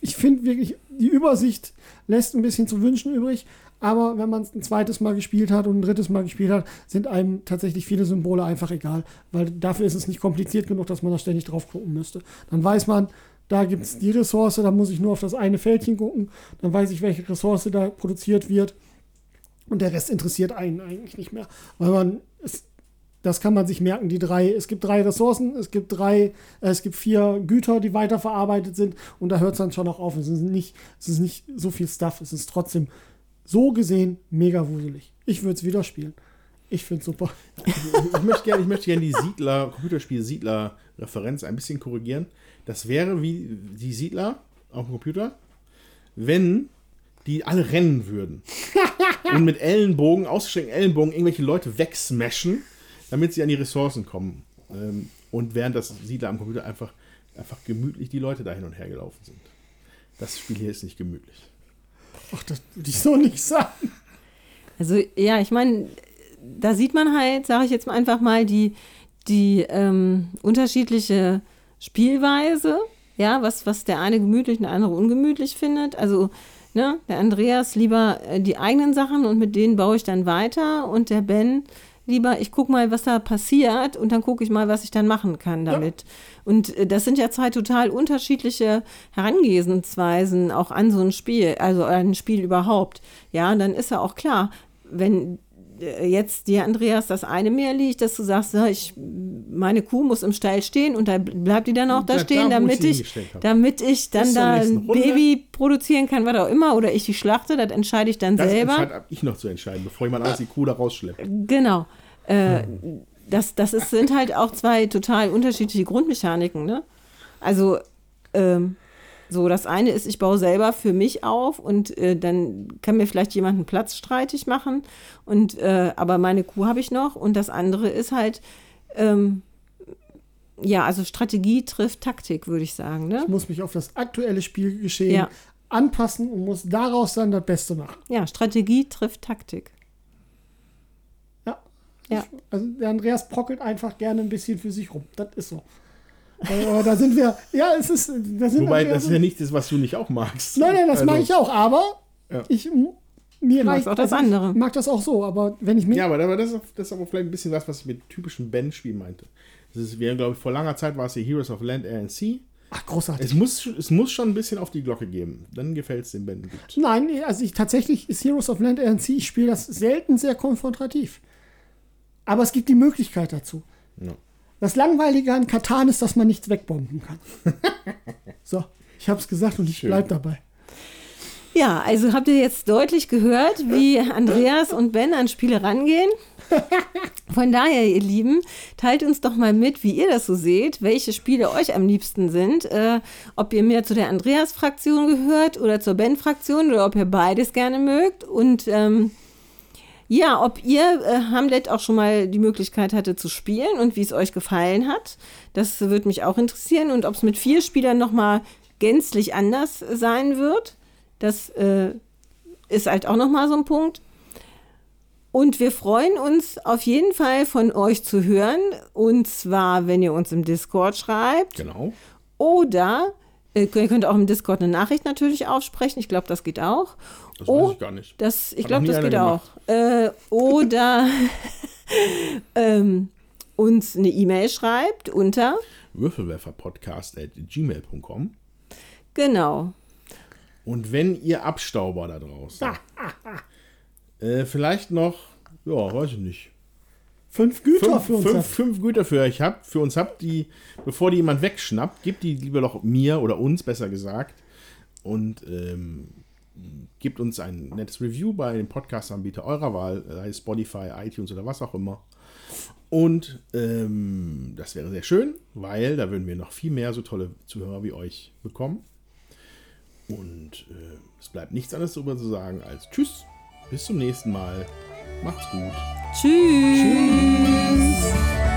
ich finde wirklich, die Übersicht lässt ein bisschen zu wünschen übrig. Aber wenn man es ein zweites Mal gespielt hat und ein drittes Mal gespielt hat, sind einem tatsächlich viele Symbole einfach egal. Weil dafür ist es nicht kompliziert genug, dass man da ständig drauf gucken müsste. Dann weiß man, da gibt es die Ressource, da muss ich nur auf das eine Fältchen gucken. Dann weiß ich, welche Ressource da produziert wird. Und der Rest interessiert einen eigentlich nicht mehr. Weil man, es, das kann man sich merken, die drei, es gibt drei Ressourcen, es gibt drei, äh, es gibt vier Güter, die weiterverarbeitet sind und da hört es dann schon auch auf. Es ist nicht, es ist nicht so viel Stuff, es ist trotzdem so gesehen mega wuselig. Ich würde es wieder spielen. Ich finde es super. ich möchte gerne gern die Siedler, Computerspiel-Siedler-Referenz ein bisschen korrigieren. Das wäre wie die Siedler auf dem Computer, wenn die alle rennen würden. <laughs> und mit Ellenbogen, ausgestreckten Ellenbogen, irgendwelche Leute wegsmashen, damit sie an die Ressourcen kommen. Ähm, und während das Siedler am Computer einfach, einfach gemütlich die Leute da hin und her gelaufen sind. Das Spiel hier ist nicht gemütlich. Ach, das würde ich so nicht sagen. Also, ja, ich meine, da sieht man halt, sage ich jetzt einfach mal, die, die ähm, unterschiedliche Spielweise, ja, was, was der eine gemütlich und der andere ungemütlich findet. Also, ne, der Andreas lieber äh, die eigenen Sachen und mit denen baue ich dann weiter und der Ben lieber, ich gucke mal, was da passiert und dann gucke ich mal, was ich dann machen kann damit. Ja. Und äh, das sind ja zwei total unterschiedliche Herangehensweisen auch an so ein Spiel, also ein Spiel überhaupt. Ja, und dann ist ja auch klar, wenn jetzt dir, Andreas, das eine mehr liegt, dass du sagst, ich, meine Kuh muss im Stall stehen und da bleibt die dann auch da Bleib stehen, da, damit, ich, damit ich dann da ein Baby produzieren kann, was auch immer, oder ich die schlachte, das entscheide ich dann das selber. Das entscheide ich noch zu entscheiden, bevor jemand anders die Kuh da rausschleppt. Genau. Äh, hm. Das, das ist, sind halt auch zwei total unterschiedliche Grundmechaniken. Ne? Also, ähm, so, das eine ist, ich baue selber für mich auf und äh, dann kann mir vielleicht jemand einen Platz streitig machen. Und, äh, aber meine Kuh habe ich noch. Und das andere ist halt, ähm, ja, also Strategie trifft Taktik, würde ich sagen. Ne? Ich muss mich auf das aktuelle Spielgeschehen ja. anpassen und muss daraus dann das Beste machen. Ja, Strategie trifft Taktik. Ja. ja. Also der Andreas brockelt einfach gerne ein bisschen für sich rum. Das ist so. Aber da sind wir, ja, es ist. Da sind Wobei, das ist ja nicht das, was du nicht auch magst. Nein, nein, das also, mag ich auch, aber ja. ich, mir reicht auch das also andere. Ich mag das auch so, aber wenn ich mir. Ja, aber das ist, das ist aber vielleicht ein bisschen das, was ich mit typischen Ben-Spiel meinte. Das ist, wir glaube ich, vor langer Zeit war es hier Heroes of Land, Air and Sea. Ach, großartig. Es muss, es muss schon ein bisschen auf die Glocke geben. Dann gefällt es den Ben gut. Nein, also ich tatsächlich ist Heroes of Land, Air and Sea, ich spiele das selten sehr konfrontativ. Aber es gibt die Möglichkeit dazu. Ja. Das Langweilige an Katan ist, dass man nichts wegbomben kann. <laughs> so, ich habe es gesagt und ich bleibe dabei. Ja, also habt ihr jetzt deutlich gehört, wie Andreas und Ben an Spiele rangehen. <laughs> Von daher, ihr Lieben, teilt uns doch mal mit, wie ihr das so seht, welche Spiele euch am liebsten sind. Äh, ob ihr mehr zu der Andreas-Fraktion gehört oder zur Ben-Fraktion oder ob ihr beides gerne mögt. Und ähm, ja, ob ihr äh, Hamlet auch schon mal die Möglichkeit hatte zu spielen und wie es euch gefallen hat. Das würde mich auch interessieren. Und ob es mit vier Spielern nochmal gänzlich anders sein wird. Das äh, ist halt auch nochmal so ein Punkt. Und wir freuen uns auf jeden Fall von euch zu hören. Und zwar, wenn ihr uns im Discord schreibt. Genau. Oder äh, ihr könnt auch im Discord eine Nachricht natürlich aufsprechen. Ich glaube, das geht auch. Das oh, weiß ich gar nicht. Das, ich glaube, das geht auch. Äh, oder <laughs> ähm, uns eine E-Mail schreibt unter würfelwerferpodcast.gmail.com. Genau. Und wenn ihr Abstauber da draußen <laughs> äh, vielleicht noch, ja, weiß ich nicht. Fünf Güter fünf, für uns fünf. Fünf Güter für euch habt, für uns habt, die, bevor die jemand wegschnappt, gebt die lieber doch mir oder uns, besser gesagt. Und ähm, gebt uns ein nettes Review bei dem Podcast-Anbieter eurer Wahl, sei es Spotify, iTunes oder was auch immer. Und ähm, das wäre sehr schön, weil da würden wir noch viel mehr so tolle Zuhörer wie euch bekommen. Und äh, es bleibt nichts anderes darüber zu sagen als Tschüss, bis zum nächsten Mal. Macht's gut. Tschüss. Tschüss.